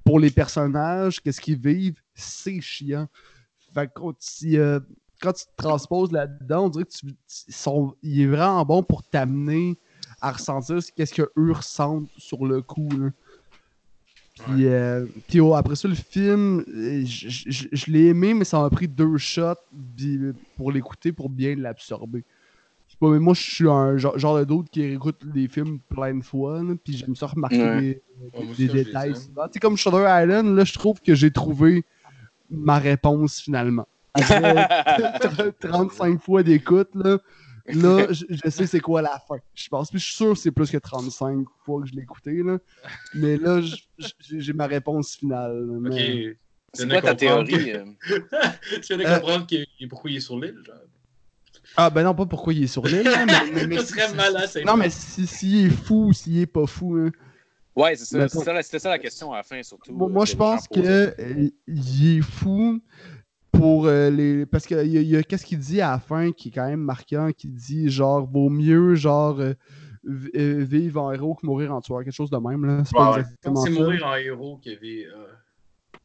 pour les personnages, qu'est-ce qu'ils vivent, c'est chiant. Fait que quand tu, euh, quand tu te transposes là-dedans, on dirait que tu, sont, il est vraiment bon pour t'amener à ressentir ce qu'est-ce qu'eux ressentent sur le coup, là. Puis, euh, puis oh, après ça, le film, je, l'ai aimé, mais ça m'a pris deux shots pour l'écouter, pour bien l'absorber. Je sais pas, mais moi, je suis un genre, genre de d'autre qui écoute des films plein de fois, là, puis j'aime ça remarquer Ouais. des, Ouais, détails. Tu sais, comme Shutter Island, là, je trouve que j'ai trouvé ma réponse finalement. Après [laughs] 35 fois d'écoute, là, là je, je sais c'est quoi la fin. Je pense, puis je suis sûr que c'est plus que 35 fois que je l'ai écouté, là. Mais là, j'ai ma réponse finale. Ok. C'est quoi ta théorie? que- euh? Tu viens de Euh, comprendre qu'il- [laughs] pourquoi il est sur l'île, genre. Ah, ben non, pas pourquoi il est sur l'île, mais, [laughs] si- si- Non, mais si- s'il est fou ou s'il est pas fou, hein. Ouais, c'est ça. C'était ça la question à la fin, surtout. Moi, euh, moi, je pense que euh, il est fou pour euh, les. Parce qu'il y a, il y a qu'est-ce qu'il dit à la fin qui est quand même marquant, qui dit genre vaut mieux genre euh, euh, vivre en héros que mourir en tueur, quelque chose de même là. C'est Ouais, pas ouais. exactement C'est ça. mourir en héros avait. euh,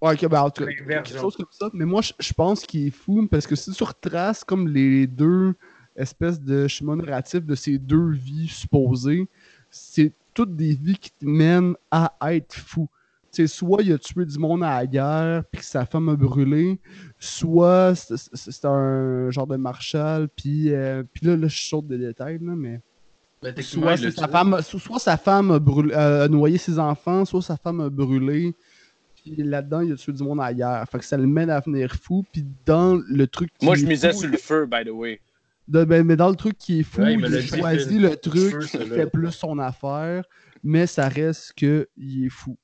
Ouais, ok, ben, en tout cas, quelque chose comme ça. Mais moi, je, je pense qu'il est fou parce que si tu retraces comme les deux espèces de schémas narratifs de ces deux vies supposées, c'est toutes des vies qui te mènent à être fou. Sais, soit il a tué du monde à la guerre puis que sa femme a brûlé, soit c'est- c'est c'est un genre de marshal puis euh, puis là, là je saute des détails là, mais Ben, soit, c'est l'a sa femme, so- soit sa femme a, brûlé- euh, a noyé ses enfants, soit sa femme a brûlé. Puis là-dedans, il a tué du monde ailleurs. Fait que ça le mène à venir fou. Puis dans le truc qui Moi, je misais fou, sur le feu, by the way. de- ben, mais dans le truc qui est fou, Ouais, il il, me l'a a dit, choisi Phil. le truc Feu, qui fait plus son affaire, mais ça reste que il est fou.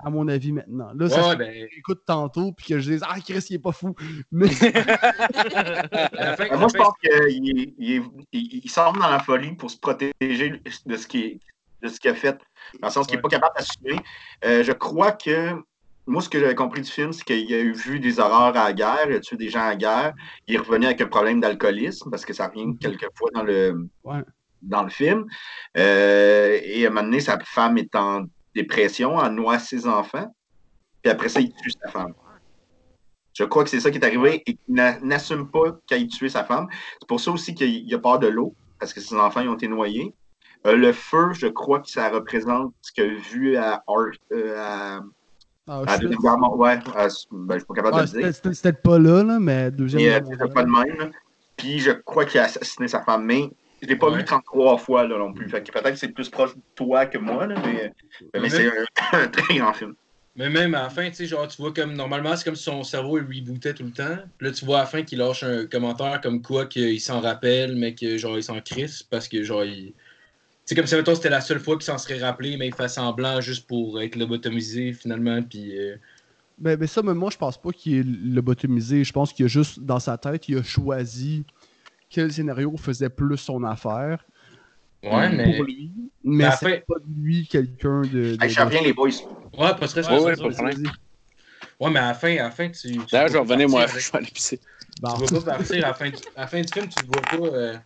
À mon avis maintenant. Là, ça Ouais, ben, écoute tantôt puis que je dise Ah Chris, il est pas fou. [laughs] Mais fin, à moi, je pense qu'il il, il- il semble dans la folie pour se protéger de ce qui de ce qu'il a fait, dans le sens qu'il n'est Ouais. pas capable d'assumer. Euh, je crois que, moi, ce que j'avais compris du film, c'est qu'il a eu vu des horreurs à la guerre, il a tué des gens à la guerre, il est revenu avec un problème d'alcoolisme, parce que ça revient quelques fois dans le, Ouais. dans le film. Euh, et à un moment donné, sa femme est en dépression, en noie ses enfants, puis après ça, il tue sa femme. Je crois que c'est ça qui est arrivé et qu'il n'a- n'assume pas qu'il ait tué sa femme. C'est pour ça aussi qu'il il a peur de l'eau, parce que ses enfants ils ont été noyés. Euh, le feu, je crois que ça représente ce qu'il a vu à, euh, à, Ah, à je- Deuxième Guerre mondiale. Ouais, à- ben, je suis pas capable Ah, de le dire. c'était- pas là, là, mais deuxième. Euh, guerre mondiale. pas de même. là. Puis je crois qu'il a assassiné sa femme, mais je l'ai pas Ouais. vu 33 fois là, non plus. Fait que peut-être que c'est plus proche de toi que moi, là, mais, mais Mais- c'est un, [laughs] un très grand film. Mais même à la fin, tu sais, genre, tu vois comme normalement, c'est comme si son cerveau il rebootait tout le temps. Puis là, tu vois à la fin qu'il lâche un commentaire comme quoi qu'il s'en rappelle, mais que genre il s'en crisse parce que genre il. C'est comme si mettons, c'était la seule fois qu'il s'en serait rappelé, mais il fait semblant juste pour être lobotomisé finalement. Puis. euh, Ben, ben ça, mais moi, je pense pas qu'il est lobotomisé. Je pense qu'il a juste, dans sa tête, il a choisi quel scénario faisait plus son affaire Ouais, mais. pour lui. Mais à la c'est fin- pas de lui quelqu'un de... de- Hey, je reviens, les boys. Ouais, pas très Ouais, ouais, ça, pas de. Ouais, mais à la fin, à la fin, tu. tu D'ailleurs, je vais pas revenir, moi. partir Je avec- vais aller pisser. Bon, Tu vas pas partir à la fin du, à la fin du film, tu ne vois pas. Euh...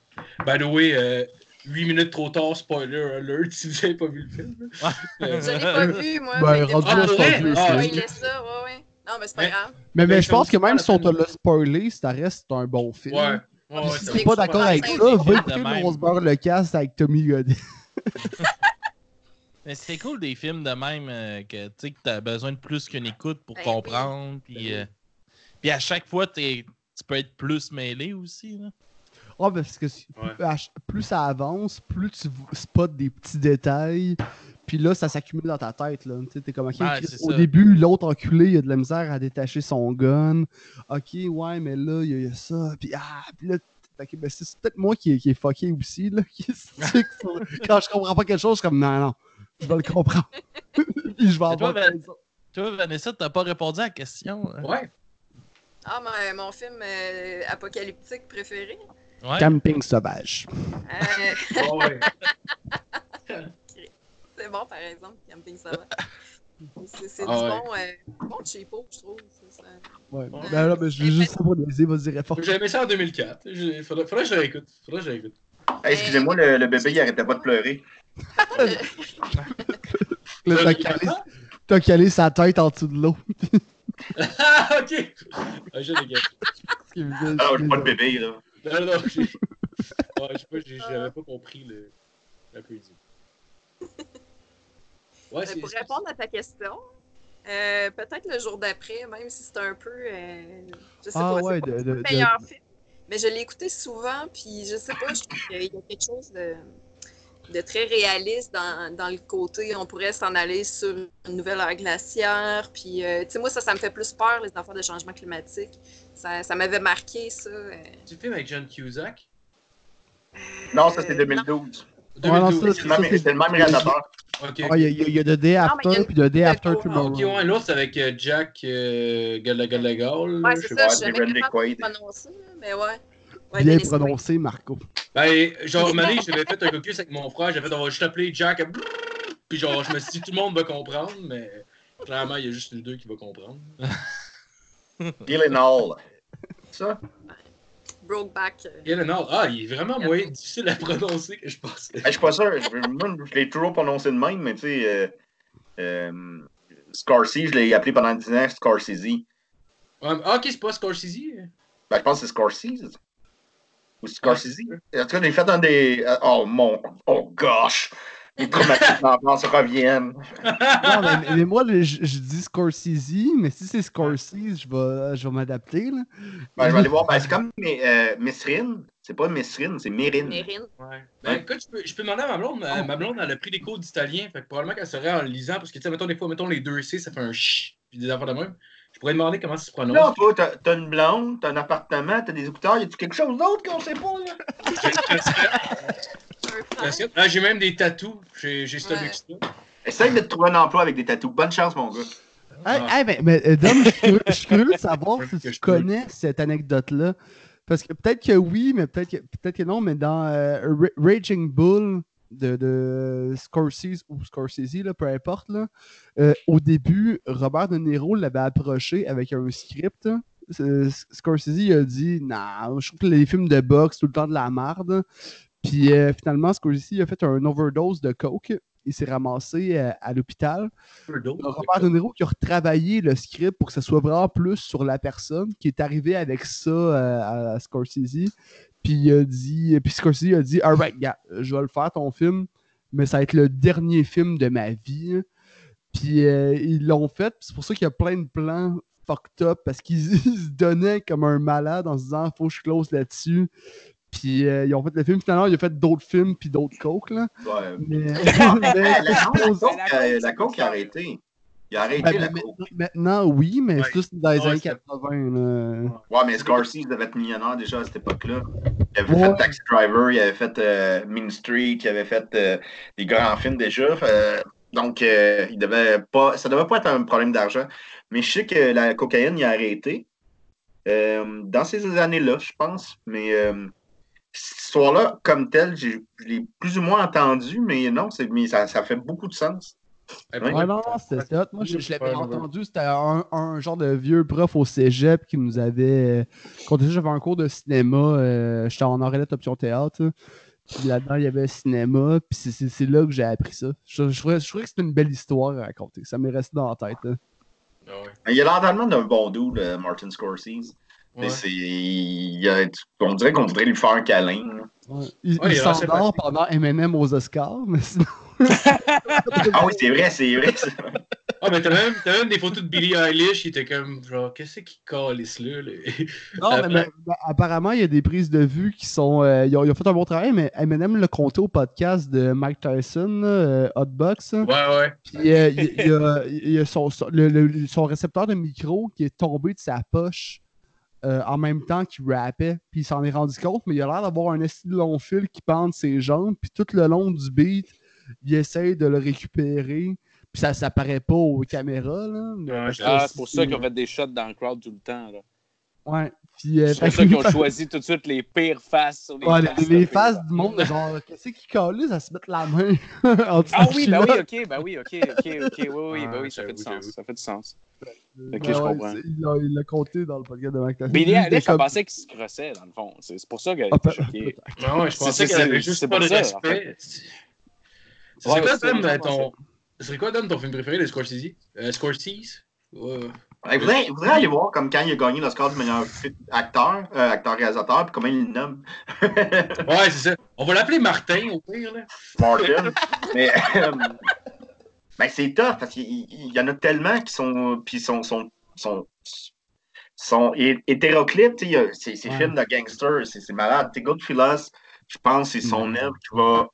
By the way, euh, 8 minutes trop tard, spoiler alert, [laughs] si vous n'avez pas vu le film. Euh, Je l'ai pas vu, moi. Ben, que- rendu là, Ah, plus, ah, ouais, ça, ouais, ouais. Non, mais c'est pas Mais- grave. mais, mais ben, je pense que même si on te l'a spoilé, ça reste un bon film. Ouais. Ouais, Si t'es pas d'accord avec ça, va de écouter même. On se le cast avec Tommy Godet. [laughs] Mais c'est cool des films de même euh, que tu sais que t'as besoin de plus qu'une écoute pour Ben comprendre. Puis, euh, puis à chaque fois, t'es- tu peux être plus mêlé aussi. Là. Ah, parce que Ouais. plus ça avance, plus tu spots des petits détails. Puis là, ça s'accumule dans ta tête. Là. T'es comme, ok, Ouais, Chris, c'est au ça. début, l'autre enculé, il a de la misère à détacher son gun. Ok, ouais, mais là, il y a- il y, a ça. Puis, ah, puis là, ben, c'est c'est peut-être moi qui, qui est fucké aussi. Là, qui [laughs] Quand je comprends pas quelque chose, je suis comme, non, non, je vais le comprendre. [laughs] Puis je vais toi, avoir ben- raison. Toi, Vanessa, t'as pas répondu à la question. hein? Ouais. Ah, mais mon film euh, apocalyptique préféré. Ouais. Camping sauvage. Euh, [laughs] Ouais, ouais. C'est bon, par exemple, Camping Sauvage. [laughs] C'est c'est Ah du ouais. bon, euh, bon cheapo, je trouve. ça. Ouais. Ouais. Ben là, ben, je veux juste savoir des vas-y, réponds. J'ai aimé ça en 2004. Il faudrait, faudrait que je réécoute. Faudrait que je réécoute. Hey, Excusez-moi, le, le bébé, il arrêtait pas de pleurer. [laughs] Là, t'as calé, t'as calé sa tête en dessous de l'eau. Ah, ok! Ah, [laughs] j'ai des gars. Ah, je pas de bébé, là. Non, non, j'ai. Ouais, je sais pas, j'ai- j'avais pas compris le. Peu dit. Ouais, Euh, c'est. pour c'est- répondre à ta question, euh, peut-être le jour d'après, même si c'est un peu. euh, je sais Ah pas, ouais, c'est pas de- c'est le de- meilleur film. Mais je l'ai écouté souvent, puis je sais pas, je trouve qu'il y a quelque chose de. de très réaliste dans, dans le côté, on pourrait s'en aller sur une nouvelle ère glaciaire. Puis, euh, tu sais, moi, ça, ça me fait plus peur, les affaires de changement climatique. Ça, ça m'avait marqué, ça. euh. Tu film avec John Cusack? Non, ça c'était 2012. Ouais, non, 2012. C'est le même- c'est le même réalisateur. Ok. Ah, Il y, a- il y a- il y a The Day Non, mais il y a After puis The Day After Tomorrow. Ok, ouais, l'autre, c'est avec euh, Jack euh, Gallagall. Ouais, je c'est sais ça, pas. je sais prononcer, là, mais ouais. Ouais, Bien prononcé, Marco. Ben, genre, Marie, j'avais fait un caucus avec mon frère, j'avais fait, on va juste appeler Jack. Puis genre, je me suis dit, tout le monde va comprendre, mais clairement, il y a juste les deux qui vont comprendre. Gyllenhaal. Ça? Brokeback. euh, Eleanor, ah, il est vraiment moins difficile à prononcer que je pensais. Ben, je suis pas sûr. Je- Moi, je l'ai toujours prononcé de même, mais tu sais, euh, euh, Scorsese, je l'ai appelé pendant 10 ans Scorsese. Ouais, ah, ok, c'est pas Scorsese. Ben, je pense que c'est Scorsese. Ou Scorsese. En tout cas, j'ai fait un des. euh, Oh mon. Oh gosh! Les traumatismes d'enfance reviennent. Non, mais, mais moi, je, je dis Scorsese, mais si c'est Scorsese, je vais, je vais m'adapter. là. Ben, je vais aller voir. Ben, c'est comme euh, Messrine. C'est pas Messrine, c'est Mérine. Mérine. Ouais. Ben, écoute, je peux, je peux demander à ma blonde. Ma blonde, elle a pris des cours d'italien. Fait que probablement qu'elle saurait en lisant. Parce que, tu sais, mettons, des fois, mettons les deux C, ça fait un ch. Puis des affaires de même. Je pourrais demander comment ça se prononce. Là, toi, t'as t'as une blonde, t'as un appartement, t'as des écouteurs, y a-tu quelque chose d'autre qu'on sait pas, là? [laughs] Ah, j'ai même des tatous. J'ai j'ai ce Ouais. luxe-là. Essaye de te trouver un emploi avec des tatous. Bonne chance, mon gars. Hey, Ah. hey, mais, mais, euh, Dom, je suis curieux- de savoir [laughs] si je tu connais cette anecdote-là. Parce que peut-être que oui, mais peut-être que, peut que non, mais dans euh, Ra- Raging Bull de, de Scorsese ou Scorsese, là, peu importe, là, euh, au début, Robert De Niro l'avait approché avec un script. Scorsese il a dit Non, je trouve que les films de boxe, tout le temps de la merde. Puis euh, finalement, Scorsese a fait un overdose de coke. Il s'est ramassé euh, à l'hôpital. Robert De Niro qui a retravaillé le script pour que ce soit vraiment plus sur la personne qui est arrivé avec ça euh, à Scorsese. Puis il a dit, puis Scorsese a dit, alright, gars, je vais le faire ton film, mais ça va être le dernier film de ma vie. Puis ils l'ont fait, c'est pour ça qu'il y a plein de plans fucked up parce qu'ils [laughs] ils se donnaient comme un malade en se disant, faut que je close là-dessus. Puis euh, ils ont fait le film, finalement, il a fait d'autres films puis d'autres coke, là. Ouais. Mais, [laughs] [laughs] mais- la, la, coke, la coke a arrêté. Il a arrêté Ben, la mais coke. maintenant, oui, mais Ouais. c'est plus dans les Ouais, années c'est- 80. Là. Ouais, mais Scorsese devait être millionnaire déjà à cette époque-là. Il avait Ouais. fait Taxi Driver, il avait fait euh, Mean Street, il avait fait euh, des grands films déjà. Euh, donc, euh, il devait pas, ça devait pas être un problème d'argent. Mais je sais que la cocaïne, il a arrêté. euh, dans ces années-là, je pense. Mais euh, cette histoire-là, comme telle, j'ai- je l'ai plus ou moins entendu, mais non, mais ça, ça fait beaucoup de sens. Eh Ouais. ben, Ouais, non, non, c'était c'était hot. Moi, je, je l'avais entendu. C'était un, un genre de vieux prof au cégep qui nous avait. Quand déjà j'avais un cours de cinéma, euh, j'étais en Orelette Option Théâtre. Puis là-dedans, il y avait cinéma. Puis c'est- là que j'ai appris ça. Je, je, trouvais, je trouvais que c'était une belle histoire à raconter. Ça m'est resté dans la tête. hein. Ouais. Il a l'air d'un bon dude, euh, Martin Scorsese. Ouais. C'est- il a- on dirait qu'on voudrait lui faire un câlin. Ouais. Il, Ouais, il il est assez s'endort pendant M&M aux Oscars, mais sinon... [laughs] Ah oui, c'est vrai, c'est vrai. Ah, mais t'as même, t'as même des photos de Billie Eilish, il était comme, genre, qu'est-ce qui calisse là? là? Non, mais, mais- mais apparemment, il y a des prises de vue qui sont. euh, ils, ont, ils ont fait un bon travail, mais Eminem l'a compté au podcast de Mike Tyson, euh, Hotbox. Ouais, ouais. Puis euh, il, il y a, il y a son, son- le- le- son récepteur de micro qui est tombé de sa poche euh, en même temps qu'il rappait. Puis il s'en est rendu compte, mais il a l'air d'avoir un esti de long fil qui pend de ses jambes. Puis tout le long du beat, il essaye de le récupérer. Puis ça, ça paraît pas aux caméras. Là, Ouais, Ah, c'est pour ça qu'ils ont fait des shots dans le crowd tout le temps. là. Ouais. Puis, euh, C'est pour fait ça que- qu'ils ont choisi tout de suite les pires faces sur les Ouais, faces. les, faces du monde, genre, qu'est-ce qui calisse à se mettre la main [laughs] Ah oui, ben oui, ok, ben oui, ok, ok, ok, oui, oui, Ah, ben oui, ça fait du sens, j'avoue. ça fait du sens. Ben Ok, je comprends. Il l'a il l'a compté dans le podcast de Tyson. Billy on comme- pensait qu'il se crossait, dans le fond. C'est c'est pour ça peut- choquée. Ouais, Ah ouais, je C'est pensais c'est- avait juste c'est pas de respect. C'est quoi, Dom, ton film préféré de Scorsese? Euh, Scorsese? Il faudrait, il faudrait aller voir comme quand il a gagné l'Oscar du meilleur acteur, euh, acteur-réalisateur, puis comment il le nomme. [laughs] Ouais, c'est ça. On va l'appeler Martin, au pire, là. Martin. [laughs] Mais euh, ben, c'est tough parce qu'il il- il y en a tellement qui sont. Puis sont, sont, sont, sont hé- hétéroclites. tu sais, il y a- Ces, ces Ouais. films de gangsters, c'est c'est malade. T'es Goodfellas, je pense que c'est son œuvre qui va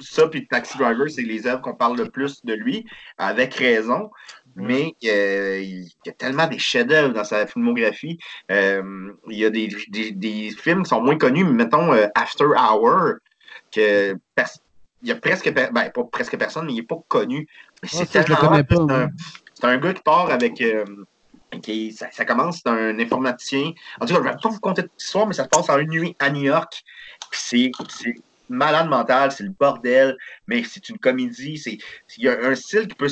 ça, puis Taxi Driver, c'est les œuvres qu'on parle le plus de lui, avec raison. Mais euh, il y a tellement des chefs-d'œuvre dans sa filmographie. Euh, il y a des, des- des films qui sont moins connus, mais mettons euh, After Hour, que il y a presque, ben, pas presque personne, mais il n'est pas connu. Ah, c'est moi. un- un gars qui part avec. qui- ça, ça commence, c'est un informaticien. En tout cas, je ne vais pas vous conter toute l'histoire, mais ça se passe en une nuit à New York. C'est- malade mental, c'est le bordel, mais c'est une comédie. c'est- Il y a un style qui peut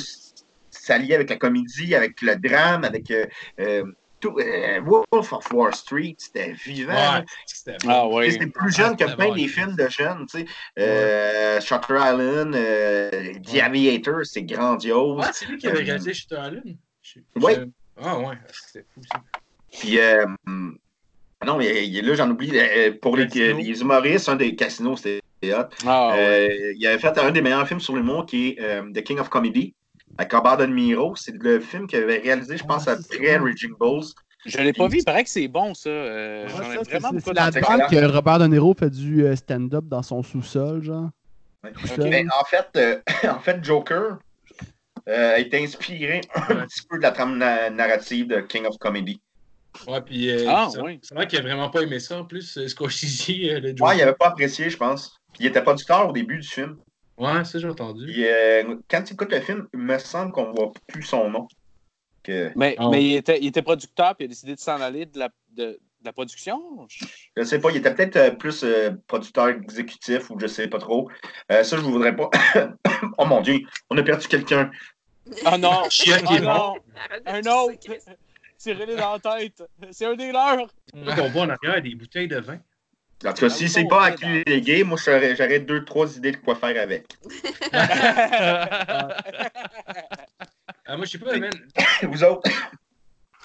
s'allier avec la comédie, avec le drame, avec. euh, euh, tout, euh, Wolf of Wall Street, c'était vivant. Ouais, c'était. Ah oui. Plus jeune que c'était plein bon, des films de jeunes. tu sais. Euh, Shutter Island, euh, The Aviator, c'est grandiose. Ah, c'est lui qui avait réalisé Shutter Island? Je- Ah ouais, c'était fou ça. Puis, euh, non, mais là, j'en oublie. pour les, les humoristes, un des casinos, c'était hot. Ah ouais. Euh, il avait fait un des meilleurs films sur l'humour qui est euh, The King of Comedy, avec Robert De Niro. C'est le film qu'il avait réalisé, je pense, Ah, c'est après. Raging Bulls. Je l'ai pas vu, il paraît que c'est bon, ça. Euh, Ouais, J'en ai ça, c'est- vraiment c'est- beaucoup C'est entendu. là-dedans que Robert De Niro fait du euh, stand-up dans son sous-sol, genre. Ouais. Mais en fait, euh, [laughs] en fait Joker euh, a été inspiré un petit peu de la trame na- narrative de King of Comedy. Ouais, puis euh, Ah, c'est oui. c'est vrai qu'il a vraiment pas aimé ça en plus, Scorsese, euh, le Ouais, Joker. il n'avait pas apprécié, je pense. Puis il était producteur au début du film. Ouais, ça j'ai entendu. Euh, quand tu écoutes le film, il me semble qu'on voit plus son nom. Que, Mais, Ah. mais il, était, il était producteur, puis il a décidé de s'en aller de la, de, de la production? je sais pas, il était peut-être euh, plus euh, producteur exécutif ou je sais pas trop. Euh, ça, je vous voudrais pas. [coughs] oh mon Dieu, on a perdu quelqu'un. Ah non! [laughs] Chien qui Ah est mort. Un autre! Tirez-les dans la tête! C'est un des leurs! Là qu'on voit en arrière des bouteilles de vin. En tout cas, si c'est pas qui les gays, moi, j'aurais deux, trois idées de quoi faire avec. Ah, [laughs] moi je sais pas, man. Vous autres?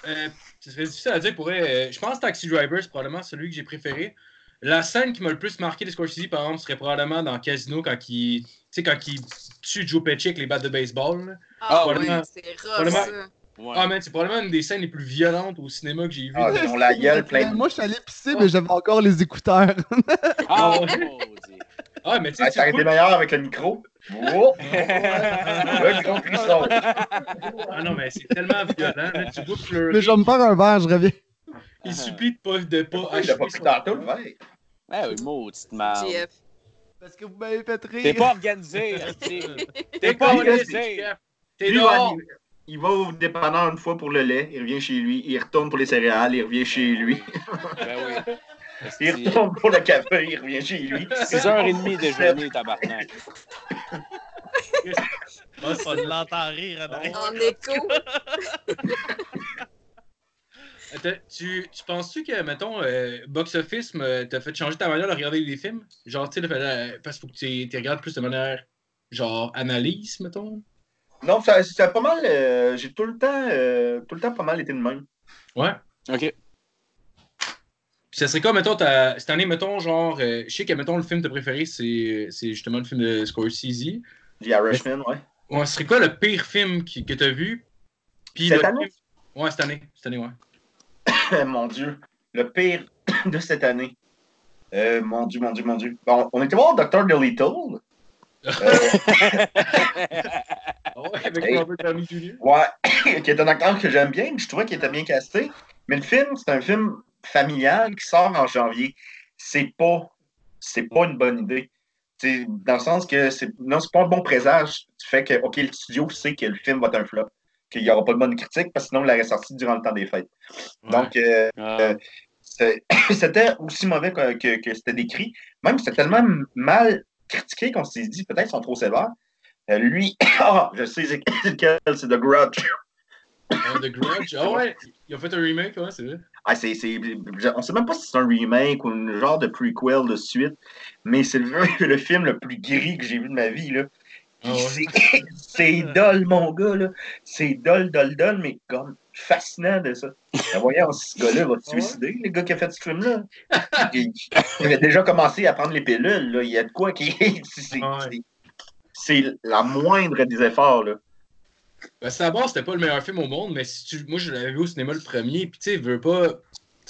Euh, ce serait difficile à dire pour. Euh, je pense que Taxi Driver, c'est probablement celui que j'ai préféré. La scène qui m'a le plus marqué de Scorsese, par exemple, serait probablement dans Casino quand il, tu sais, quand il tue Joe Pesci avec les battes de baseball. là. Ah, oui, c'est rough, ça. Ouais. Ah, man, c'est probablement une des scènes les plus violentes au cinéma que j'ai vues. Ah, ils ont la gueule pleine de Moi, je suis allé pisser, mais j'avais encore les écouteurs. [laughs] Ah, ouais. maudit. Ah, mais tu sais, Ah, tu ça aurait été meilleur avec le micro. Oh! [laughs] le gros frisson. Ah non, mais c'est tellement violent. là, tu vois pleurer. mais je vais me faire un verre, je reviens. Il supplie de pas, de pas Il l'a pas son- tantôt, le verre. Ah oui, maudite merde. Parce que vous m'avez fait rire. T'es pas organisé. [laughs] T'es pas organisé. T'es dehors. Il, va au dépanneur une fois pour le lait, il revient chez lui, il retourne pour les céréales, il revient chez lui. Ben oui. [laughs] Il retourne pour le café, il revient chez lui. 6h30 déjeuner, tabarnak. Ah, ça l'entend rire en arrière. En écho. Attends, tu, tu penses-tu que, mettons, euh, Box Office me- t'a fait changer ta manière de regarder des films? Genre, tu sais, euh, parce qu'il faut que tu tu regardes plus de manière, genre, analyse, mettons? Non, ça, ça a pas mal. euh, J'ai tout le temps euh, tout le temps pas mal été de même. Ouais. OK. Puis ça serait quoi, mettons, ta- cette année, mettons, genre, euh, je sais que, mettons, le film de préféré, c'est c'est justement le film de Scorsese. The Irishman, ouais. Ouais, ce serait quoi le pire film qui- que t'as vu? Puis Cette année? film- Ouais, cette année. Cette année, ouais. [coughs] mon Dieu. Le pire [coughs] de cette année. Euh, mon Dieu, mon Dieu, mon Dieu. Bon, on était voir Dr. Dolittle. Euh, [laughs] [laughs] Ah ouais, avec Hey. Robert Downey Jr. ouais, [coughs] qui est un acteur que j'aime bien. Je trouvais qu'il était bien casté. Mais le film, c'est un film familial qui sort en janvier. C'est pas, c'est pas une bonne idée. C'est dans le sens que c'est, non, c'est pas un bon présage. Tu fais que, OK, le studio sait que le film va être un flop. Qu'il n'y aura pas de bonne critique parce que sinon, il l'aurait sorti durant le temps des fêtes. Donc, euh, Ah. c'est- [coughs] c'était aussi mauvais que, que- que c'était décrit. Même, c'était tellement mal critiqué qu'on s'est dit, peut-être qu'ils sont trop sévères. Euh, lui, [coughs] ah, je sais c'est lequel, c'est The Grudge. Ah, The Grudge? Ah ouais, ils ont fait un remake, ouais, c'est vrai. Ah, c'est, c'est- on sait même pas si c'est un remake ou un genre de prequel de suite, mais c'est le, [laughs] le film le plus gris que j'ai vu de ma vie. Là. Ah ouais? c'est, [laughs] c'est dol, mon gars. Là. C'est dol, dol, dol, mais comme fascinant de ça. Ben, voyons, ce gars-là va te Ah ouais? suicider, le gars qui a fait ce film-là. il, il avait déjà commencé à prendre les pilules. Là. Il y a de quoi qui. [laughs] c'est, ouais. C'est- la moindre des efforts. Là. Ben, c'est à base, c'était pas le meilleur film au monde, mais si tu... moi, je l'avais vu au cinéma le premier, puis tu sais, veux pas.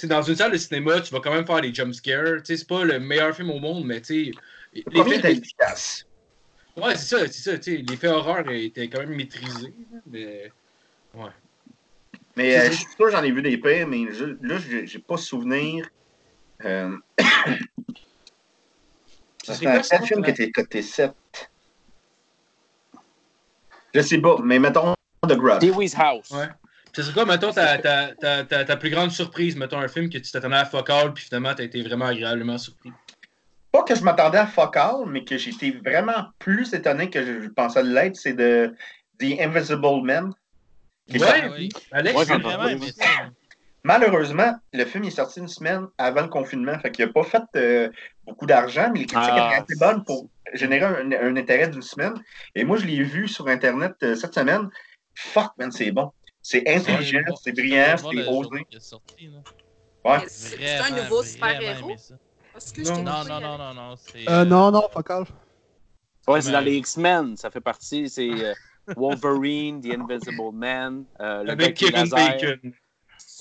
Dans une salle de cinéma, tu vas quand même faire des jump scares. Tu sais, c'est pas le meilleur film au monde, mais tu sais, Le était efficace. Ouais, c'est ça, c'est ça. tu sais, L'effet horreur était quand même maîtrisé. Mais. Mais euh, je suis sûr j'en ai vu des pires, mais je- là, j'ai j'ai pas souvenir. Euh... [coughs] C'est un film toi? qui était coté 7? Je sais pas, mais mettons The Grudge. Dewey's House. Ouais. Puis C'est quoi, mettons, ta, ta, ta, ta, ta plus grande surprise, mettons un film que tu t'attendais à fuck all, puis finalement, t'as été vraiment agréablement surpris? Pas que je m'attendais à Focal, mais que j'étais vraiment plus étonné que je, pensais l'être, c'est de The Invisible Man. Ouais, oui. Alex, Ouais, vraiment aimé ça. Malheureusement, le film est sorti une semaine avant le confinement, fait qu'il n'a pas fait euh, beaucoup d'argent, mais les critiques Ah, étaient assez bonnes pour générer un, un intérêt d'une semaine. Et moi, je l'ai vu sur Internet euh, cette semaine. Fuck, man, c'est bon. C'est intelligent, Ouais, c'est bon, brillant, c'est osé. Ouais. C'est un nouveau super-héros? Non. Non, pas non, non, non, non. Euh, euh, non, non, fuck all. Ouais, c'est dans les X-Men, ça fait partie. C'est euh, Wolverine, The Invisible Man, euh, le Avec Kevin. Bacon.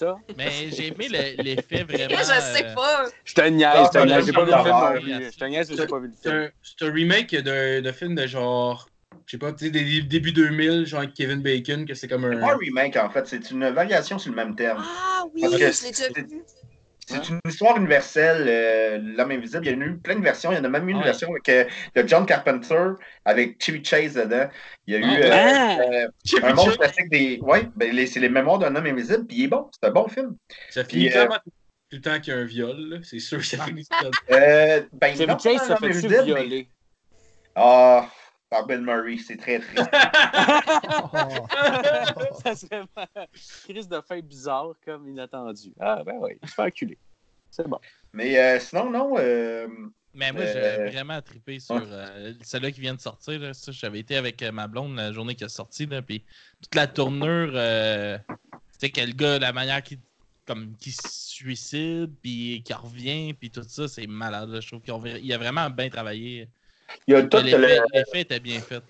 Ça? Mais [laughs] j'ai aimé le- l'effet [laughs] vraiment. Je sais euh, pas. Je te niaise, je te niaise, j'ai pas vu le film. Je te niaise, j'ai pas vu le C'est film. un, c'est un remake de, de film de genre. Je sais pas, tu sais, débuts 2000, genre avec Kevin Bacon, que c'est comme C'est pas un un. remake, en fait, c'est une variation sur le même terme. Ah oui, Parce que je l'ai déjà vu. C'est une histoire universelle, euh, L'homme invisible. Il y en a eu plein de versions. Il y en a même eu une Ouais. version avec, euh, de John Carpenter avec Chevy Chase dedans. Il y a eu Ah, euh, ouais. euh, un monstre Chase. classique des. Ouais, ben, les- c'est les mémoires d'un homme invisible, puis il est bon. C'est un bon film. Ça finit euh, clairement tout le temps qu'il y a un viol. C'est sûr que ça finit tout le temps. Ben, Chevy Chase mais- violer? Ah, par Bill Murray, c'est très triste. [laughs] [laughs] ça serait une crise de fin bizarre comme inattendu. Ah, ben oui, il se fait enculer. C'est bon. Mais euh, sinon, non. euh, Mais moi, Euh, j'ai vraiment trippé sur ouais. euh, celle-là qui vient de sortir. Là. Ça, J'avais été avec euh, ma blonde la journée qui est sortie. Là, puis toute la tournure, euh, tu sais, que le gars, la manière qu'il comme, qui se suicide, puis qui revient, puis tout ça, c'est malade. là. Je trouve qu'il a vraiment bien travaillé. Il y a tout L'effet le. l'effet était bien fait. là.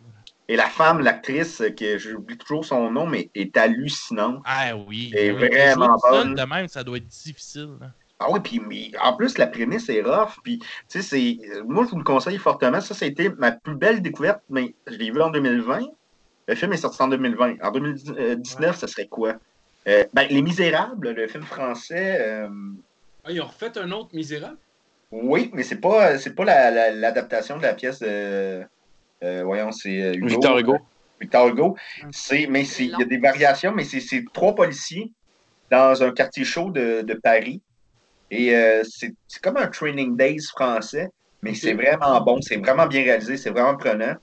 Et la femme, l'actrice, que j'oublie toujours son nom, mais est hallucinante. Ah oui. Elle est oui, vraiment bonne. de même, ça doit être difficile. là. Ah oui, puis mais en plus, la prémisse est rough. Puis, tu sais, c'est. Moi, je vous le conseille fortement. Ça, ça a été ma plus belle découverte, mais je l'ai vu en 2020. Le film est sorti en 2020. En 2019, ça serait quoi? Euh, ben, Les Misérables, le film français. euh, Ah, ils ont refait un autre misérable? Oui, mais c'est pas, c'est pas la- la- l'adaptation de la pièce de. euh, voyons, c'est euh, Hugo. Victor Hugo. Victor Hugo. C'est, mais c'est, il y a des variations, mais c'est, c'est trois policiers dans un quartier chaud de, de Paris. Et euh, c'est, c'est comme un Training Days français, mais c'est vraiment bon, c'est vraiment bien réalisé, c'est vraiment prenant.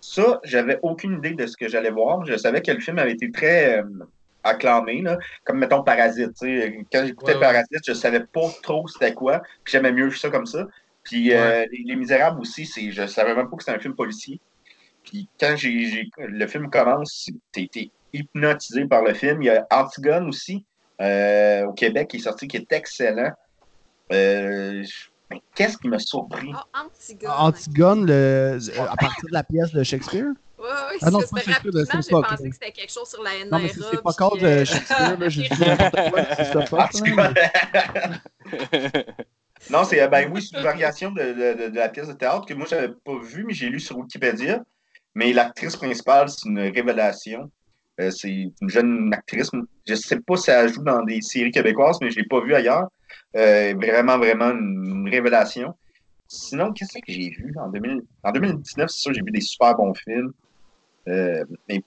Ça, j'avais aucune idée de ce que j'allais voir. Je savais que le film avait été très euh, acclamé, là, comme mettons Parasite. Quand j'écoutais Ouais, ouais. Parasite, je savais pas trop c'était quoi. puis J'aimais mieux ça comme ça. Puis euh, les, Les Misérables aussi, c'est, je savais même pas que c'était un film policier. Puis quand j'ai, j'ai- le film commence, été hypnotisé par le film. Il y a Antigone aussi, euh, au Québec, qui est sorti, qui est excellent. Euh, je- qu'est-ce qui m'a surpris? Ah, Antigone. Antigone, le- à partir de la pièce de Shakespeare? Ouais, Ah non, c'est j'ai pensé que c'était quelque chose sur la NRA. Non, mais c'est c'est pas puis, cause de euh, Shakespeare, là, j'ai [laughs] dit n'importe quoi, [laughs] non, c'est euh, ben oui, c'est une variation de, de- de- de la pièce de théâtre que moi j'avais pas vue, mais j'ai lu sur Wikipédia. Mais l'actrice principale, c'est une révélation. Euh, c'est une jeune actrice. Je sais pas si elle joue dans des séries québécoises, mais je l'ai pas vue ailleurs. Euh, vraiment, vraiment une, une révélation. Sinon, qu'est-ce que j'ai vu en, 2000 en 2019? C'est sûr, j'ai vu des super bons films. Euh, mais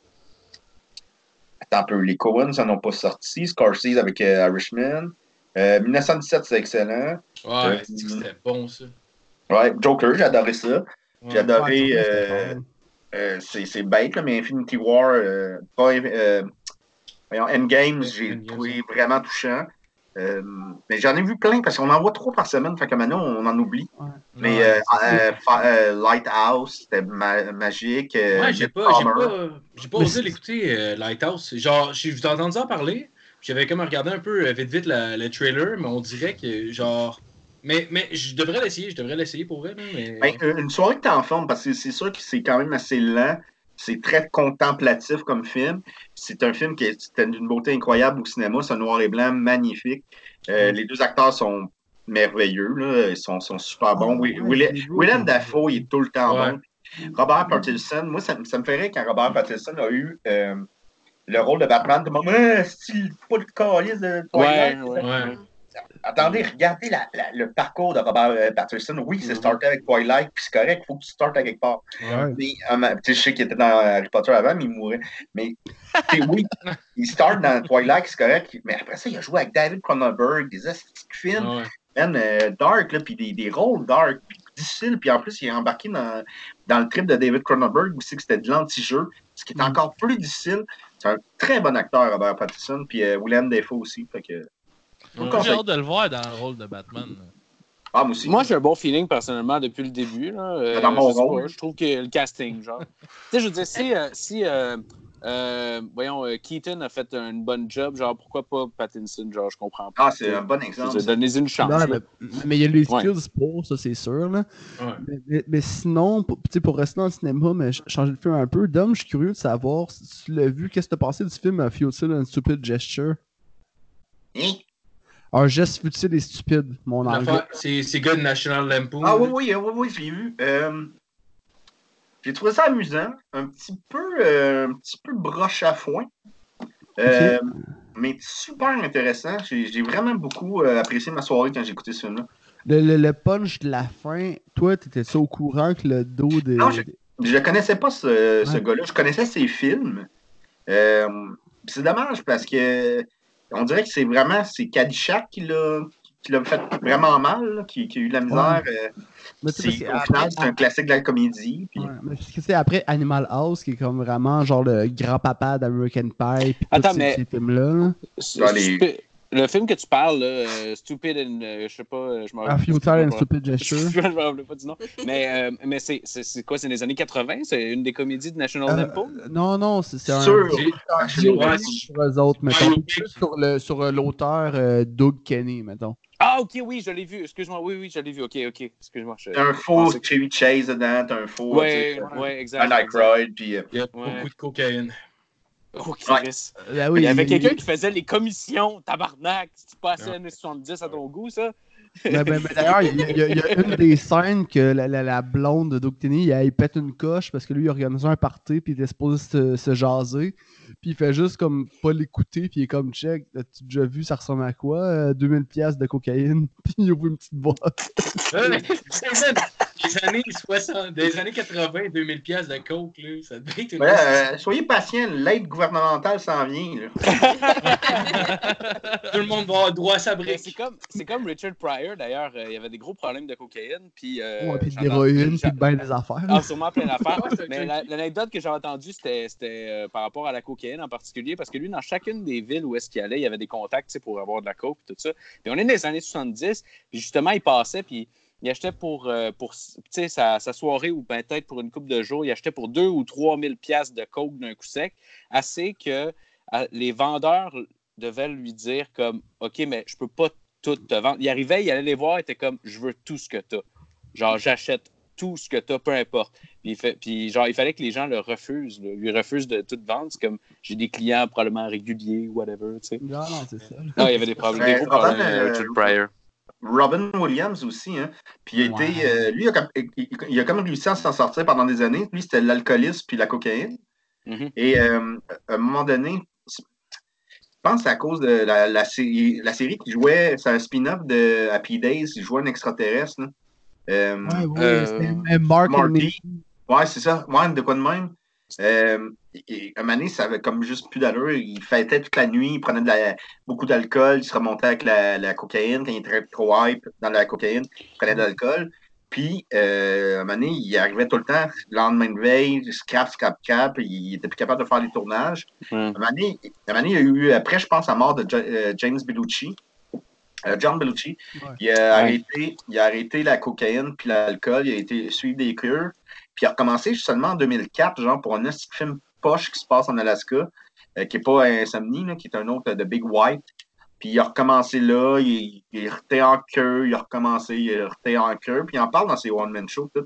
Attends un peu, les Coens n'en ont pas sorti. Scorsese avec euh, Irishman. Euh, 1917, c'est excellent. Ouais, Euh, c'était bon, ça? Ouais, Joker, j'ai adoré ça. Ouais. J'ai adoré. Ouais, euh, euh, c'est bête, là, mais Infinity War, euh, pas, euh, Endgame, j'ai trouvé vraiment touchant. Euh, mais j'en ai vu plein parce qu'on en voit trois par semaine, fait que maintenant on en oublie. Mais Ouais, euh, euh, euh, Lighthouse, c'était ma- magique. euh, Ouais, j'ai pas, j'ai pas, j'ai pas osé l'écouter, euh, Lighthouse. Genre, j'ai vous entendu en parler, j'avais comme regardé un peu vite vite la- le trailer, mais on dirait que, genre. Mais, mais je devrais l'essayer, je devrais l'essayer pour vrai, mais. Ben, une soirée que t'es en forme, parce que c'est sûr que c'est quand même assez lent. C'est très contemplatif comme film. C'est un film qui est d'une beauté incroyable au cinéma. C'est un noir et blanc magnifique. Euh, Les deux acteurs sont merveilleux. Là. Ils sont, sont super bons. Ah, Wi- ouais, Willem, Dafoe, il est tout le temps Ouais. bon. Robert Pattinson, moi, ça, me- ça me ferait quand Robert Pattinson a eu euh, le rôle de Batman. Tout le monde, Ah, c'est pas calice de Twilight. ouais. Ouais. Attendez, regardez la- la- le parcours de Robert euh, Pattinson. Oui, c'est Mhm. starté avec Twilight, puis c'est correct, il faut que tu startes à quelque part. Ouais. Mais, euh, je sais qu'il était dans Harry Potter avant, mais il mourait. Mais oui, [laughs] il start dans Twilight, c'est correct. Mais après ça, il a joué avec David Cronenberg, des astuces films, Ouais. euh, dark, là, puis des, des rôles dark, puis difficiles. Puis en plus, il est embarqué dans, dans le trip de David Cronenberg aussi, que c'était de l'anti-jeu, ce qui est encore plus difficile. C'est un très bon acteur, Robert Pattinson, puis euh, Willem Dafoe aussi. Fait que, J'ai hâte de le voir dans le rôle de Batman. ah, moi aussi. Moi, j'ai un bon feeling personnellement depuis le début. Là. Euh, Dans mon je rôle. pas, je trouve que le casting, genre. [laughs] tu sais, je veux dire, si, euh, si euh, euh, voyons, euh, Keaton a fait une bonne job, genre, pourquoi pas Pattinson, genre, je comprends pas. Ah, c'est un bon exemple. Donnez-y une chance. Non, mais, mais il y a les Ouais. skills pour, ça c'est sûr. Là. Ouais. Mais, mais- mais sinon, pour, tu sais, pour rester dans le cinéma, mais ch- changer de film un peu, Dom, je suis curieux de savoir si tu l'as vu, qu'est-ce que t'as pensé du film A Futile and Stupid Gesture? Hein? Un geste futile et stupide, mon anglais. C'est gars de National Lampoon. Ah oui, oui, oui, oui, j'ai vu. Euh, j'ai trouvé ça amusant, un petit peu, euh, un petit peu broche à foin, Euh, mais super intéressant. J'ai j'ai vraiment beaucoup euh, apprécié ma soirée quand j'ai écouté ce film-là. Le, le- le punch de la fin, toi, t'étais-tu au courant que le dos des. Non, je- Je ne connaissais pas ce, ce gars-là. Je connaissais ses films. Euh, c'est dommage parce que on dirait que c'est vraiment c'est Caddyshack qui l'a qui l'a fait vraiment mal, là, qui, qui a eu de la misère. euh, Mais c'est- au que final, après- c'est un classique de la comédie. puis- Ouais, mais parce que c'est après Animal House qui est comme vraiment genre le grand-papa d'American Pie pis Attends, tous ces, mais- ces films-là. là. C'est- Dans les- Stupi- Le film que tu parles, là, euh, Stupid and. euh, je sais pas, euh, je m'en A Futile and Stupid Gesture. Je [laughs] me rappelle pas du nom. Mais, euh, mais c'est, c'est, c'est quoi, c'est les années 80? C'est une des comédies de National Euh, Lampoon? non, non, c'est c'est un. Ouais. sur eux autres, mettons. Ouais, Plus sur le- sur l'auteur euh, Doug Kenny, mettons. Ah, ok, oui, je l'ai vu. Excuse-moi, oui, oui, je l'ai vu. Ok, ok. Excuse-moi. Je... T'as un faux Chevy Chase dedans, t'as un faux. Ouais, ouais, exact. Un Aykroyd, puis. Il y a beaucoup de cocaïne. Oh, Ouais. Ben oui, il y avait il- quelqu'un qui faisait les commissions, tabarnak. C'est pas assez Ouais. années 70 à ton goût, ça? Ben, ben, ben, D'ailleurs, il y, a- il y a- il y a une des scènes que la, la- la blonde de il, il pète une coche parce que lui, il organise un party, puis il était supposé se, se jaser. Puis il fait juste comme pas l'écouter, puis il est comme check. As-tu déjà vu, ça ressemble à quoi euh, 2000 pièces de cocaïne, [laughs] puis il ouvre une petite boîte. Des années 60, des années 80, 2000 pièces de coke, là, ça devait être une... Ouais, euh, soyez patient, l'aide gouvernementale s'en vient. là. [laughs] Tout le monde va avoir droit à sa brique. C'est comme, c'est comme Richard Pryor, d'ailleurs. euh, il y avait des gros problèmes de cocaïne. Puis, euh, ouais, puis de l'héroïne, puis de ben des affaires. Ah, sûrement plein d'affaires. [laughs] Mais l'anecdote que j'ai entendue, c'était c'était, euh, par rapport à la cocaïne en particulier, parce que lui, dans chacune des villes où est-ce qu'il allait, il y avait des contacts pour avoir de la coke et tout ça. Puis on est dans les années 70, puis justement, il passait, puis il achetait pour, euh, pour sa, sa soirée ou peut-être pour une couple de jours, il achetait pour 2 ou 3 000 piastres de coke d'un coup sec, assez que euh, les vendeurs devaient lui dire comme, OK, mais je peux pas tout te vendre. Il arrivait, il allait les voir, il était comme, je veux tout ce que tu as. Genre, j'achète tout ce que tu as, peu importe. Puis, il fait, puis genre, il fallait que les gens le refusent, là. lui refusent de tout vendre. C'est comme, j'ai des clients probablement réguliers, whatever, tu sais. Non, non, c'est ça. là. Non, il y avait des problèmes, des Ouais, gros problèmes, Robin, euh, euh, Richard Pryor. Robin Williams aussi, hein. Puis il a été, Ouais. euh, lui, il a, comme, il, il a comme réussi à s'en sortir pendant des années. Lui, c'était l'alcoolisme puis la cocaïne. Mhm. Et euh, à un moment donné, je pense que c'est à cause de la, la, série, la série qui jouait, c'est un spin-off de Happy Days, il jouait un extraterrestre. Là. Euh, Ouais, oui, Euh, c'était euh, Mark and Marty. Ouais, c'est ça. Ouais, de quoi de même. Euh, et- et un moment donné, ça avait comme juste plus d'allure. Il fêtait toute la nuit, il prenait de la- beaucoup d'alcool, il se remontait avec la, la cocaïne. Quand il était trop hype dans la cocaïne, il prenait de l'alcool. Puis, euh, un moment donné, il arrivait tout le temps, le lendemain de veille, scrap, scrap, scrap, il était plus capable de faire les tournages. Mm. Un moment donné, un moment donné, il y a eu, après, je pense, la mort de Jo- euh, James Bellucci, euh, John Bellucci, Ouais. il, a arrêté, il a arrêté la cocaïne puis l'alcool, il a été suivi des cures, puis il a recommencé seulement en 2004, genre pour un petit film poche qui se passe en Alaska, euh, qui n'est pas Insomnie, qui est un autre euh, de Big White. Puis il a recommencé là, il, il était en queue, il a recommencé, il été en queue, puis il en parle dans ses one-man shows. Tout.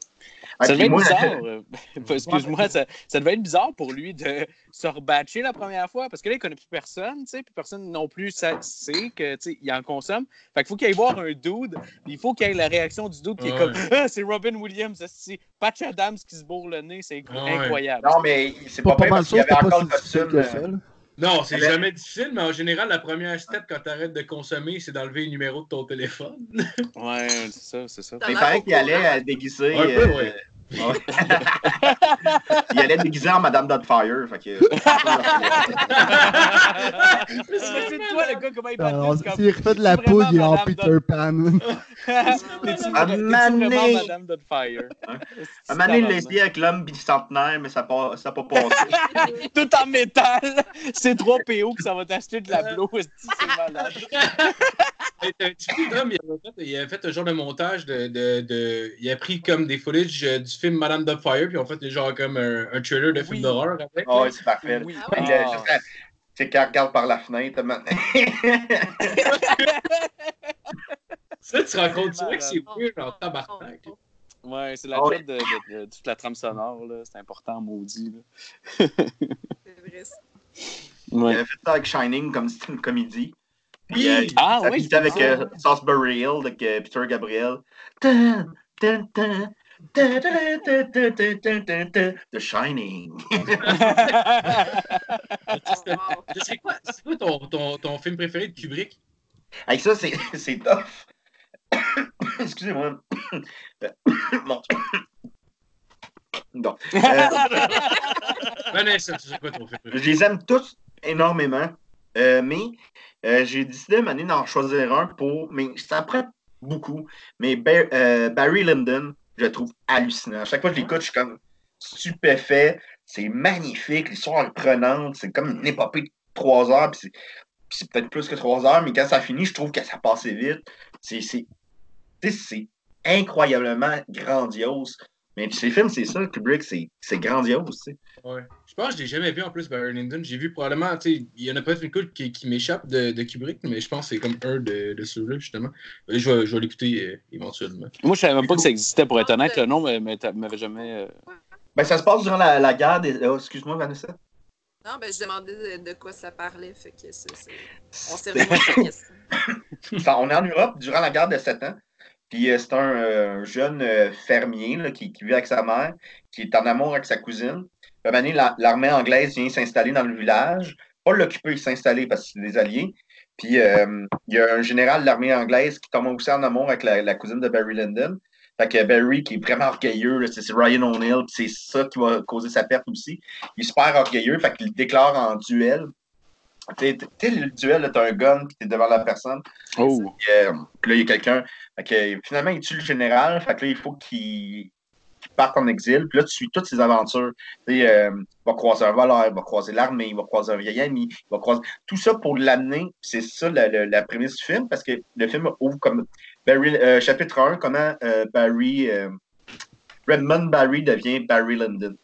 Ah, Ça devait être moi, bizarre. [laughs] euh, [laughs] Excuse-moi, ça, ça devait être bizarre pour lui de [laughs] se rebatcher la première fois parce que là, il connaît plus personne, tu sais, puis personne non plus sa- sait que, tu sais, il en consomme. Fait qu'il faut qu'il aille voir un dude, il faut qu'il ait la réaction du dude qui est comme Ah, c'est Robin Williams, c'est Patch Adams qui se bourre le nez, c'est Ouais. incroyable. Non, mais c'est Pas, pas, mal parce qu'il y avait encore le costume. Non, c'est jamais difficile, mais en général, la première step quand t'arrêtes de consommer, c'est d'enlever le numéro de ton téléphone. Ouais, c'est ça, c'est ça. Mais il paraît qu'il allait courant. euh, déguiser. Un peu, euh, ouais. Ouais. il allait déguiser en Madame Doubtfire. Fait que... C'est toi le gars, comment il parle S'il refait de la vraiment il est en Peter Pan. [laughs] T'es-tu vraiment Madame? Un il l'a essayé avec l'homme bicentenaire, mais ça n'a pas, ça pas passé. [laughs] Tout en métal! C'est 3 PO que ça va t'acheter de la blow, c'est malade. [laughs] Il avait fait, un genre de montage de, de, de- Il a pris comme des footage euh, du film Madame Doubtfire, puis en fait, genre comme un, un trailer de Oui. film d'horreur avec. Ah ouais, c'est parfait. Oui. Ah ouais. Euh, juste à- C'est quand regarde par la fenêtre. moment- Ça, tu te rends compte, c'est vrai que c'est weird en tabarnak. Ouais, c'est la Ah job de, de- de toute la trame sonore, là. C'est important, maudit. Là. C'est vrai, ça. Il avait fait ça avec Shining comme si c'était une comédie. Puis, ah, oui, avec euh, Hill, avec Peter Gabriel. The Shining. c'est quoi, quoi ton, ton, ton, film préféré de Kubrick? Avec ça, c'est, c'est tough. Excusez-moi. Mon Non. Euh... ben, non, c'est quoi ton film préféré? Je les aime tous énormément, mais euh, j'ai décidé m'aller d'en choisir un pour. Mais ça prend beaucoup. Mais euh, Barry Lyndon, je le trouve hallucinant. À chaque fois que je l'écoute, je suis comme stupéfait. C'est magnifique. L'histoire est prenante. C'est comme une épopée de trois heures. puis c'est- peut-être plus que trois heures, mais quand ça finit, je trouve que ça passait vite. C'est incroyablement grandiose. Mais ces films, c'est ça, Kubrick, c'est c'est grandiose. tu sais. Ouais. Je pense que je l'ai jamais vu en plus, Barry Lyndon. J'ai vu probablement, tu sais, il y en a peut-être une couple qui, qui m'échappe de, de Kubrick, mais je pense que c'est comme un de, de ceux-là, justement. Et je vais, je vais l'écouter euh, éventuellement. Moi, je savais même pas que ça existait, pour être honnête. Le nom mais- mais t'a- m'avait jamais. euh, Ben, ça se passe durant la, la guerre des. oh, Excuse-moi, Vanessa. Non, ben, je demandais de, de quoi ça parlait, fait que c'est. c'est- On s'est [laughs] sur la question. On est en Europe durant la guerre de 7 ans. Puis euh, c'est un euh, jeune euh, fermier là, qui, qui vit avec sa mère, qui est en amour avec sa cousine. Puis, l'armée anglaise vient s'installer dans le village. Pas l'occuper, s'installer parce que c'est des alliés. Puis euh, il y a un général de l'armée anglaise qui tombe aussi en amour avec la, la cousine de Barry Lyndon. Fait que Barry, qui est vraiment orgueilleux, c'est Ryan O'Neill, puis c'est ça qui va causer sa perte aussi. Il est super orgueilleux, fait qu'il le déclare en duel. Tu sais, le duel, t'as un gun, puis t'es devant la personne. Oh! Puis, euh, puis là, il y a quelqu'un. Finalement, il tue le général. Fait que là, il faut qu'il parte en exil. Puis là, tu suis toutes ses aventures. Euh, il va croiser un voleur, il va croiser l'armée, il va croiser un vieil ami, il va croiser. Tout ça pour l'amener. C'est ça la, la- prémisse du film, parce que le film ouvre comme. Euh, chapitre 1, comment euh, Barry. Redmond Barry devient Barry Lyndon.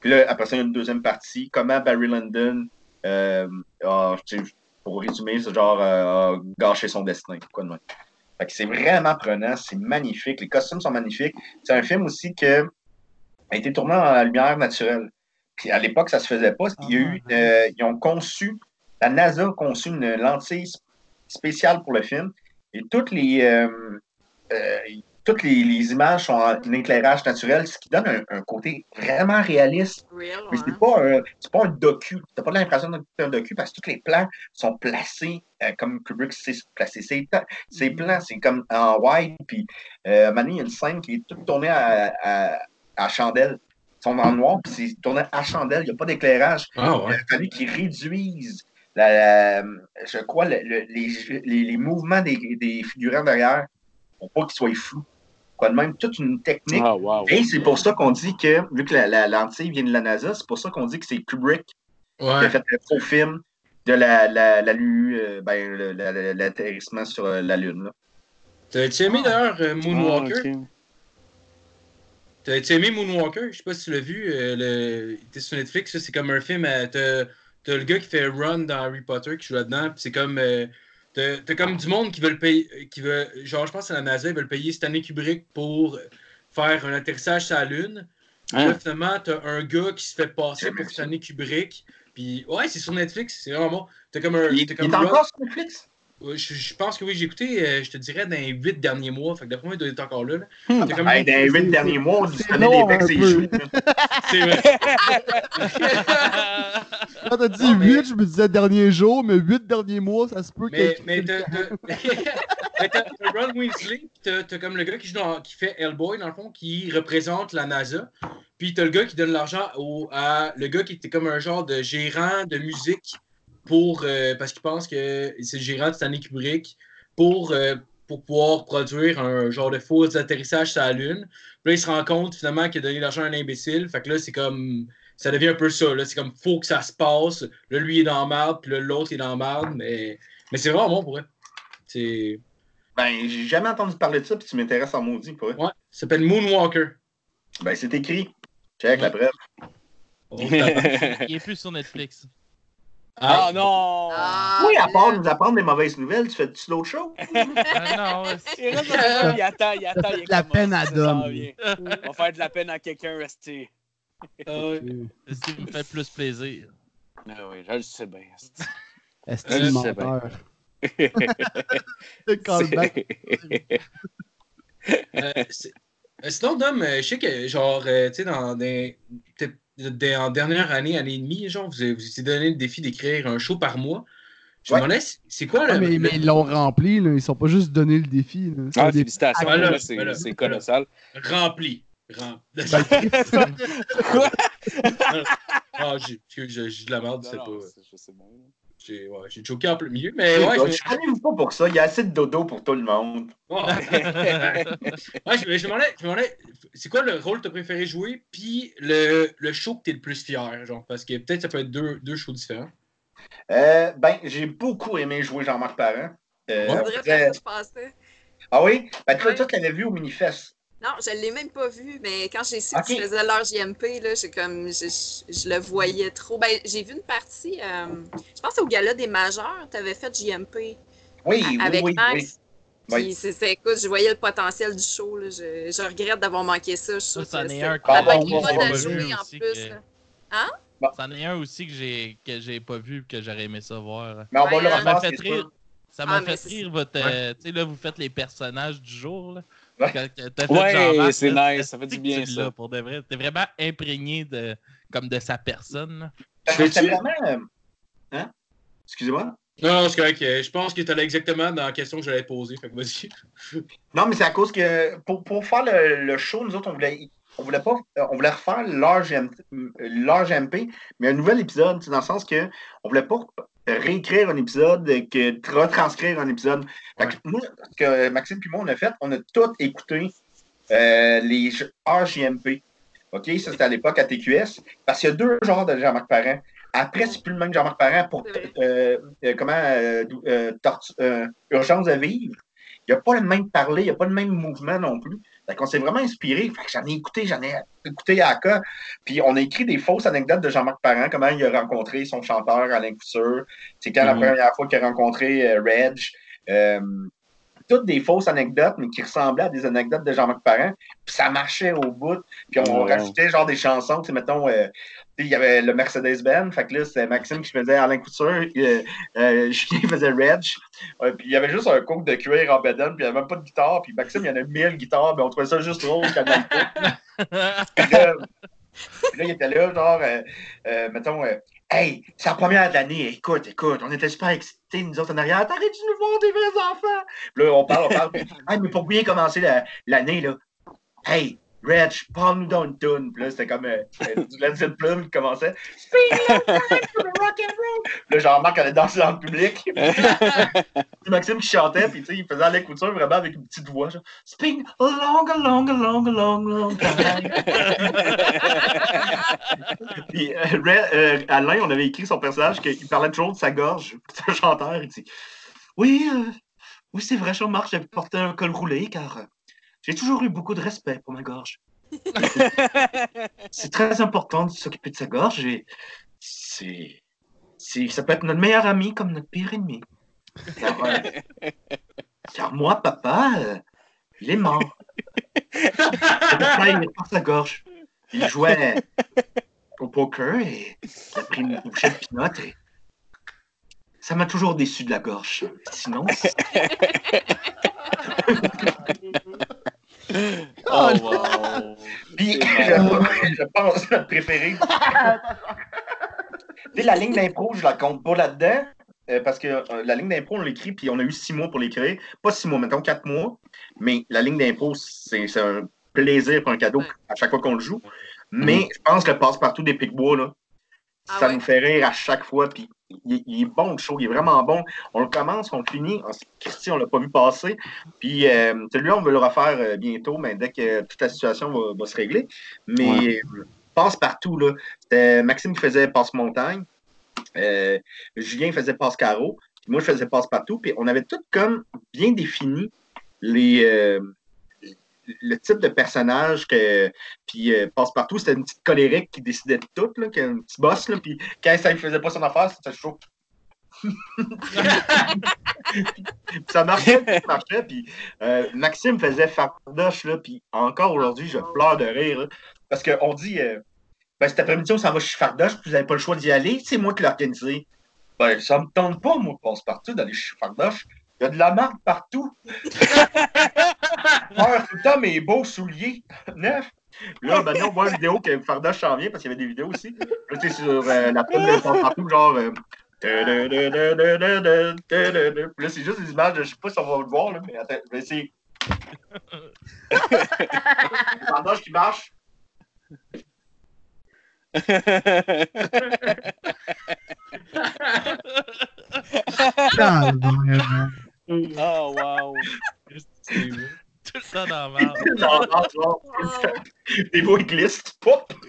Puis là, après ça, il y a une deuxième partie. Comment Barry Lyndon. a, tu sais, pour résumer, c'est genre gâché son destin. Quoi de. Fait que c'est vraiment prenant, c'est magnifique. Les costumes sont magnifiques. C'est un film aussi qui a été tourné en la lumière naturelle. Puis à l'époque, ça se faisait pas. Il y a eu, euh, ils ont conçu, la NASA a conçu une lentille sp- spéciale pour le film. Et toutes les, euh, euh, toutes les, les images sont en éclairage naturel, ce qui donne un, un côté vraiment réaliste. Real, Mais c'est pas un, c'est pas un docu. T'as pas l'impression d'écouter un docu parce que tous les plans sont placés euh, comme Kubrick sait placer ses, ta- ses plans. C'est comme en wide. Puis, euh, il y a une scène qui est toute tournée à, à, à chandelle. Ils sont en noir, puis c'est tourné à chandelle. Il n'y a pas d'éclairage. Ah Il a fallu qu'ils réduisent, la, la- je crois, le- le- les, les, les mouvements des, des figurants derrière pour pas qu'ils soient flous. Quoi de même, toute une technique. Ah, wow. Et c'est pour ça qu'on dit que, vu que la, la lentille vient de la NASA, c'est pour ça qu'on dit que c'est Kubrick qui a fait le faux film de la, la, euh, ben, le- la- la- l'atterrissement sur euh, la Lune. là. T'as-tu aimé d'ailleurs euh, Moonwalker? Ah, ok. T'as-tu aimé Moonwalker? Je sais pas si tu l'as vu. euh, le... Il était sur Netflix. C'est comme un film. euh, T'as t'as le gas qui fait Run dans Harry Potter qui joue là-dedans. puis C'est comme. T'as comme du monde qui veut le payer. Qui veut, genre, je pense c'est la NASA, ils veulent payer Stanley Kubrick pour faire un atterrissage sur la Lune. Hein? Là, finalement, t'as un gars qui se fait passer pour. Stanley Kubrick. Puis, ouais, c'est sur Netflix, c'est vraiment bon. T'as comme un. Il, il est encore sur Netflix? Je, je pense que oui, j'ai écouté, euh, je te dirais, dans les huit derniers mois. Fait que d'après moi, il doit être encore là. là. T'as comme- Hey, dans les c'est- huit derniers mois, on disponible des becs et. [laughs] C'est vrai. Quand t'as dit mais- 8, je me disais dernier jour, mais 8 derniers mois, ça se peut Mais, que. mais [laughs] [laughs] t'as Ron Weasley, pis t'as t'as comme le gars qui, joue dans- qui fait Hellboy, dans le fond, qui représente la NASA. Puis t'as le gars qui donne l'argent au, à le gars qui était comme un genre de gérant de musique pour euh, parce qu'il pense que c'est le gérant de Stanley Kubrick pour, euh, pour pouvoir produire un genre de faux atterrissage sur la Lune. Puis là, il se rend compte finalement qu'il a donné l'argent à un imbécile. Fait que là, c'est comme. Ça devient un peu ça. là. C'est comme faut que ça se passe. Là, lui il est dans la merde, puis là, l'autre il est dans la merde. Mais, mais c'est vraiment bon pour eux. C'est. Ben, j'ai jamais entendu parler de ça, puis tu m'intéresses en maudit, pour vrai. Ouais. Ça s'appelle Moonwalker. Ben, c'est écrit. Check la preuve. Oh. Il est plus sur Netflix. Ah non! Ah, Oui, à part nous apprendre des mauvaises nouvelles, tu fais-tu d'autres [laughs] choses? Ah non, Il reste dans il attend, il attend, il de la peine à Dom. On va faire de la peine à quelqu'un resté. Ah ouais. c'est ce qui me fait plus plaisir. Ah oui, je le sais bien. Est-ce que sais menteur? [laughs] Le callback. [laughs] Euh, euh, sinon, Dom, euh, je sais que, genre, euh, tu sais, dans des. peut-être en dernière année, année et demie, genre, vous avez- vous étiez donné le défi d'écrire un show par mois. Je Ouais. me demandais, c'est- quoi Ah, le. mais, le- mais ils l'ont rempli, là. ils sont pas juste donné le défi. Là. Ah, félicitations, voilà, c'est voilà. colossal. rempli? Rem- Ben, [laughs] Quoi? ah, j'ai j'ai- j'ai- j'ai de la merde, c'est pas. J'ai ouais, j'ai choqué en plein milieu, mais Ouais, je connais pas pour ça. Il y a assez de dodo pour tout le monde. je, [laughs] ouais, je, je me demandais, c'est quoi le rôle que tu as préféré jouer, puis le, le show que tu es le plus fier, genre, parce que peut-être ça peut être deux, deux shows différents. Euh, ben, j'ai beaucoup aimé jouer Jean-Marc Parent. Euh, on dirait dirait- que je pensais. Ah oui? Ben, toi, Ouais. toi, tu l'avais vu au Minifest. Non, je l'ai même pas vu, mais quand j'ai su Ok. que tu faisais l'heure JMP, là, j'ai comme, je, je- je le voyais trop. Ben, j'ai vu une partie, euh, je pense au gala des majeurs, tu avais fait JMP Oui, oui, avec oui, Max. oui. Puis Oui. écoute, je voyais le potentiel du show. Là. Je, je regrette d'avoir manqué ça. Je Ça, est c'est- un Ah, bon, bon, bon, jouer en plus. que-. C'en est un aussi que j'ai que j'ai pas vu et que j'aurais aimé ça voir. Mais on va Ouais, le hein. Ça m'a fait c'est rire. Ça Ah, m'a fait rire votre. euh, tu sais, là, vous faites les personnages du jour. Là. Ouais. C'est nice, ça fait du bien, tu ça. Pour de vrai. T'es vraiment imprégné de, comme de sa personne. Fais-tu- C'était vraiment. euh, Hein? Excusez-moi? Non, non, c'est correct. euh, Je pense que tu allais exactement dans la question que j'allais poser. Fait que vas-y. [laughs] Non, mais c'est à cause que pour, pour faire le, le show, nous autres, on voulait, on voulait pas. euh, On voulait refaire l'heure GMP, mais un nouvel épisode, c'est dans le sens que on voulait pas réécrire un épisode, que retranscrire un épisode. Fait que nous, ce que Maxime et moi, on a fait, on a tout écouté euh, les jeux- heures JMP. OK? Ça, c'était à l'époque à TQS. Parce qu'il y a deux genres de Jean-Marc Parent. Après, c'est plus le même Jean-Marc Parent pour euh, euh, comment euh, euh, euh, Urgence à vivre. Il n'y a pas le même parler, il n'y a pas le même mouvement non plus. Fait qu'on s'est vraiment inspiré. Fait que j'en ai écouté, j'en ai écouté à cas. Puis on a écrit des fausses anecdotes de Jean-Marc Parent, comment il a rencontré son chanteur Alain Couture. C'est quand Mhm. la première fois qu'il a rencontré euh, Reg. Euh, toutes des fausses anecdotes, mais qui ressemblaient à des anecdotes de Jean-Marc Parent. Puis ça marchait au bout. Puis on rajoutait genre des chansons, tu sais, mettons, euh, il y avait le Mercedes-Benz, fait que là, c'était Maxime qui faisait Alain Couture, euh, euh, [laughs] Julien faisait Reg, Ouais, puis il y avait juste un coke de cuir en bedaine, puis il n'y avait même pas de guitare, puis Maxime, il y en a mille guitares, mais on trouvait ça juste drôle quand. [laughs] Puis là, puis là, il était là, genre, euh, euh, mettons, euh, Hey, c'est la première de l'année, écoute, écoute, on était super excités, nous autres en arrière, t'arrêtes de nous voir des vrais enfants. Puis là, on parle, on parle, puis, [laughs] hey, mais pour bien commencer la- l'année, là, hey, Reg, parle-nous dans une tune. Puis là, c'était comme euh, euh, du Led Zeppelin qui commençait. Speed to the rock and roll. Puis là, Jean-Marc allait danser dans le public. [laughs] Puis Maxime qui chantait, puis tu sais, il faisait Alain Couture vraiment avec une petite voix. Genre, Speed long, long, long, long, long. Puis euh, euh, Alain, on avait écrit son personnage qu'il parlait toujours de sa gorge. C'est un chanteur, il dit Oui, euh, oui, c'est vrai, Jean-Marc, j'avais porté un col roulé car j'ai toujours eu beaucoup de respect pour ma gorge. [laughs] c'est très important de s'occuper de sa gorge et c'est. c'est- Ça peut être notre meilleur ami comme notre pire ennemi. Car, euh, [laughs] car moi, papa, euh, il est mort. [laughs] Papa, il est par sa gorge. Il jouait au poker et il a pris une bouchée de pinot et ça m'a toujours déçu de la gorge. Sinon, Oh, wow. Puis, C'est malade. je, je pense notre préféré. [laughs] Tu sais, la ligne d'impro, je la compte pas là-dedans. euh, parce que euh, la ligne d'impro, on l'écrit, puis on a eu six mois pour l'écrire. Pas six mois, mettons quatre mois. Mais la ligne d'impro, c'est un plaisir pour un cadeau à chaque fois qu'on le joue. Mais je pense que le passe-partout des Picbois, là, Ah ça ouais? nous fait rire à chaque fois. Puis il, il est bon, le show, il est vraiment bon. On le commence, on le finit. On dit, Christy, on l'a pas vu passer. Puis euh, celui-là, on veut le refaire euh, bientôt, mais dès que toute la situation va, va se régler. Mais euh, passe-partout, là. Maxime qui faisait passe-montagne. Euh, Julien faisait passe-carreau. Puis moi, je faisais passe-partout. Puis on avait tout comme bien défini les. Le type de personnage que puis euh, passe-partout c'était une petite colérique qui décidait de tout là, qui est un petit boss là, puis quand ça ne faisait pas son affaire c'était chaud. [laughs] Puis ça marchait ça marchait puis euh, Maxime faisait fardoche là puis encore aujourd'hui je pleure de rire là, parce qu'on dit euh, ben cet après-midi on s'en va chez fardoche puis vous n'avez pas le choix d'y aller c'est moi qui l'ai organisé ben ça me tente pas moi de passe-partout d'aller chez fardoche. Il y a de la marque partout [laughs] [laughs] faire tout le temps mes beaux souliers neufs. Là, maintenant, on voit une vidéo que Fardoche s'en vient parce qu'il y avait des vidéos aussi. Là, tu sais, sur euh, la pub de son partout, genre. euh, Puis là, c'est juste des images, de- je sais pas si on va le voir, là, mais attends, je vais essayer. [laughs] Fardoche qui marche. Calvaire. [laughs] Oh, wow. [laughs] Tout temps dans la Des mots, ils glissent. Pop! [laughs]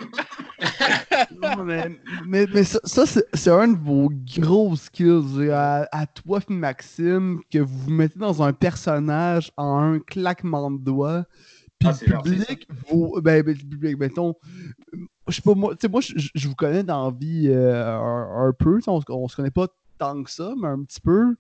Non, mais, mais, mais ça, ça, c'est c'est un de vos gros skills à, à toi et Maxime que vous vous mettez dans un personnage en un claquement de doigts. Puis Ah, le public, vous, ben, ben, le public, mettons, je sais pas, moi, tu sais, moi, je, vous connais dans la vie euh, un, un peu, on, on se connaît pas tant que ça, mais un petit peu.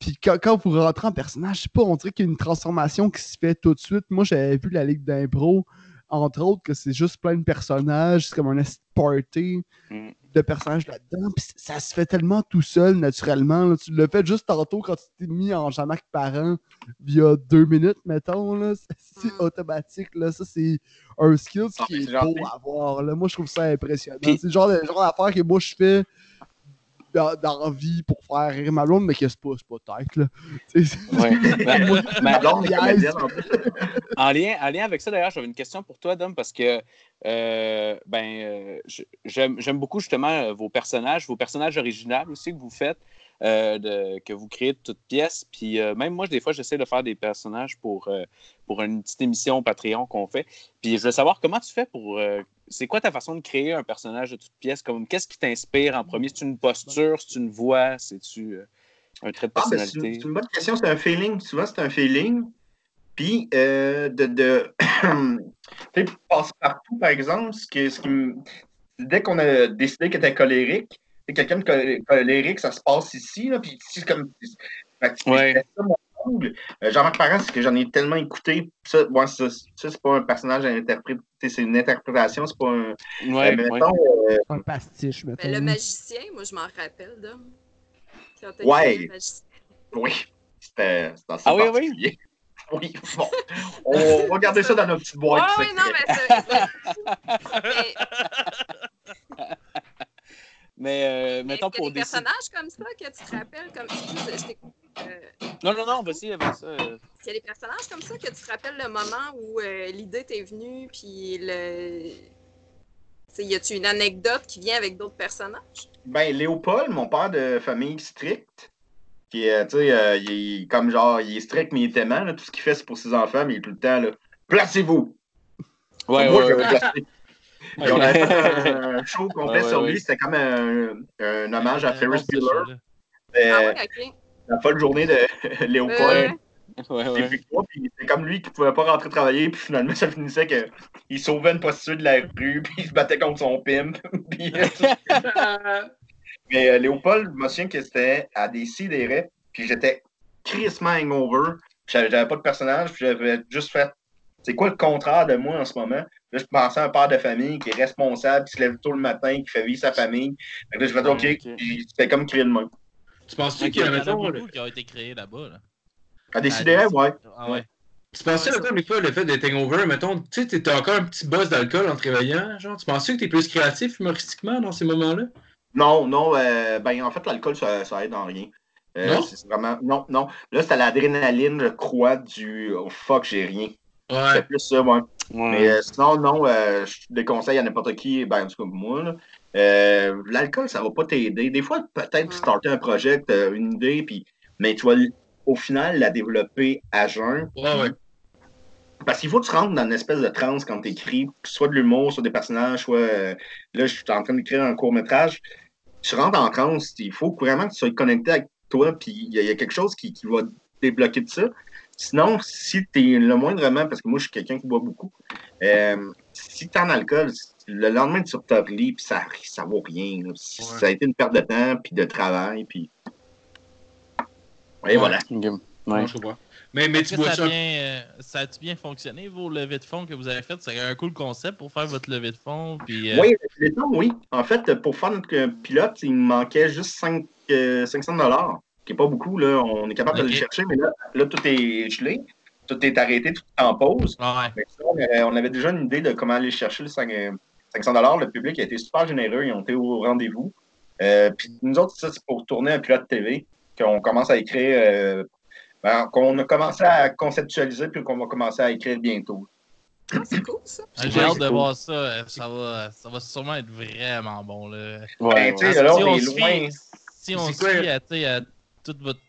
Puis quand, quand vous rentrez en personnage, je sais pas, on dirait qu'il y a une transformation qui se fait tout de suite. Moi, j'avais vu la Ligue d'impro, entre autres, que c'est juste plein de personnages, c'est comme un party Mm. de personnages là-dedans. Puis ça se fait tellement tout seul, naturellement. là. Tu l'as fait juste tantôt quand tu t'es mis en Jean-Marc Parent, via deux minutes, mettons. là. C'est Mm. automatique. Là. Ça, c'est un skill qui est beau à voir. Là. Moi, je trouve ça impressionnant. C'est le genre, de- genre d'affaire que moi, je fais dans, dans la vie pour faire rire ma blonde, mais que c'est pas, pas tête. Là. [laughs] Ouais. [laughs] Ma blonde est comédienne, en plus. En lien, en lien avec ça, d'ailleurs, j'avais une question pour toi, Dom, parce que euh, ben, euh, j'aime beaucoup justement vos personnages, vos personnages originaux aussi que vous faites, euh, de- que vous créez de toutes pièces. Puis euh, même moi, des fois, j'essaie de faire des personnages pour, euh, pour une petite émission Patreon qu'on fait. Puis je veux savoir comment tu fais pour. c'est quoi ta façon de créer un personnage de toutes pièces? Comme, Qu'est-ce qui t'inspire en premier? C'est une posture? C'est une voix? C'est-tu un trait de Ah, ben, c'est une, personnalité? c'est une bonne question. C'est un feeling. Souvent, c'est un feeling. Puis, de. de [clears throat] tu sais, passe partout, par exemple, ce, que, ce qui me- Dès qu'on a décidé qu'il était colérique, quelqu'un colérique, ça se passe ici, là, puis ici, c'est comme. Ouais. Euh, Jean-Marc Parent, c'est que j'en ai tellement écouté. Ça, bon, ça, ça, c'est pas un personnage à interpréter, c'est une interprétation, c'est pas un. Ouais, euh, mais ouais. euh, un pastiche, mettons. Ben, le magicien, moi, je m'en rappelle. Quand t'as Ouais. oui, c'était Ah oui, oui? particulier. [laughs] Oui, bon. On va garder ça dans nos petites boîtes. Ouais, ouais, non, mais ça. [laughs] mais Mais euh, mettons est-ce qu'il y a pour des des. personnages comme ça que tu te rappelles comme excuse, je t'ai- euh, Non, non, non, vas-y avec ça. euh. Est-ce qu'il y a des personnages comme ça que tu te rappelles le moment où euh, l'idée t'est venue, puis le. T'sais, y a-tu une anecdote qui vient avec d'autres personnages? Ben, Léopold, mon père de famille stricte, qui est, tu sais, euh, il est comme genre, il est strict, mais il est aimant, là, tout ce qu'il fait, c'est pour ses enfants, mais il est tout le temps, là, placez-vous! Ouais, Moi, ouais, je ouais. On avait fait un show complet ouais, sur lui, c'était comme un, un hommage à Euh, Ferris Bueller. Ah la folle journée de [laughs] Léopold. Euh, Ouais, c'est comme lui qui pouvait pas rentrer travailler, puis finalement, ça finissait qu'il sauvait une prostituée de la rue, [laughs] puis il se battait contre son pimp. [laughs] puis, Mais euh, Léopold, je me souviens que c'était à des sidérés. puis j'étais crissement hangover. puis J'avais j'avais pas de personnage, puis j'avais juste fait c'est quoi le contraire de moi en ce moment? Là, je pensais à un père de famille qui est responsable, qui se lève tôt le matin, qui fait vivre sa famille. Fait que là, je fais OK, Ok. puis c'était comme créer le même. Tu penses-tu Il qu'il y en a, beaucoup qui ont été créés là-bas. Là. À décider, Ah, ouais. Ah ouais. tu penses-tu, mettons, des fois, le fait d'être hangover, mettons, tu sais, t'as encore un petit buzz d'alcool en te réveillant, genre, tu penses-tu que t'es plus créatif humoristiquement dans ces moments-là? Non, non, euh, ben en fait, l'alcool, ça, ça aide en rien. Euh, Non? c'est vraiment. Non, non. Là, c'était l'adrénaline, le croix du oh fuck, j'ai rien. C'est plus ça, moi. Ouais. Mais euh, sinon, non, euh, je déconseille à n'importe qui, ben, en tout cas moi. Euh, l'alcool, ça va pas t'aider. Des fois, peut-être starter un projet, une idée, puis, mais tu vas au final la développer à jeun. Ouais, ouais. Parce qu'il faut que tu rentres dans une espèce de transe quand tu écris, soit de l'humour, soit des personnages, soit. euh, là, je suis en train d'écrire un court-métrage. Tu rentres en transe, il faut vraiment que tu sois connecté avec toi, puis il y, a- il y a quelque chose qui, qui va débloquer de ça. Sinon, si tu es le moindrement, parce que moi, je suis quelqu'un qui boit beaucoup, euh, si tu en alcool, le lendemain, tu te relis, puis ça, ça vaut rien. là. Ça a été une perte de temps, puis de travail, puis. Et Ouais. voilà. Ok. Non, Ouais. je comprends. Mais, mais tu vois ça, ça? a bien, euh, ça a-tu bien fonctionné, vos levées de fonds que vous avez faites? C'est un cool concept pour faire votre levée de fonds. Puis, euh, Oui, les temps, oui. En fait, pour faire notre euh, pilote, il me manquait juste 5, euh, 500 dollars, qui n'est pas beaucoup. Là. On est capable de le chercher, mais là, là, tout est gelé, tout est arrêté, tout est en pause. ah ouais. Mais ça, on, avait, déjà une idée de comment aller chercher le 5, euh, 500 dollars. Le public a été super généreux, ils ont été au rendez-vous. Euh, puis nous autres, ça, c'est pour tourner un pilote TV qu'on commence à écrire, euh, ben, qu'on a commencé à conceptualiser, puis qu'on va commencer à écrire bientôt. Ah, c'est cool, ça. Ah, J'ai Ouais, hâte de cool. voir ça. euh, Ça va, ça va sûrement être vraiment bon. Là. Ouais, Ben, tu ouais. sais, là, si on est loin. si on se fie à tout votre.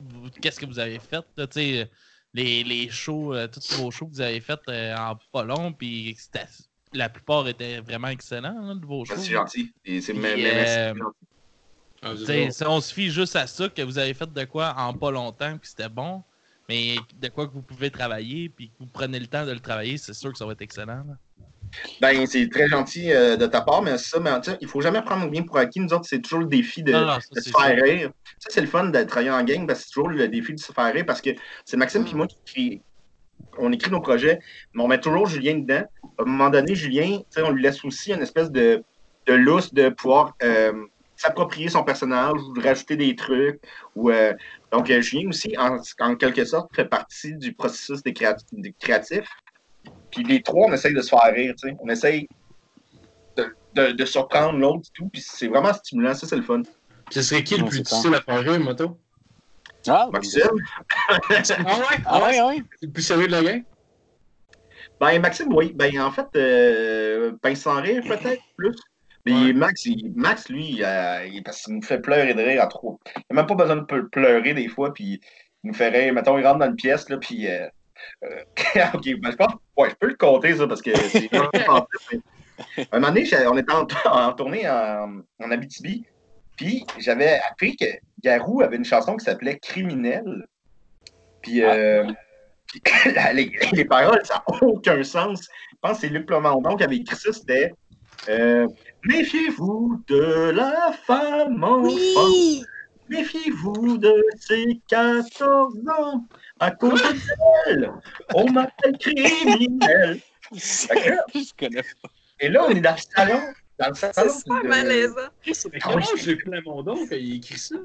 vous- Qu'est-ce que vous avez fait? Là, tu sais, les, les shows, euh, tous vos shows que vous avez fait euh, en pas long, puis la plupart étaient vraiment excellents hein, de vos shows. Ben, C'est gentil. Et C'est euh, gentil. Ah, c'est si on se fie juste à ça, que vous avez fait de quoi en pas longtemps, puis c'était bon, mais de quoi que vous pouvez travailler, puis que vous prenez le temps de le travailler, c'est sûr que ça va être excellent. là. Ben, c'est très gentil euh, de ta part, mais ça, mais, il faut jamais prendre bien pour acquis. Nous autres, c'est toujours le défi de, Non, non, ça, de c'est se faire rire. Ça, c'est le fun de travailler en gang, parce que c'est toujours le défi de se faire rire, parce que c'est Maxime et moi qui écrit- on écrit nos projets, mais on met toujours Julien dedans. À un moment donné, Julien, on lui laisse aussi une espèce de, de lousse de pouvoir euh, s'approprier son personnage ou de rajouter des trucs. Ou, euh, donc, Julien aussi, en, en quelque sorte, fait partie du processus des, créat- des créatifs. Puis les trois, on essaye de se faire rire, tu sais. On essaye de, de- de surprendre l'autre et tout. Puis c'est vraiment stimulant, ça, c'est le fun. Ce serait qui le plus difficile à faire rire, moto? Ah, Maxime, [laughs] Ah ouais? Ah ouais, ouais. C'est le plus sérieux de la gang? ben Maxime, oui. Ben en fait, euh, pince sans rire, peut-être plus. Mais Ouais. Max, il- Max, lui, euh, il, parce qu'il nous fait pleurer de rire à trop. Il n'a même pas besoin de pleurer des fois, puis il nous fait rire. Mettons, il rentre dans une pièce, là, puis. euh, euh, [laughs] ok, ben, je pense. Ouais, je peux le compter, ça, parce que c'est. [laughs] un moment donné, on était en, en tournée en, en Abitibi, puis j'avais appris que Garou avait une chanson qui s'appelait Criminel. Puis. euh, puis [laughs] la- les, les paroles, ça n'a aucun sens. Je pense que c'est Luc Plamondon qui avait écrit ça. C'était euh, Méfiez-vous de la femme enfant. Oui! Méfiez-vous de ses 14 ans. À cause d'elle, on m'appelle criminel. Je connais pas. et là, on est dans le salon. Dans le C'est salon. super de- malaisant. Comment je l'ai Plamondon quand il écrit ça?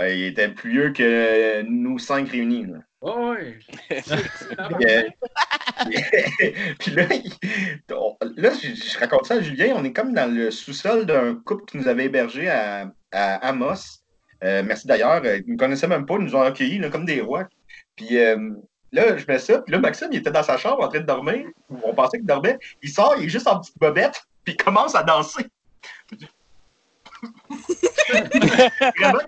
Il était plus vieux que nous cinq réunis. là. Oh, ouais. Puis, [laughs] euh, [laughs] puis là, il- on- là je, je raconte ça à Julien. On est comme dans le sous-sol d'un couple qui nous avait hébergés à, à Amos. Euh, merci d'ailleurs. Ils ne nous connaissaient même pas. Ils nous ont accueillis là, comme des rois. Puis euh, là, je mets ça. Puis là, Maxime, il était dans sa chambre en train de dormir. On pensait qu'il dormait. Il sort, il est juste en petite bobette. [laughs] Puis il commence à danser. Vraiment,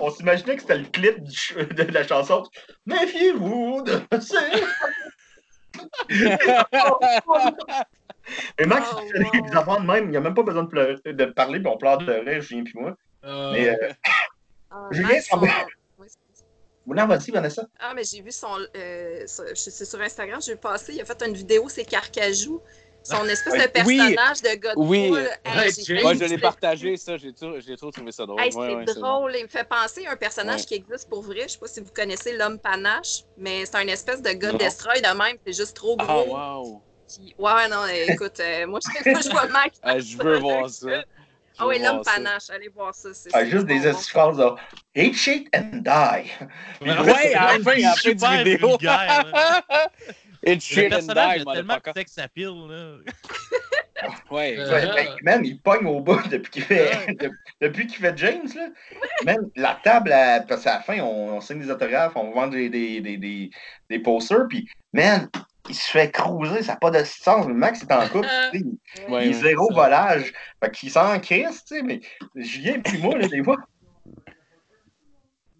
on s'imaginait que, c'était le clip du de la chanson. Méfiez-vous de [laughs] Et Max, Oh, il fait wow. des affaires de même, il n'y a même pas besoin de, pleurer- de parler, puis on pleure de rire, Julien puis moi. Euh, Mais, euh, Ah, Julien, Max, ça c'est- non, vas-y, Vanessa. Ah, mais j'ai vu son. euh, sur- c'est Instagram, j'ai vu passer. Il a fait une vidéo, c'est Carcajou. Son [laughs] espèce de Oui. personnage de Godfall. Oui. Hey, Moi, je l'ai partagé, ça. J'ai trop, j'ai trop trouvé ça drôle. Hey, Ouais, c'est ouais, c'est drôle. Il me fait penser à un personnage Ouais. qui existe pour vrai. Je sais pas si vous connaissez l'homme panache, mais c'est un espèce de gars Non. destroy de même. C'est juste trop Ah, gros. wow. Puis- Ouais, non, écoute, euh, moi, je, [laughs] moi, je vois Mac. Ah, je veux voir ça. Ah oui, l'homme ça. panache. Allez voir ça. c'est- Ah, juste des phrases là. Hate shit and die. Ouais, à la fin, à la vidéo. [laughs] Le shit and die, a tellement motherfucker. sex appeal, là. [laughs] Ouais, Euh, Ouais, ben, man, il pogne au bout depuis qu'il fait, Ouais. [laughs] de- depuis qu'il fait James. Là. Man, la table, parce qu'à la fin, on, on signe des autographes, on vend des, des, des, des, des posters, puis man, il se fait cruiser, ça n'a pas de sens. Le Max est en couple, [laughs] il, Ouais, il est ouais, zéro ça. volage. Fait qu'il s'en crisse, tu sais, mais Julien puis moi, là, des fois.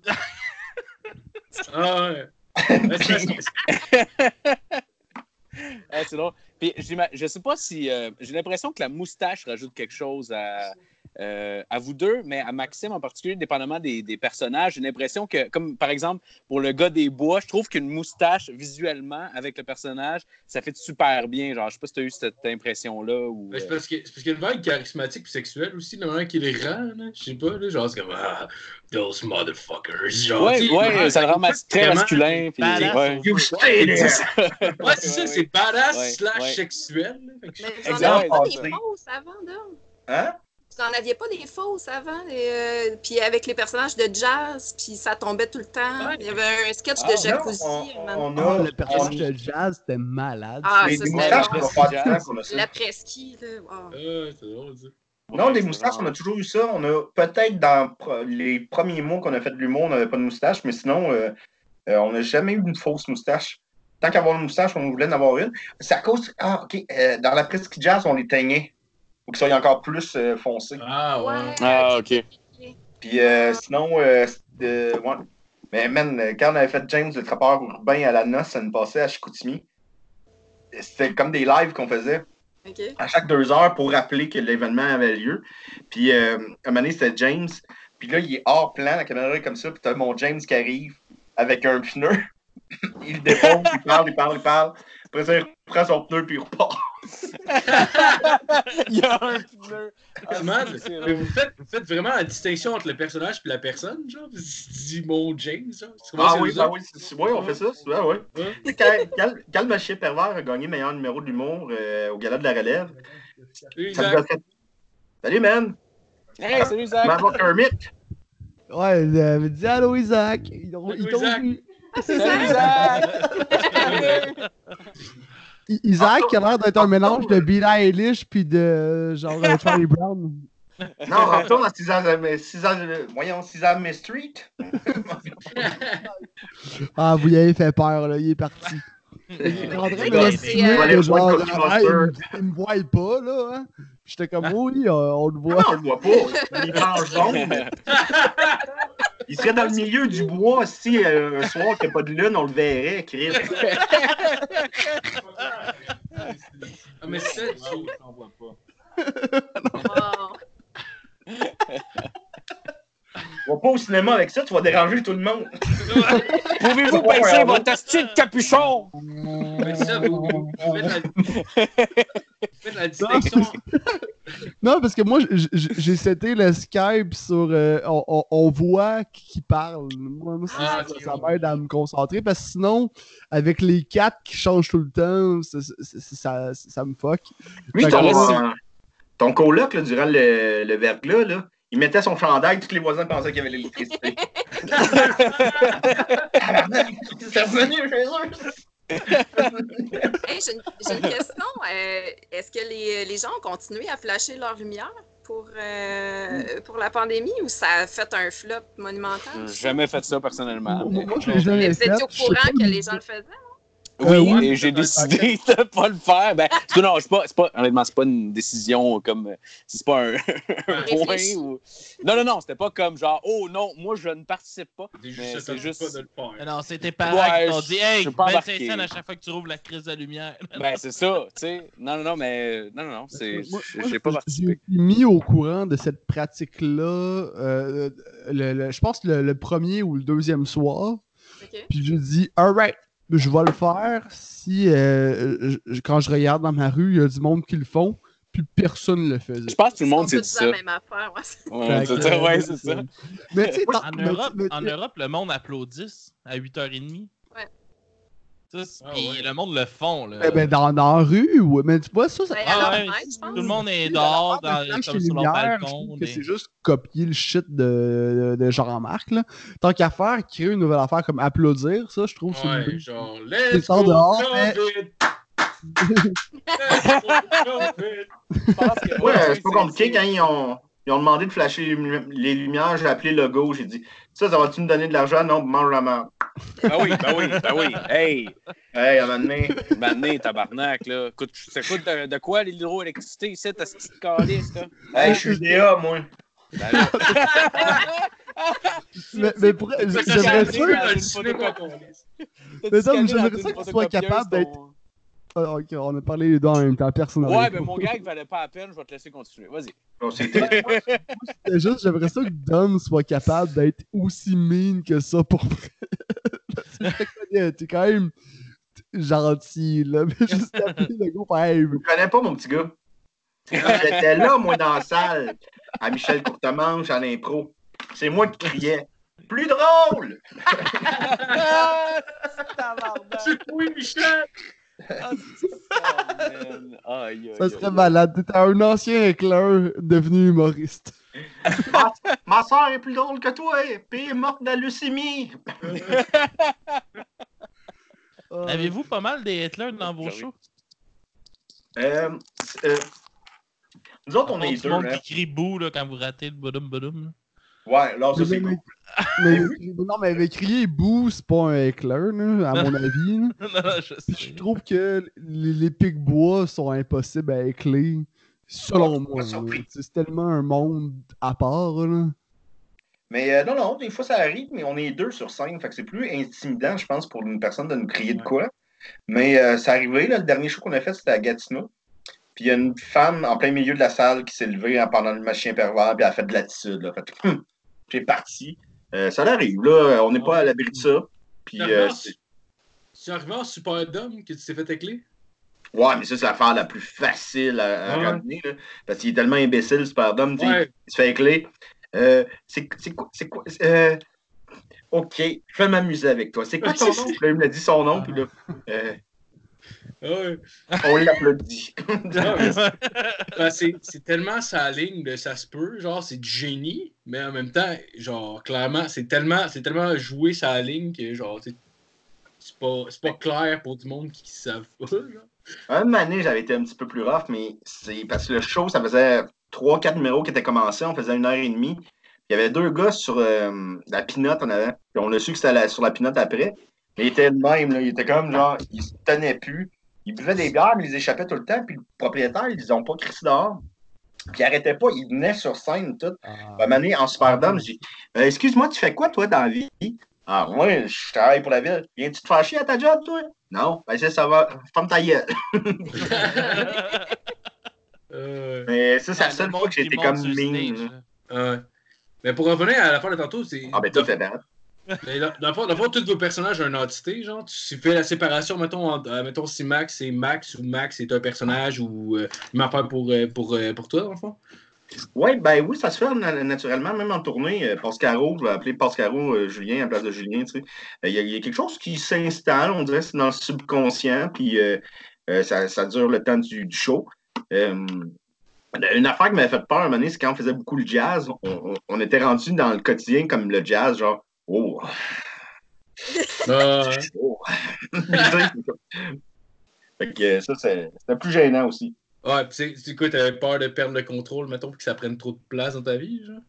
[laughs] Ah, ouais. [laughs] Ah, c'est drôle. Puis, je sais pas si. euh, J'ai l'impression que la moustache rajoute quelque chose à, euh, à vous deux, mais à Maxime en particulier, dépendamment des, des personnages, j'ai l'impression que, comme par exemple, pour le gars des bois, je trouve qu'une moustache, visuellement, avec le personnage, ça fait super bien. Genre, je sais pas si tu as eu cette impression-là. Ou, Ben, c'est euh, parce que- c'est parce qu'il y a une vague charismatique et sexuelle aussi, le moment qui les rend, là. Je sais pas, là, genre, c'est comme, ah, those motherfuckers. Genre, Ouais, ouais, ça le rend très masculin. Puis, badass ouais. au You feu. stay there! [laughs] Ouais, c'est ça, c'est badass Ouais, slash ouais. sexuel. là. Mais vous en pas des fausses avant, d'homme? Hein? Vous en aviez pas des fausses avant? euh, puis avec les personnages de jazz, puis ça tombait tout le temps. Ouais. Il y avait un sketch Ah, de non, jacuzzi. on, un moment on a, Ah, le personnage on- de jazz, c'était malade. Ah, les, ça, c'était moustaches, bon. on va faire du temps qu'on a ça. La presqu'île, là. wow. C'est drôle. Non, c'est moustaches, on a toujours eu ça. On a peut-être dans les premiers mois qu'on a fait de l'humour, on n'avait pas de moustache, mais sinon, euh, euh, on n'a jamais eu une fausse moustache. Tant qu'avoir une moustache, on voulait en avoir une. C'est à cause. Ah, OK. euh, dans la presque jazz, on les teignait. Pour qu'ils soient encore plus euh, foncés. Ah, ouais. Ah, ok. Puis euh, sinon, euh, ouais. Mais man, quand on avait fait James le trappeur urbain à la noce, ça nous passait à Chicoutimi. C'était comme des lives qu'on faisait à chaque deux heures pour rappeler que l'événement avait lieu. Puis, euh, un moment donné, c'était James. Puis là, il est hors plan, la caméra est comme ça. Puis t'as mon James qui arrive avec un pneu. [laughs] il le dépose, il parle, il parle, il parle. Après ça, il prend son pneu puis il repart. [laughs] Il y a un pneu. Ah, man, c'est mais drôle. vous faites, vous faites vraiment la distinction entre le personnage et la personne, genre? Vous dites mon James, genre? Ah oui, bah autres? oui, c'est- oui, on fait ça. c'est- Ouais, ouais. Cal Machier Pervers a gagné meilleur numéro de l'humour euh, au Gala de la Relève. Oui, Ça nous fait... Salut, man! Hey, salut Zach. Kermit? Ouais, il avait dit Allô Isaac. Ils ont- ils Allô, t'ont Isaac. Isaac qui a l'air d'être un mélange de Billie Eilish puis de genre Charlie Brown. Non, on retourne à Sésame, Sésame, voyons, Sésame Street. [laughs] Ah, vous y avez fait peur, là, il est parti. [laughs] Il est en train de c'est, euh, genre, il, me- voit pas, là. Hein? J'étais comme, oui, euh, on le Non, voit. on le voit pas. [laughs] Il mange d'ombre. Il serait dans le milieu du bois si euh, un soir qu'il n'y a pas de lune, on le verrait, Chris. Ah, mais c'est ça, tu- [laughs] Wow. On [laughs] va pas au cinéma avec ça, tu vas déranger tout le monde. [laughs] Pouvez-vous ouais. votre asti de capuchon? Mais c'est ça, vous, vous- vous faites la... vous [laughs] faites la distinction. Non, parce que moi, j'ai seté le Skype sur. euh, on, on- on voit qui parle. Moi, Ah, ça, m'aide à me concentrer parce que sinon, avec les quatre qui changent tout le temps, ça, ça, ça- ça- ça me fuck. Lui, ton, ton coloc, là, durant le, le verglas, là, il mettait son chandail, tous les voisins pensaient qu'il y avait l'électricité. [laughs] C'est revenu chez eux. Hey, j'ai une, une question. Euh, Est-ce que les, les gens ont continué à flasher leur lumière pour, euh, pour la pandémie ou ça a fait un flop monumental? J'ai jamais fait ça personnellement. Moi, mais- je vous étiez au courant que le- les gens le faisaient? Oui, Euh, oui. et j'ai décidé [laughs] de pas le faire. Ben, parce que non, c'est pas, c'est pas, honnêtement, c'est pas une décision comme. C'est pas un, [laughs] un point ou. Non, non, non, c'était pas comme genre, oh non, moi je ne participe pas. C'est Mais juste, pas de le faire. Non, c'est tes parents Ouais, qui t'ont dit Hey, je suis pas 25 embarqué. cents à chaque fois que tu rouvres la crise de lumière. [laughs] Ben, c'est ça, tu sais. Non, non, non, mais. Non, non, non, c'est. Moi- j'ai- pas participé. été mis au courant de cette pratique-là, euh, le- le- je pense le, le premier ou le deuxième soir. OK. Puis je dis, alright, je vais le faire si, euh, je- quand je regarde dans ma rue, il y a du monde qui le font, puis personne le faisait. Je pense que tout le monde dire ça. la même affaire. ouais. C'est ça, ouais, c'est ça. Mais En mais- Europe, mais- en Europe, le monde applaudisse à 8h30. C'est- Ah ouais. le monde le font. Là. Eh ben, dans, dans la rue, ouais, mais tu vois, ça, ça Ah ouais, fenêtre, je pense. Tout le monde est dehors, dans, flash comme sur leur balcon. c'est juste copier le shit de, de Jean-Marc. là. Tant qu'à faire, créer une nouvelle affaire comme applaudir, ça, je trouve c'est Ouais, bonne- genre, Ils [laughs] let's go, dehors, mais-! Let's go, COVID! Je pense que- Ouais, ouais, c'est pas compliqué quand ils ont, ils ont demandé de flasher les, lumi- les lumières, j'ai appelé le go, j'ai dit Ça, ça va-tu me donner de l'argent? Non, mange la merde. Ben oui, ben oui, ben oui. Hey, Hey, à un moment donné. tabarnak, là. Coûte, ça coûte de, de quoi l'hydroélectricité ici, t'as ce petit calice, là? Hey, je suis DA, moi. Ben là. Mais, mais pour- Ça, j'aimerais c'est ça. Mais T'as-tu j'aimerais ça qu'il une soit capable d'être- Ah, ok, on a parlé les deux en même temps, personne Ouais, rien ben mon gag valait pas la peine, je vais te laisser continuer. Vas-y. [laughs] C'était- juste, j'aimerais ça que Dom soit capable d'être aussi mean que ça pour vrai. T'es quand même gentil, là. Mais juste appeler le gros, hey, Je connais pas, mon petit gars. J'étais là, moi, dans la salle, à Michel Courtemanche, à l'impro. C'est moi qui criais. Plus drôle! [laughs] C'est oui, Michel! [laughs] ça serait malade. T'étais un ancien éclair devenu humoriste. Ma, ma soeur est plus drôle que toi, puis est morte de la leucémie. Ah. [laughs] Avez-vous pas mal des Hitler dans vos Oui. shows? Euh, euh, nous autres, on Tout est le deux. monde Hein. qui crie bouh là, quand vous ratez le boudum boudum. Ouais, là, ça, c'est cool. mais- non, mais, mais crier bouh, c'est pas un éclair, là, à mon avis. [laughs] non, je Puis sais. je trouve que les, les pics bois sont impossibles à éclairer, selon moi. C'est tellement un monde à part. Là. Mais euh, non, non, des fois, ça arrive, mais on est deux sur scène. Fait que c'est plus intimidant, je pense, pour une personne de nous crier de quoi. Mais euh, c'est arrivé, là, le dernier show qu'on a fait, c'était à Gatineau. Puis il y a une femme en plein milieu de la salle qui s'est levée hein, pendant le machin pervers, puis elle a fait de l'attitude. Fait que, parti. Euh, ça arrive, là. On n'est pas à l'abri de ça. Puis, euh, c'est- arrivé en Superdome que tu t'es fait écler? ouais, mais ça, c'est l'affaire la plus facile à, à Ouais. ramener, là, parce qu'il est tellement imbécile, Superdome. Ouais. Il se fait écler. Euh, c'est c'est quoi? C'est quoi? euh, OK, je vais m'amuser avec toi. C'est quoi ton nom? Puis là, il me l'a dit son nom, puis là, Ouais. on l'applaudit. [laughs] C'est- ben, c'est tellement sa ligne de ça se peut, genre c'est du génie, mais en même temps, genre clairement, c'est tellement, c'est tellement joué sa ligne que genre c'est pas, c'est pas clair pour tout le monde qui savent pas. Genre. Un moment donné, j'avais été un petit peu plus rough, mais c'est parce que le show, ça faisait 3-4 numéros qui étaient commencés, on faisait une heure et demie. Il y avait deux gars sur euh, la pinotte en avant. Puis on a su que c'était sur la pinotte après. Mais il était de même, là. Il était comme genre, il se tenait plus. Il buvait des bières, mais il les échappait tout le temps. Puis le propriétaire, ils les ont pas crissé dehors. Puis il arrêtait pas, il venait sur scène, tout. À un moment donné, en Superdome, j'ai dit Euh, Excuse-moi, tu fais quoi, toi, dans la vie? Ah, moi, je travaille pour la ville. Viens-tu te faire chier à ta job, toi? Non, ben ça, ça va. Ferme ta gueule. [laughs] Euh, Mais ça, c'est la Ah, seule le fois que j'ai qui été monte comme ouais. Mais pour revenir à la fin de tantôt, c'est. Ah, ben, tout fait bien. Mais dans, fond, tous vos personnages ont une entité, genre, tu fais la séparation, mettons, en- euh, mettons si Max c'est Max ou Max est un personnage ou euh, affaire pour, euh, pour, euh, pour toi, dans le fond? Ouais, ben oui, ça se fait na- naturellement, même en tournée. Pascaro, je vais appeler Pascaro Julien à la place de Julien, tu sais. Il y, a- quelque chose qui s'installe, on dirait c'est dans le subconscient, puis ça, ça dure le temps du, show. Une affaire qui m'avait fait peur un moment c'est quand on faisait beaucoup le jazz, on, on- on était rendu dans le quotidien comme le jazz, genre, oh, [laughs] Euh, [laughs] oh. fait que ça, c'est- c'était plus gênant aussi. ouais, pis c'est quoi, t'avais peur de perdre le contrôle, mettons, pis que ça prenne trop de place dans ta vie, genre?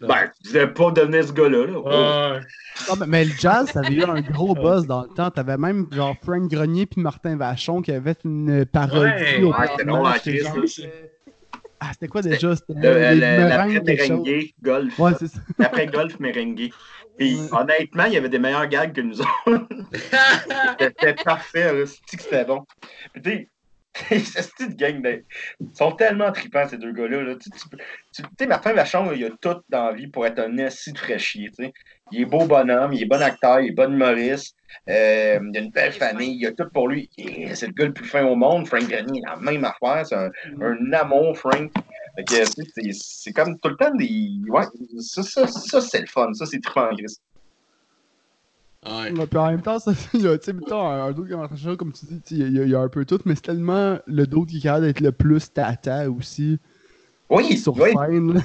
Non. Ben, je disais pas devenir ce gars-là. Là. Ouais. Non, mais, mais le jazz, ça avait eu un gros buzz dans le temps. T'avais même genre Frank Grenier puis Martin Vachon qui avaient une parodie Ouais, au ouais, Ah, c'était quoi déjà? C'était Le- les le- meringues, L'après quelque chose. merengue, golf. Ouais, c'est ça. Après golf, merengue. Puis Ouais. honnêtement, il y avait des meilleurs gags que nous autres. [laughs] C'était parfait, là. C'est que c'était bon? Puis tu sais, [laughs] C'est une gang de... Ils sont tellement tripants, ces deux gars-là. là. Tu tu tu- tu sais, Martin Vachon, là, il a tout dans la vie pour être un assis de fraîchier. tu sais. Il est beau bonhomme, il est bon acteur, il est bon humoriste. Euh, il a une belle famille, il a tout pour lui. C'est le gars le plus fin au monde. Frank Grenier, la même affaire. C'est un, un amour, Frank. C'est- comme tout le temps des. Ouais, ça, ça, ça c'est le fun. Ça, c'est trippant. Ouais. Puis en même temps, ça, [laughs] il y a, mettons, un, un d'autre qui comme tu dis, il y, a- il y a un peu tout, mais c'est tellement le d'autre qui est capable d'être le plus tata aussi Oui, sur oui. là.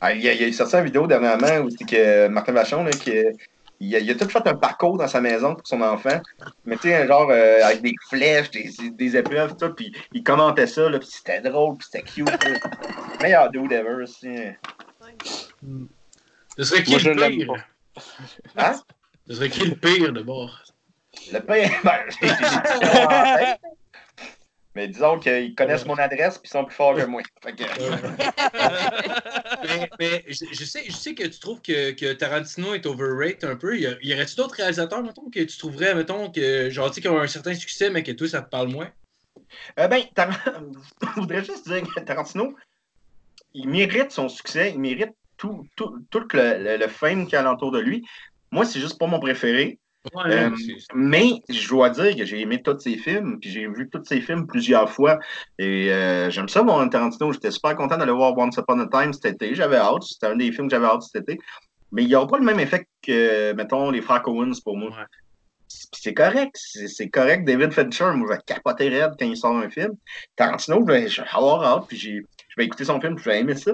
Ah, il, y a, il y a sorti une vidéo dernièrement où c'est que Martin Vachon, là, qui, il, a, il a tout fait un parcours dans sa maison pour son enfant. Mais tu sais, genre euh, avec des flèches, des, des épreuves, tout, puis il commentait ça, là, puis c'était drôle, puis c'était cute. là. Meilleur dude ever, aussi. Mm. Ce serait qui Moi, le pire? Hein? Ce serait qui le pire de bord? Le pire, ben, [laughs] j'ai- j'ai dit ça en tête. Mais disons qu'ils connaissent mon adresse ils sont plus forts que moi. [laughs] [laughs] Mais mais je, je sais, je sais que tu trouves que, que Tarantino est overrated un peu. Y, a- y aurait-tu d'autres réalisateurs, mettons, que tu trouverais, mettons, que, genre, tu sais, qui ont un certain succès, mais que toi, ça te parle moins? Euh, ben, Tar- [laughs] je voudrais juste dire que Tarantino, il mérite son succès, il mérite tout, tout, tout le, le, le fame qu'il y a alentour de lui. Moi, c'est juste pas mon préféré. Ouais, Euh, mais je dois dire que j'ai aimé tous ses films, puis j'ai vu tous ses films plusieurs fois. Et euh, j'aime ça, mon Tarantino. J'étais super content d'aller voir Once Upon a Time cet été. J'avais hâte. C'était un des films que j'avais hâte cet été. Mais il n'y aura pas le même effet que, mettons, les frères Coens pour moi. Ouais. C'est correct. C'est correct. David Fincher, moi, je vais capoter raide quand il sort un film. Tarantino, je vais, je vais avoir hâte, puis je vais écouter son film, puis je vais aimer ça.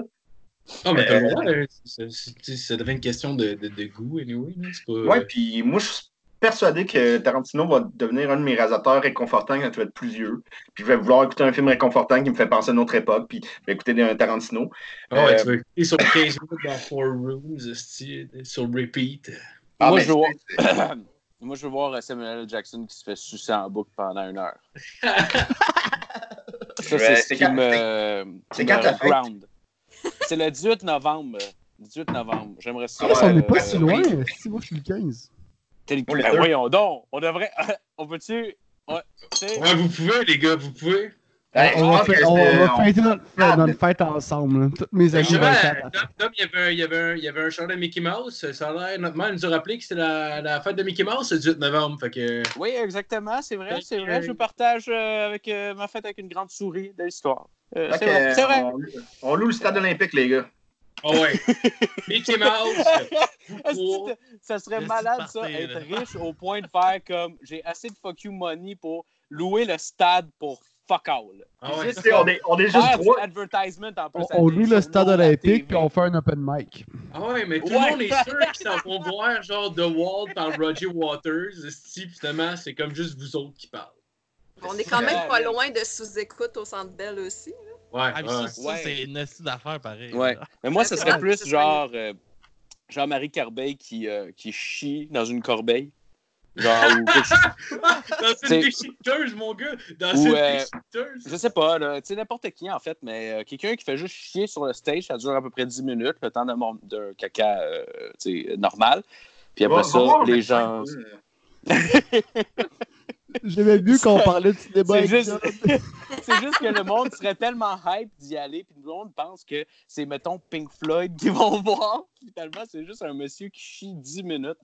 Ah, mais t'as le Euh, droit, c'est- Ça devient une question de, de, de goût, anyway. pas... Ouais, puis moi, je suis persuadé que Tarantino va devenir un de mes réalisateurs réconfortants quand tu vas être plus vieux. Puis je vais vouloir écouter un film réconfortant qui me fait penser à notre époque, puis je vais écouter un Tarantino. Ah ouais, Euh, tu veux écouter sur 15 minutes dans Four Rooms, sur repeat. Ah, Moi, mais je veux voir- c'est- [coughs] Moi, je veux voir Samuel L. Jackson qui se fait sucer en boucle pendant une heure. [laughs] Ça, c'est ce qui quand- me. c'est quand ground. Le 18 novembre. 18 novembre. J'aimerais ça. Ah, on n'est euh, pas si loin, oui. si moi je suis le 15. Ben, voyons donc. On devrait. [laughs] On peut-tu. Ouais, vous pouvez, les gars, vous pouvez. Hey, on, va on c'est- va on- fêter notre, Ah, notre fête ensemble. là. Toutes mes amis Dom, il y avait un, il y avait un, il y avait un chandail Mickey Mouse. Ça a l'air, notre mère nous a rappelé que c'était la, la fête de Mickey Mouse le 18 novembre. Fait que. Oui, exactement. C'est vrai. C'est vrai. Je partage euh, avec euh, ma fête avec une grande souris de l'histoire. Euh. C'est vrai. On, on loue le stade olympique, les gars. Oh ouais. Mickey Mouse. [laughs] Ça serait malade, ça, partir, être là. riche au point de faire comme j'ai assez de fuck you money pour louer le stade pour fuck all. Ah ouais. Juste on, est, on est juste trois. advertisement en plus. On, on loue le stade olympique puis on fait un open mic. Ah ouais, mais tout Ouais. le monde est sûr qu'ils s'en vont voir genre The Wall par Roger Waters. puis finalement, c'est comme juste vous autres qui parlent. On est quand même pas loin de sous-écoute au Centre Bell aussi. Ouais, Ah, ouais. ça, ça, Ouais. c'est une astuce d'affaires pareil. Ouais. là. Mais moi, ce serait plus genre euh, Jean-Marie Corbeil qui, euh, qui chie dans une corbeille. Genre, ou [laughs] Dans une déchiqueteuse, mon gars. Dans Ou, une euh, déchiqueteuse. Je sais pas, là, tu sais, n'importe qui en fait, mais euh, quelqu'un qui fait juste chier sur le stage, ça dure à peu près 10 minutes, le temps d'un caca euh, normal. Puis après Va- ça, va voir les le gens. [laughs] J'aimais mieux qu'on parlait de cinéma. C'est juste, ça. [laughs] c'est juste que le monde serait tellement hype d'y aller, puis le monde pense que c'est, mettons, Pink Floyd qui vont [laughs] voir. Finalement, c'est juste un monsieur qui chie 10 minutes.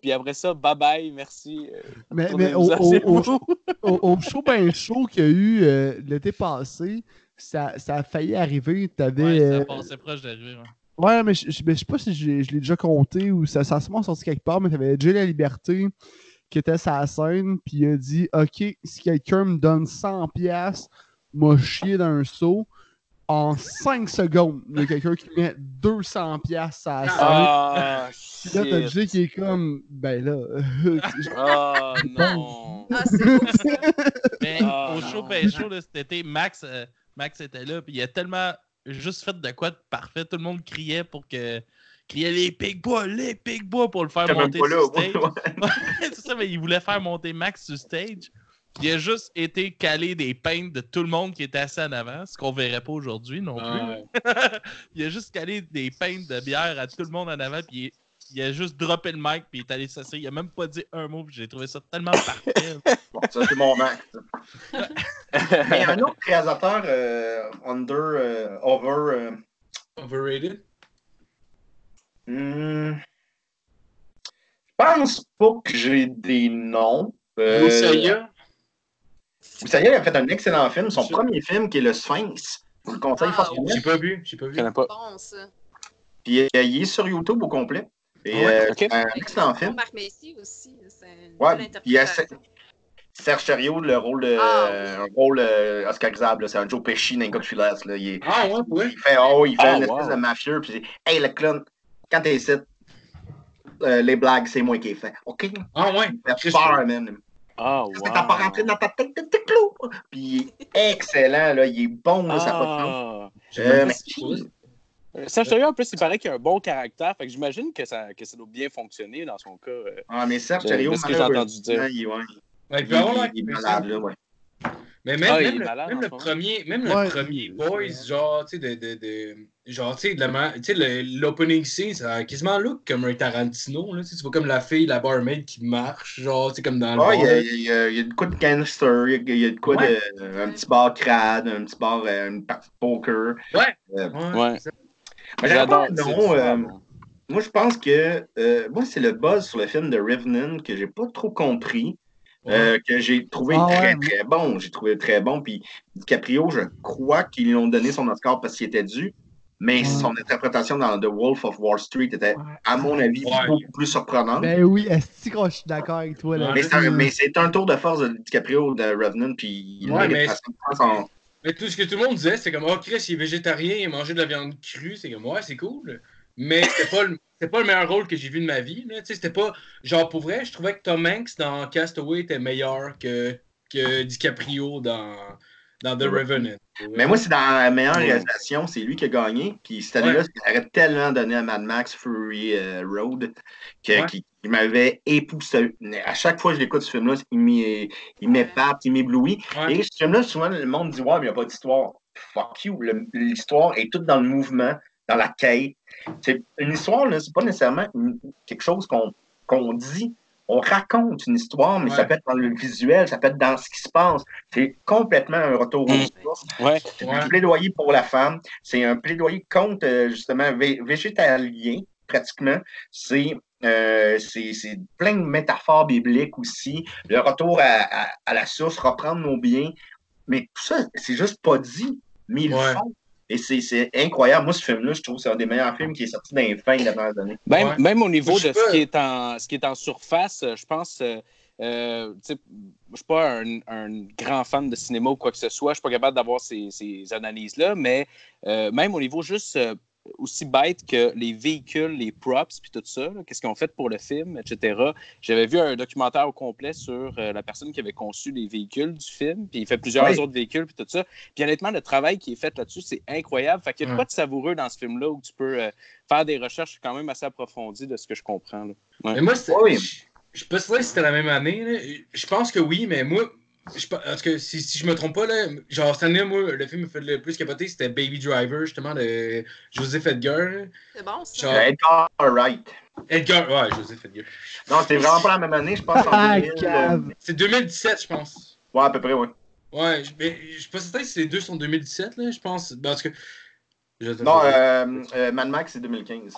Puis après ça, bye bye, merci. euh, Mais, mais au, au- au- vous. [laughs] au- au show ben chaud qu'il y a eu euh, l'été passé, ça, ça a failli arriver. T'avais. Ouais, euh, ça passait proche d'arriver. ouais. Ouais, mais je, je, mais je sais pas si je, l'ai- je l'ai déjà compté ou ça, ça a sûrement sorti quelque part, mais t'avais Jay La Liberté qui était sa scène, puis il a dit Ok, si quelqu'un me donne 100$, m'a chié dans un seau, en 5 secondes, il y a quelqu'un qui met 200$ à la scène. Ah, Puis là, t'as qui est comme Ben là. [laughs] Ah, non. Ah, c'est beau ça. Mais Ah, au show ben là, cet été, Max, euh, Max était là, puis il a tellement juste fait de quoi de parfait. Tout le monde criait pour que. Criait les Pig Bois, les Pig Bois pour le faire monter pas sur là. stage. [laughs] ouais. c'est ça, mais il voulait faire monter Max sur stage. Il a juste été calé des peintes de tout le monde qui était assis en avant, ce qu'on verrait pas aujourd'hui non plus. Ah, ouais. [laughs] il a juste calé des peintes de bière à tout le monde en avant, puis il, il a juste droppé le mic, puis il est allé s'asseoir. Il a même pas dit un mot, puis j'ai trouvé ça tellement parfait. [laughs] Bon, ça, c'est mon acte. Mais un autre réalisateur euh, under, euh, over. euh, Overrated? Hmm, je pense pas que j'ai des noms. Euh. Ousaya, il a fait un excellent film. Son premier film, qui est Le Sphinx. Je vous le conseille Ah, fortement. J'ai pas vu, j'ai pas Je vu. connais pas. Bon, ça. Puis euh, il est sur YouTube au complet. Et ouais, euh, ok. c'est un excellent film. Marc Messi aussi. C'est une Ouais, il y a. Serge Thériault, le rôle de, Ah, un rôle euh, oscarisable, c'est un Joe Pesci dans les gars là. Il, est- Ah ouais, ouais. il fait, oh, il fait Ah, une espèce wow. de mafieux, puis c'est, hey le clown, quand t'es ici, euh, les blagues, c'est moi qui les fais. OK? Ah ouais. Fait peur, man. Ah, Parce que t'as pas rentré dans ta tête de tes clous. Puis il est excellent, là. Il est bon, là, ça a pas de sens. Ah. Euh. Euh, Serge Thériault, en plus, il paraît qu'il a un bon caractère. Fait que j'imagine que ça, que ça doit bien fonctionner dans son cas. euh. Ah, mais Serge Thériault, ce que j'ai entendu dire. il est- ouais, Ouais, il il, il est malade, là, ouais. Mais même, Ah, même le, malade même le premier, même Ouais. le premier Boys, genre, tu sais, de, de, de, genre, tu sais, l'opening scene, ça a quasiment look comme un Tarantino, là, tu vois comme la fille, la barmaid qui marche, genre, tu sais, comme dans le Ah, il y, a, bar. il y a- il y a de quoi de gangster, il y a, y a de quoi Ouais. de. Un petit bar crade, un petit bar, euh, une partie de poker. Ouais. Euh, Ouais. J'adore. euh, bon. Moi, je pense que. euh, moi, c'est le buzz sur le film de Revenant que j'ai pas trop compris. euh, que j'ai trouvé Ah très, ouais. très bon. J'ai trouvé très bon. Puis DiCaprio, je crois qu'ils lui ont donné son Oscar parce qu'il était dû. Mais Ouais. son interprétation dans The Wolf of Wall Street était, à mon avis, Ouais. beaucoup plus surprenante. Ben oui, est-ce que je suis d'accord avec toi là Ouais. mais c'est un, mais c'est un tour de force de DiCaprio de Revenant. Puis il Ouais, mérite mais- à 100% son- Mais tout ce que tout le monde disait, c'est comme, oh, Chris, il est végétarien, il a mangé de la viande crue, c'est comme, ouais, c'est cool. Mais c'était pas le. C'était pas le meilleur rôle que j'ai vu de ma vie. Là. Tu sais, C'était pas. Genre, pour vrai, je trouvais que Tom Hanks dans Castaway était meilleur que, que DiCaprio dans, dans The Revenant. Mais moi, c'est dans la meilleure réalisation, c'est lui qui a gagné. Puis cette année-là, Ouais. il aurait tellement donné à Mad Max Fury euh, Road que, Ouais. qui, qui m'avait époussé. À chaque fois que je l'écoute, ce film-là, il m'é- il m'épate, il m'éblouit. Ouais. Et ce film-là, souvent, le monde dit Ouais, mais il n'y a pas d'histoire. Fuck you. L'histoire est toute dans le mouvement, dans la quête. Une histoire, c'est pas nécessairement une- quelque chose qu'on qu'on dit. On raconte une histoire, mais Ouais. ça peut être dans le visuel, ça peut être dans ce qui se passe. C'est complètement un retour aux Mm. sources. Ouais. C'est Ouais. un plaidoyer pour la femme. C'est un plaidoyer contre, euh, justement, vé- végétalien, pratiquement. C'est euh, c'est c'est plein de métaphores bibliques aussi. Le retour à, à- à la source, reprendre nos biens. Mais tout ça, c'est juste pas dit, mais ils Ouais. le font. Et c'est c'est incroyable. Moi, ce film-là, je trouve que c'est un des meilleurs films qui est sorti dans les fins de la dernière année. Même, Ouais. même au niveau je de ce qui, est en, ce qui est en surface, euh, je pense. Euh, euh, je suis pas un, un grand fan de cinéma ou quoi que ce soit. Je suis pas capable d'avoir ces, ces analyses-là, mais euh, même au niveau juste euh, aussi bête que les véhicules, les props, puis tout ça, qu'est-ce qu'ils ont fait pour le film, etc. J'avais vu un documentaire au complet sur euh, la personne qui avait conçu les véhicules du film, puis il fait plusieurs Oui. autres véhicules, puis tout ça. Puis honnêtement, le travail qui est fait là-dessus, c'est incroyable. Fait qu'il y a quoi de savoureux dans ce film-là où tu peux euh, faire des recherches quand même assez approfondies de ce que je comprends. là. Mais moi, Oui. je je sais pas si c'était la même année. là. Je pense que oui, mais moi, je, parce que si, si je me trompe pas, là, genre cette année, moi, le film qui me fait le plus capoter, c'était Baby Driver, justement, de Joseph Edgar. C'est bon, ça. Genre- Euh, Edgar Wright. Edgar, ouais, Joseph Edgar. Non, c'était vraiment pas la même année, je pense. en [laughs] Ah, 2000, euh. C'est 2017, je pense. Ouais, à peu près, oui. Ouais, je, mais je suis pas certain si les deux sont 2017, là, je pense. Ben, en tout cas, je- Non, euh, euh, Mad Max, c'est 2015.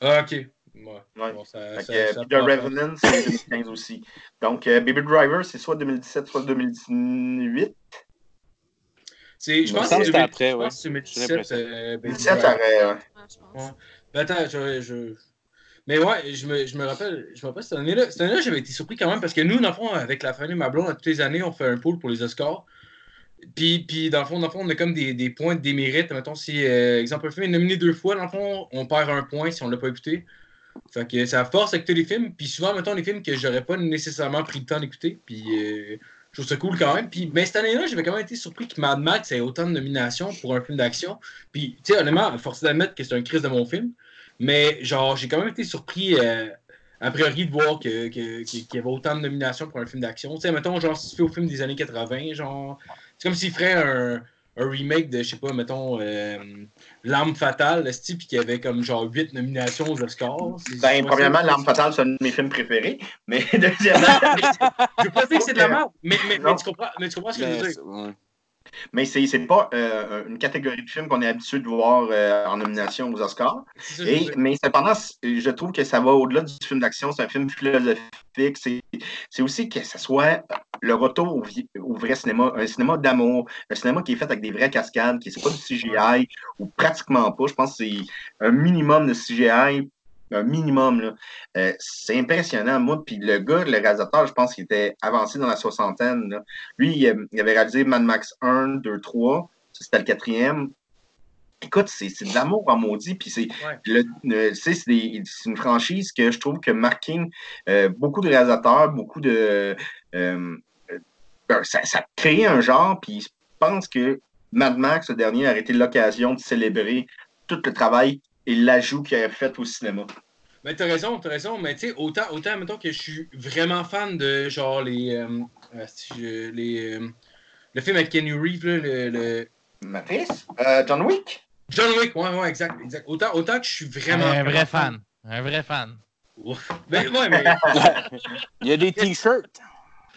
Ah, ok. Ouais. Ouais. Bon, ça, Fait ça- que, ça puis The Revenant, c'est 2015 aussi. Donc, euh, Baby Driver, c'est soit 2017, soit 2018. C'est- Je pense que c'est après, ouais. 2017. J'ai l'impression. euh, Baby 2017, Driver. ça aurait. euh, Ouais, je pense. Ouais. Ben attends, je, je- Mais ouais, je me, je me rappelle, je me rappelle cette année-là. Cette année-là, j'avais été surpris quand même parce que nous, dans le fond, avec la famille, ma blonde, à toutes les années, on fait un pool pour les Oscars. Puis, puis dans, le fond, dans le fond, on a comme des, des points de démérite. Mettons, si, euh, exemple, un film est nominé deux fois, dans le fond, on perd un point si on l'a pas écouté. Fait que ça force à écouter les films. Puis souvent, mettons, les films que j'aurais pas nécessairement pris le temps d'écouter. Puis euh, je trouve ça cool quand même. Puis ben, cette année-là, j'avais quand même été surpris que Mad Max ait autant de nominations pour un film d'action. Puis, tu sais, honnêtement, force d'admettre que c'est un crise de mon film. Mais, genre, j'ai quand même été surpris, euh, a priori, de voir que- que- qu'il y avait autant de nominations pour un film d'action. Tu sais, mettons, genre, si tu fais au film des années 80, genre, c'est comme s'il ferait un, un remake de, je sais pas, mettons, euh, L'Arme Fatale, esti, puis qu'il y avait comme genre 8 nominations aux Oscars? Ben, premièrement, L'Arme Fatale, c'est un de mes films préférés. Mais [laughs] deuxièmement, [laughs] Je veux pas dire que c'est de la merde, mais, mais, mais tu comprends, mais tu comprends ce que je veux dire. Mais c'est c'est pas euh, une catégorie de films qu'on est habitué de voir euh, en nomination aux Oscars. Et, mais cependant, je trouve que ça va au-delà du film d'action. C'est un film philosophique. C'est c'est aussi que ce soit le retour au, au vrai cinéma, un cinéma d'amour, un cinéma qui est fait avec des vraies cascades, qui n'est pas du CGI ou pratiquement pas. Je pense que c'est un minimum de CGI. Un minimum, là. Euh, c'est impressionnant. Moi, puis le gars, le réalisateur, je pense qu'il était avancé dans la soixantaine. là. Lui, il, euh, il avait réalisé Mad Max 1, 2, 3. Ça, c'était le quatrième. Écoute, c'est de l'amour en maudit. Puis c'est une franchise que je trouve que Mark King, euh, beaucoup de réalisateurs, beaucoup de. euh, ça, créé un genre, puis je pense que Mad Max, le dernier, a été l'occasion de célébrer tout le travail et l'ajout qu'il a fait au cinéma. Mais t'as raison, t'as raison, mais tu sais, autant, autant, mettons que je suis vraiment fan de genre les. euh, euh, les euh, le film avec Kenny Reeves, là, le, le- Mathis? Euh, John Wick? John Wick, ouais, ouais, exact, exact. Autant, autant que je suis vraiment. un vrai fan. Un vrai fan. Ben, ouais, mais, [laughs] Il y a des t-shirts.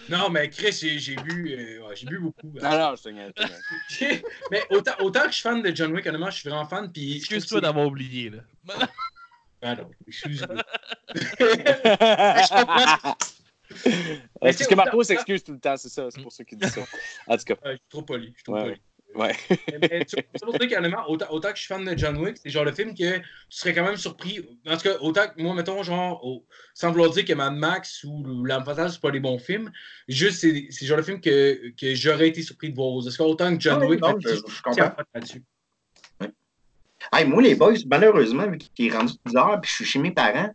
Non, mais Chris, j'ai j'ai bu, euh, ouais, j'ai bu beaucoup. Non, non, je te [laughs] mais autant, autant que je suis fan de John Wick, honnêtement, je suis vraiment fan. Puis Excuse-toi d'avoir oublié, là. c'est- Ah non, excuse-moi. [laughs] Euh, C'est ce que Marco s'excuse tout le temps, c'est ça, c'est pour ça qu'il dit ça. En tout cas, je suis trop poli. Je suis trop Ouais. poli. Ouais. Mais- mais tu- qu'honnêtement, autant, autant que je suis fan de John Wick, c'est genre le film que tu serais quand même surpris. En tout cas, autant que moi, mettons, genre, sans vouloir dire que Mad Max ou L'Arme Fatale, c'est pas des bons films, juste c'est c'est le genre de film que, que j'aurais été surpris de voir aux Oscars. Autant que John Wick, non, je- je suis content. tiens pas là-dessus. Hey, moi, les boys, malheureusement, vu qu'il est rendu 10 heures puis je suis chez mes parents,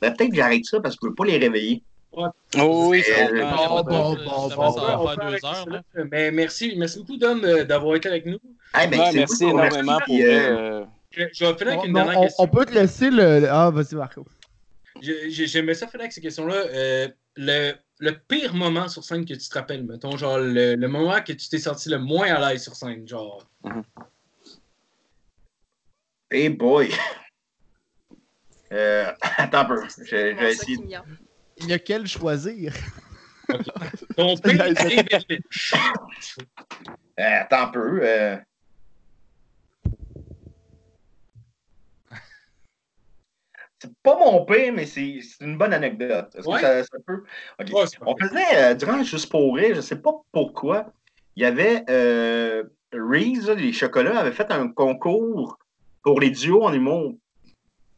ben, peut-être que j'arrête ça parce que je ne peux pas les réveiller. Oh oui, comprends. bon, bon, Justement, bon, ça bon. va On faire deux heures, là. Mais merci, merci beaucoup, Dom, euh, d'avoir été avec nous. Hey, ben, Ouais, c'est merci vous énormément remercie, pour euh, Je, je vais finir avec On, une non, dernière on- question. on peut te laisser le. Ah, vas-y, Marco. J'ai- j'ai- J'aimais ça finir avec ces questions-là. Euh, le, le pire moment sur scène que tu te rappelles, mettons, genre le, le moment que tu t'es senti le moins à l'aise sur scène, genre? Hey boy! [laughs] Euh, attends un peu. Je, je Il y a quel choisir? [laughs] Ton pire Lynch. Euh, attends un peu. euh. C'est pas mon pire, mais c'est une bonne anecdote. Est-ce Ouais. que ça, ça peut? Ouais, On faisait, euh, durant Juste pour rire, je sais pas pourquoi, il y avait euh, Reese, les chocolats, avait fait un concours pour les duos en humour.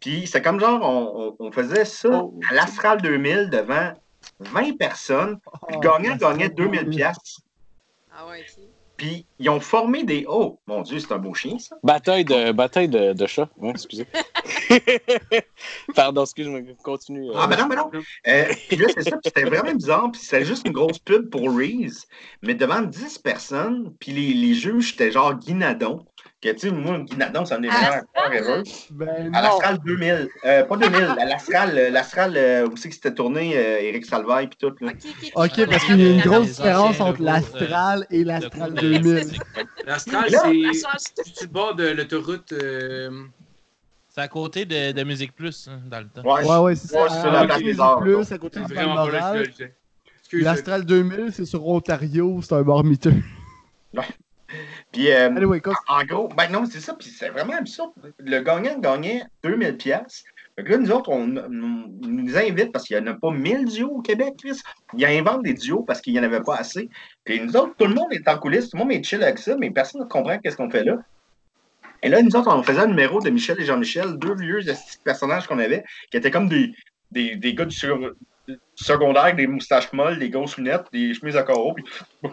Puis c'est comme genre, on, on- on faisait ça Oh. à l'Astral 2000 devant 20 personnes. Puis gagnant gagnait 2000 pièces. Ah ouais. Puis ils ont formé des... Oh, mon Dieu, c'est un beau chien, ça. Bataille de, bataille de, de chat. Ouais, excusez. [laughs] Pardon, excuse-moi. Continue. euh. Ah, ben non, ben non. Euh, puis là, c'est ça, puis c'était vraiment bizarre. Puis c'était juste une grosse pub pour Reese, mais devant 10 personnes. Puis les, les juges, c'était genre Guinadon. Que, tu sais, moi, Guinadon, ça me des Ah, ever. Ben À l'Astral 2000. Euh, pas 2000, à l'Astral, euh, l'Astral euh, où c'est que c'était tourné, euh, Éric Salvaille, puis tout. Là. Ok, parce qu'il y a une grosse différence entre l'Astral et l'Astral cours de 2000. lexique. L'Astral, [laughs] c'est le bord de l'autoroute. euh, C'est à côté de, de Musique Plus, hein, dans le temps. Ouais, Ouais, ouais, c'est Ouais, ça. c'est À la côté place du des arts, Plus, à côté du vraiment L'Astral 2000, c'est sur Ontario, c'est un bar miteux. [laughs] Puis, euh, Anyway, en gros, ben non, c'est ça, puis c'est vraiment absurde. Le gagnant gagnait 2000 pièces. Là, nous autres, on, on nous invite parce qu'il n'y en a pas 1000 duos au Québec, Chris. Ils inventent des duos parce qu'il n'y en avait pas assez. Puis nous autres, tout le monde est en coulisses, tout le monde est chill avec ça, mais personne ne comprend qu'est-ce qu'on fait là. Et là, nous autres, on faisait un numéro de Michel et Jean-Michel, deux vieux personnages qu'on avait, qui étaient comme des, des, des gars du, sur- secondaire, avec des moustaches molles, des grosses lunettes, des chemises à carreaux. Puis... [laughs]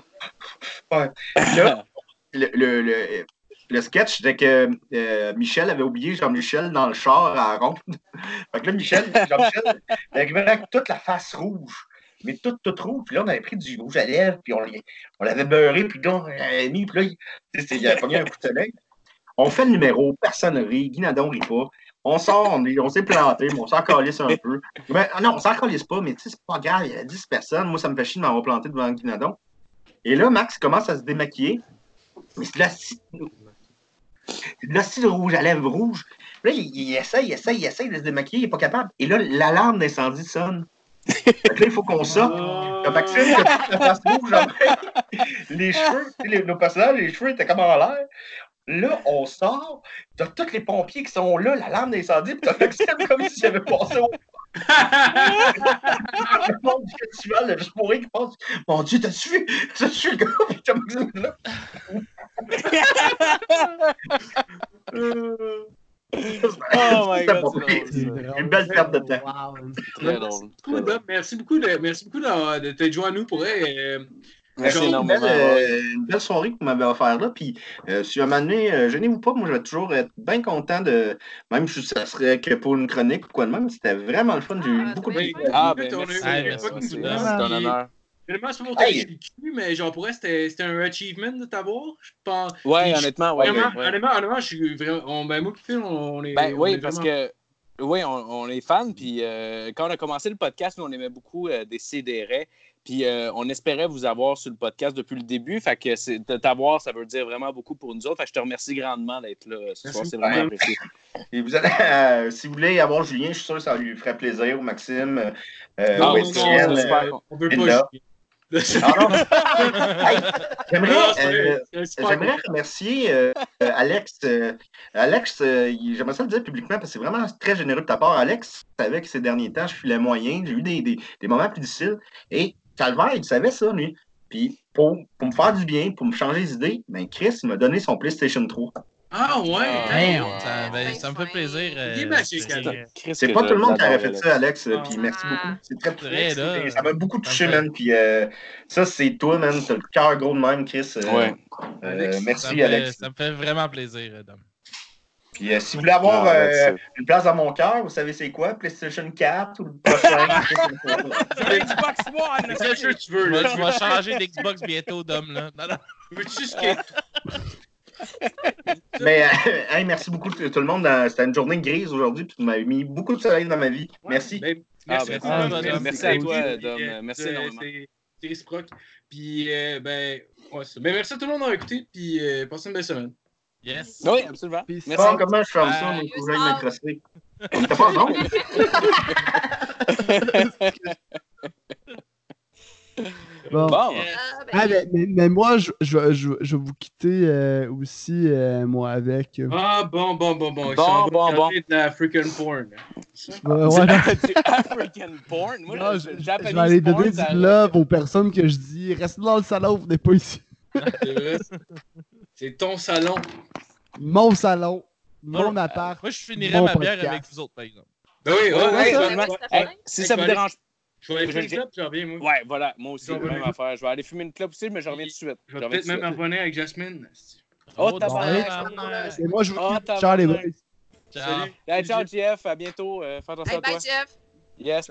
Ouais. Puis là, le, le, le, sketch, c'était que euh, Michel avait oublié Jean-Michel dans le char à ronde. [laughs] fait que là, Michel, Jean-Michel, [laughs] arrivait avec toute la face rouge. Mais toute, toute rouge. Puis là, on avait pris du rouge à lèvres, puis on, l'avait beurré, puis là, on l'avait mis, puis là, il, avait pogné un coup de soleil. On fait le numéro, personne ne rit, Guinadon rit pas. On sort, on, est- on s'est planté, mais on s'en calisse un peu. Ben, ah non, on s'en calisse pas, mais tu sais, c'est pas grave, il y a 10 personnes. Moi, ça me fait chier de m'avoir planté devant Guinadon. Et là, Max commence à se démaquiller. Mais c'est de la scie- c'est de la scie de rouge à lèvres rouge. Là, il, il essaye, il essaye, il essaye de se démaquiller, il n'est pas capable. Et là, l'alarme d'incendie sonne. Là, il faut qu'on sorte. Comme Maxime, la face rouge, les cheveux, les- nos personnages, les cheveux étaient comme en l'air. Là, on sort, t'as tous les pompiers qui sont là, l'alarme d'incendie, puis t'as Maxime comme s'il avait passé au [laughs] le monde du festival, là, juste pour rire, qui pense Mon Dieu, t'as-tu vu? T'as-tu vu le gars Puis t'as Maxime là. Oh my god, pas c'est pire. drôle, ça. Une belle perte de temps. Wow. Très Merci drôle. beaucoup. Merci de, merci beaucoup de, de t'être joint à nous pour. Euh, Merci Une belle, euh, une belle soirée que vous m'avez offert là. Puis, euh, si un moment donné, euh, gênez-vous pas, moi, je vais toujours être bien content de. Même si ça serait que pour une chronique ou quoi de même, c'était vraiment le fun. J'ai eu Ah, beaucoup de plaisir. Ah, ben. C'est un honneur. Finalement, c'est pour Hey. mais genre pour c'était un achievement de t'avoir. Je pense. Ouais, honnêtement, ouais. Vraiment, ouais. honnêtement, honnêtement, je suis vraiment. On, ben, moi, puis Phil, on, on est. Ben on oui, est parce vraiment- que oui, on, on est fans. Puis euh, quand on a commencé le podcast, nous, on aimait beaucoup euh, des CDR. Puis euh, on espérait vous avoir sur le podcast depuis le début. Fait que c'est- de t'avoir, ça veut dire vraiment beaucoup pour nous autres. Fait que je te remercie grandement d'être là ce Merci soir. C'est vraiment apprécié. Et vous allez, euh, si vous voulez avoir Julien, je suis sûr que ça lui ferait plaisir, ou Maxime. Euh, euh, Non, euh, On veut pas. Ah. [laughs] Hey, J'aimerais euh, remercier euh, euh, Alex. euh, Alex, euh, j'aimerais ça le dire publiquement parce que c'est vraiment très généreux de ta part. Alex savait que ces derniers temps, je filais moyen. J'ai eu des, des, des moments plus difficiles. Et Calvaire, il savait ça, lui. Puis pour, pour me faire du bien, pour me changer les idées, ben Chris, il m'a donné son PlayStation 3. Ah ouais, Ah, damn. Ça, ben, ça me fait plaisir. euh, Il est magique, c'est- pas tout le monde qui aurait fait ça, Alex. euh, Ah. Puis merci beaucoup. C'est très c'est- Ça m'a beaucoup touché, man. Puis euh, ça, c'est toi, man. T'as le cœur gros de même, Chris. Euh, Ouais. euh, Alex, Ça merci, me fait- Alex. Ça me fait vraiment plaisir, Dom. Puis euh, si vous voulez avoir Ah, euh, that's it. une place dans mon cœur, vous savez c'est quoi? PlayStation 4 ou le prochain? [laughs] Xbox One! C'est sûr que tu veux, Je là. vais, je vais changer d'Xbox bientôt, Dom. Là. Non, non. Veux-tu skate? [laughs] Mais euh, hey, merci beaucoup tout le monde. C'était une journée grise aujourd'hui, puis tu m'as mis beaucoup de soleil dans ma vie. Merci. Ben, Ah, merci ben, ah, merci merci à toi, Dom. euh, Merci énormément. c'est- réciproque. Puis, euh, ben, ouais, c'est- ben, merci à tout le monde d'avoir écouté, puis euh, passez une belle semaine. Yes. Oui, absolument. Peace. Merci. Bon, comment je ferme ça? Bye. Mon cousin m'intéresserait. T'as pas non? [laughs] Bon. Bon. Yes. Ah, ben, Ah, mais, mais- mais moi, je, je, je, je vais vous quitter euh, aussi, euh, moi, avec. euh, Ah, bon, bon, bon, bon. Bon, bon, bon. regarder de freaking porn. Ça? ouais, [laughs] du African porn? Moi, non, je, le je Japanese vais aller porn, donner du love aux personnes que je dis. Restez dans le salon, venez pas ici. [laughs] C'est ton salon. Mon salon, mon appart. Moi, je finirais Bon ma bière podcast. avec vous autres, par exemple. Ben oui, ouais, Ouais, ouais, ouais, Hey, si ça vous dérange je vais aller fumer Je- une clope, je reviens, moi. Ouais, voilà, moi aussi, Je vais même revenir. affaire. Je vais aller fumer une clope aussi, mais je reviens tout de suite. Je vais peut-être même abonner avec Jasmine. Oh, Oh, tabarnak. Et moi, je vous Oh, quitte. Ciao, les boys. Ciao. Ciao, Jeff. À bientôt. Euh, Fais attention Bye à toi. bye, Jeff. Yes.